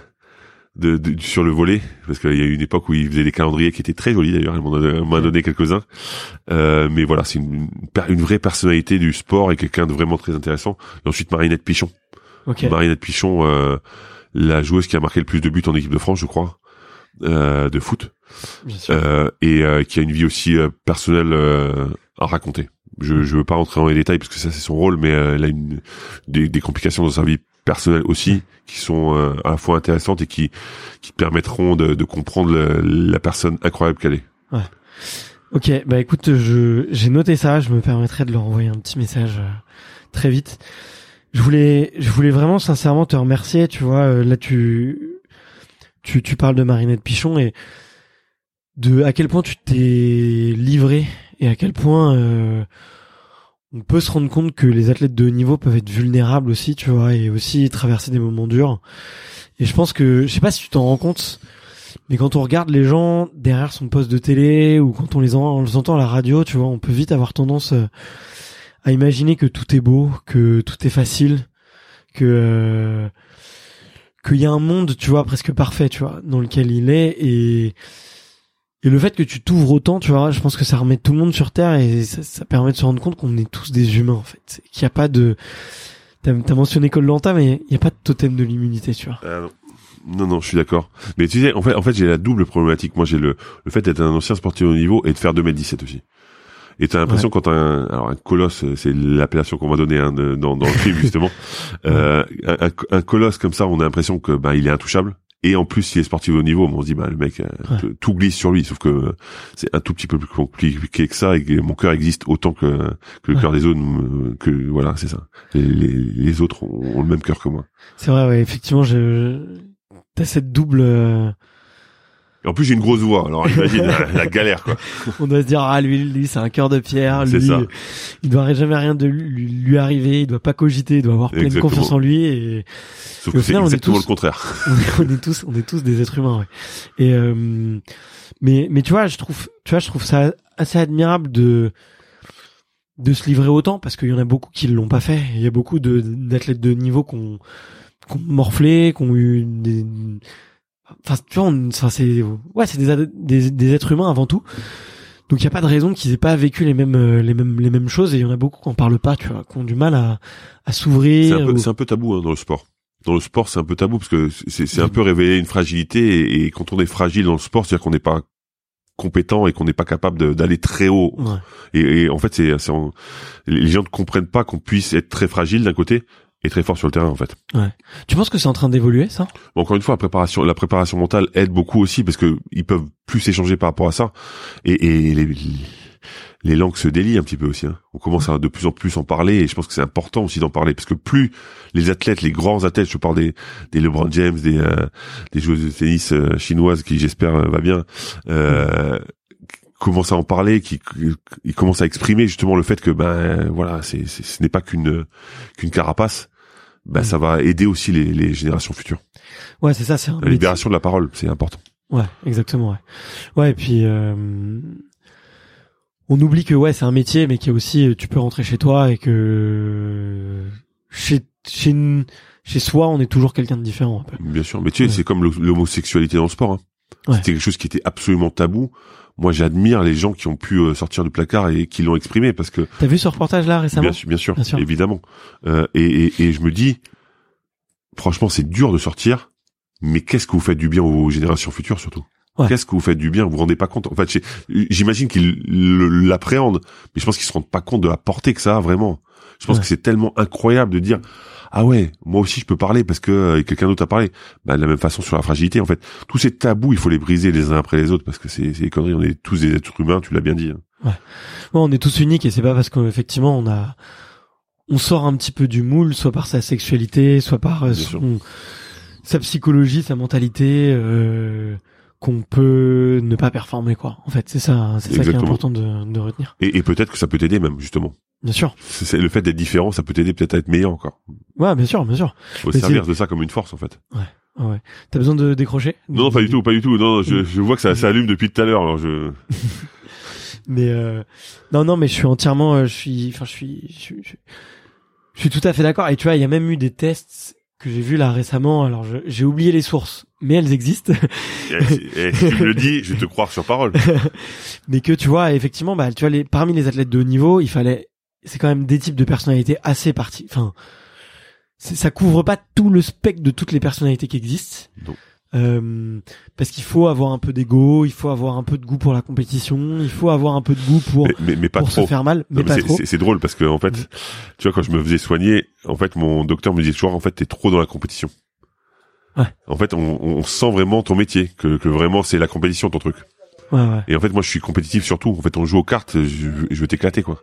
de, de- sur le volet, parce qu'il y a eu une époque où il faisait des calendriers qui étaient très jolis d'ailleurs, elle m'en a, donné quelques-uns. Euh, mais voilà, c'est une, une vraie personnalité du sport et quelqu'un de vraiment très intéressant. Et ensuite Marinette Pichon. Ok. Marinette Pichon, euh, la joueuse qui a marqué le plus de buts en équipe de France, je crois, euh, de foot. Bien sûr. euh, et euh, qui a une vie aussi euh, personnelle euh, à raconter. Je je veux pas rentrer dans les détails parce que ça c'est son rôle, mais elle a une des, des complications dans sa vie personnelle aussi qui sont euh, à la fois intéressantes et qui qui permettront de, de comprendre le- la personne incroyable qu'elle est. Ok, bah écoute, je j'ai noté ça, je me permettrai de leur envoyer un petit message euh, très vite. Je voulais je voulais vraiment sincèrement te remercier, tu vois, euh, là tu tu tu parles de Marinette Pichon et de à quel point tu t'es livré et à quel point euh, on peut se rendre compte que les athlètes de haut niveau peuvent être vulnérables aussi, tu vois, et aussi traverser des moments durs. Et je pense que je sais pas si tu t'en rends compte, mais quand on regarde les gens derrière son poste de télé ou quand on les, entend à la radio, tu vois, on peut vite avoir tendance euh, à imaginer que tout est beau, que tout est facile, que euh, qu'il y a un monde, tu vois, presque parfait, tu vois, dans lequel il est et et le fait que tu t'ouvres autant, tu vois, je pense que ça remet tout le monde sur terre et ça, ça permet de se rendre compte qu'on est tous des humains en fait, qu'il n'y a pas de T'as as mentionné Koh-Lanta, mais il n'y a pas de totem de l'immunité, tu vois. Ah non. Non, je suis d'accord. Mais tu sais, en fait, en fait, j'ai la double problématique. Moi, j'ai le, le fait d'être un ancien sportif au niveau et de faire 2m17 aussi. Et t'as l'impression quand un, alors un colosse, c'est l'appellation qu'on m'a donnée hein, de- dans, dans le film justement. Euh, un, un colosse comme ça, on a l'impression que bah il est intouchable. Et en plus, il est sportif au niveau, on se dit bah le mec, euh, Ouais. tout- glisse sur lui. Sauf que euh, c'est un tout petit peu plus compliqué que ça et que mon cœur existe autant que, que le Ouais. cœur des autres. euh, Que voilà, c'est ça. Les autres ont, ont le même cœur que moi. C'est vrai, ouais, effectivement, je... t'as cette double. Et en plus, j'ai une grosse voix. Alors imagine la, la galère quoi. On doit se dire ah lui, lui c'est un cœur de pierre, lui, ça. il doit jamais rien de lui, lui arriver, il doit pas cogiter, il doit avoir pleine Exactement. confiance en lui et Sauf Et au que c'est final, on est tous- le contraire. on est, on est tous, on est tous des êtres humains. Ouais. Et euh, mais mais tu vois, je trouve, tu vois, je trouve ça assez admirable de de se livrer autant parce qu'il y en a beaucoup qui l'ont pas fait. Il y a beaucoup d'athlètes de niveau qui ont, qui ont morflé, qui ont eu des enfin tu vois, on- enfin, c'est ouais, c'est des, des des êtres humains avant tout. Donc il y a pas de raison qu'ils aient pas vécu les mêmes euh, les mêmes les mêmes choses et il y en a beaucoup qui en parlent pas, tu vois, qui ont du mal à à C'est s'ouvrir. un, ou- c'est un peu tabou hein, dans le sport. Dans le sport, c'est un peu tabou parce que c'est c'est un peu révéler une fragilité et, et quand on est fragile dans le sport, c'est-à-dire qu'on n'est pas compétent et qu'on n'est pas capable d'aller très haut. Ouais. Et, et en fait, c'est c'est les gens ne comprennent pas qu'on puisse être très fragile d'un côté et très fort sur le terrain en fait. Tu penses que c'est en train d'évoluer ça? Encore une fois, la préparation, la préparation mentale aide beaucoup aussi parce que ils peuvent plus s'échanger par rapport à ça. Et, et les, les langues se délient un petit peu aussi. Hein. On commence à de plus en plus en parler et je pense que c'est important aussi d'en parler parce que plus les athlètes, les grands athlètes, je parle des, des LeBron James, des, euh, des joueuses de tennis euh, chinoises qui j'espère euh, va bien, euh, commencent à en parler, qui, ils commencent à exprimer justement le fait que ben voilà, c'est ce n'est pas qu'une qu'une carapace. Ben Mm. ça va aider aussi les, les générations futures. Ouais, c'est ça, c'est La métier. libération de la parole, c'est important. Ouais, exactement. Ouais, ouais et puis euh, on oublie que ouais, c'est un métier, mais qu'il y a aussi, tu peux rentrer chez toi et que chez chez chez soi, on est toujours quelqu'un de différent. Un peu. Bien sûr, mais tu sais, Ouais. c'est comme l'homosexualité dans le sport. Hein. Ouais. C'était quelque chose qui était absolument tabou. Moi, j'admire les gens qui ont pu euh, sortir du placard et qui l'ont exprimé parce que T'as vu ce reportage là récemment bien sûr, bien sûr, Bien sûr. évidemment. Euh, et, et, et je me dis, franchement, c'est dur de sortir, mais qu'est-ce que vous faites du bien aux générations futures surtout? Ouais. Qu'est-ce que vous faites du bien? Vous vous rendez pas compte? En fait, j'imagine qu'ils l'appréhendent, mais je pense qu'ils se rendent pas compte de la portée que ça a vraiment. Je pense Ouais. que c'est tellement incroyable de dire ah ouais, moi aussi je peux parler parce que euh, quelqu'un d'autre a parlé. Bah, de la même façon sur la fragilité, en fait, tous ces tabous, il faut les briser les uns après les autres parce que c'est des conneries. On est tous des êtres humains, tu l'as bien dit. hein. Ouais, on est tous uniques et c'est pas parce qu'effectivement on a on sort un petit peu du moule, soit par sa sexualité, soit par euh, son, sa psychologie, sa mentalité, euh, qu'on peut ne pas performer quoi. En fait, c'est ça, c'est ça qui est important de, de retenir. Et, et peut-être que ça peut t'aider même justement. Bien sûr. C'est le fait d'être différent, ça peut t'aider peut-être à être meilleur encore. Ouais, bien sûr, bien sûr. Faut se servir de ça comme une force en fait. Ouais, ouais. T'as besoin de décrocher Non, pas du tout, pas du tout. Non, je, je vois que ça, ça allume depuis tout à l'heure. Alors je, Mais euh, non, non, mais je suis entièrement, euh, je suis, enfin, je suis, je, suis- je, suis- tout à fait d'accord. Et tu vois, il y a même eu des tests que j'ai vus là récemment. Alors, j'ai oublié les sources, mais elles existent. eh, eh, si tu me le dis, je vais te croire sur parole. mais que tu vois, effectivement, bah, tu vois, les, parmi les athlètes de haut niveau, il fallait, c'est quand même des types de personnalités assez partis. Enfin, ça couvre pas tout le spectre de toutes les personnalités qui existent. Non. Euh, parce qu'il faut avoir un peu d'ego, il faut avoir un peu de goût pour la compétition, il faut avoir un peu de goût pour Mais, mais, mais pas pour trop. se faire mal, mais pas c'est- trop. c'est- drôle parce que en fait, tu vois, quand je me faisais soigner, en fait, mon docteur me disait toujours, en fait, t'es trop dans la compétition. Ouais. En fait, on, on sent vraiment ton métier, que, que vraiment c'est la compétition ton truc. Ouais, ouais. Et en fait, moi, je suis compétitif surtout. En fait, on joue aux cartes, je, je veux t'éclater, quoi.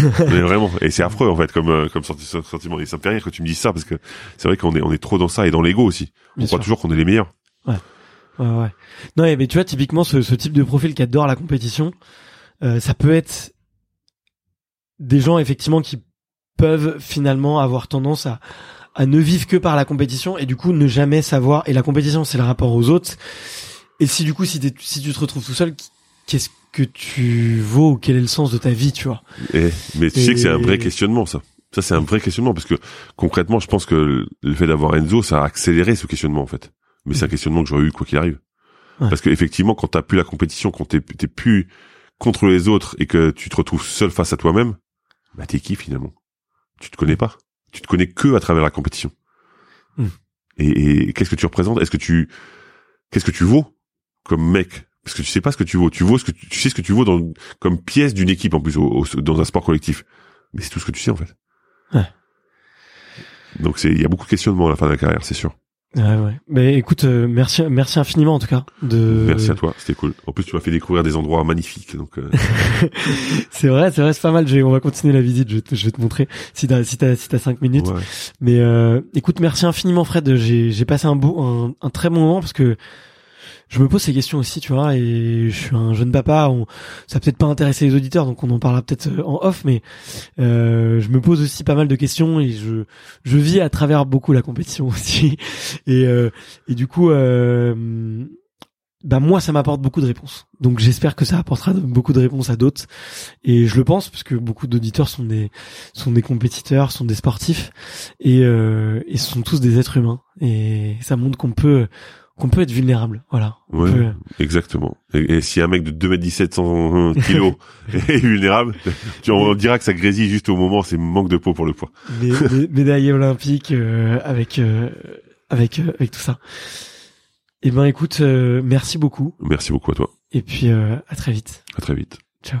mais vraiment. Et c'est affreux, en fait, comme, euh, comme senti- sentiment. Et ça me fait rire que tu me dises ça parce que c'est vrai qu'on est, on est trop dans ça et dans l'ego aussi. On croit toujours qu'on est les meilleurs. Ouais, ouais. Non, mais tu vois, typiquement, ce, ce type de profil qui adore la compétition, euh, ça peut être des gens, effectivement, qui peuvent finalement avoir tendance à, à ne vivre que par la compétition et du coup ne jamais savoir. Et la compétition, c'est le rapport aux autres. Et si du coup, si, si tu te retrouves tout seul, qu'est-ce que tu vaux ou quel est le sens de ta vie, tu vois Et, mais tu Et- sais que c'est un vrai questionnement, ça. Ça, c'est un vrai questionnement parce que concrètement, je pense que le fait d'avoir Enzo, ça a accéléré ce questionnement, en fait. Mais c'est un questionnement que j'aurais eu quoi qu'il arrive. Ouais. Parce que effectivement, quand t'as plus la compétition, quand t'es t'es plus contre les autres et que tu te retrouves seul face à toi-même, bah t'es qui finalement? Tu te connais pas. Tu te connais que à travers la compétition. Hmm. Et, et qu'est-ce que tu représentes? Est-ce que tu qu'est-ce que tu vaux comme mec? Parce que tu sais pas ce que tu vaux. Tu vaux ce que tu, tu sais ce que tu vaux dans comme pièce d'une équipe en plus au- au- dans un sport collectif. Mais c'est tout ce que tu sais en fait. Ouais. Donc c'est il y a beaucoup de questionnements à la fin de la carrière, c'est sûr. Ouais, ouais. Mais écoute, euh, merci, merci infiniment en tout cas. De... Merci à toi, c'était cool. En plus tu m'as fait découvrir des endroits magnifiques. Donc euh, c'est vrai, c'est vrai, c'est pas mal. Je on va continuer la visite. Je vais te, je vais te montrer si t'as, si t'as, si t'as cinq minutes. ouais. Mais euh, écoute, merci infiniment Fred. J'ai, j'ai passé un beau, un, un très bon moment parce que je me pose ces questions aussi, tu vois. Et je suis un jeune papa. On, ça peut-être pas intéresser les auditeurs, donc on en parlera peut-être euh, en off. Mais euh, je me pose aussi pas mal de questions et je, je vis à travers beaucoup la compétition aussi. Et, euh, et du coup. Euh, bah moi ça m'apporte beaucoup de réponses. Donc j'espère que ça apportera beaucoup de réponses à d'autres et je le pense parce que beaucoup d'auditeurs sont des sont des compétiteurs, sont des sportifs et euh, et sont tous des êtres humains et ça montre qu'on peut qu'on peut être vulnérable. Voilà. Ouais. peut- Exactement. Et, et si un mec de 2m17 100 kilos est vulnérable, tu, on dira que ça grésille juste au moment, c'est manque de peau pour le poids. mé- mé- médaillé olympique euh, avec euh, avec euh, avec tout ça. Eh ben écoute, euh, merci beaucoup Merci beaucoup à toi. et puis euh, à très vite. À très vite. Ciao.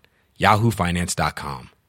yahoofinance.com.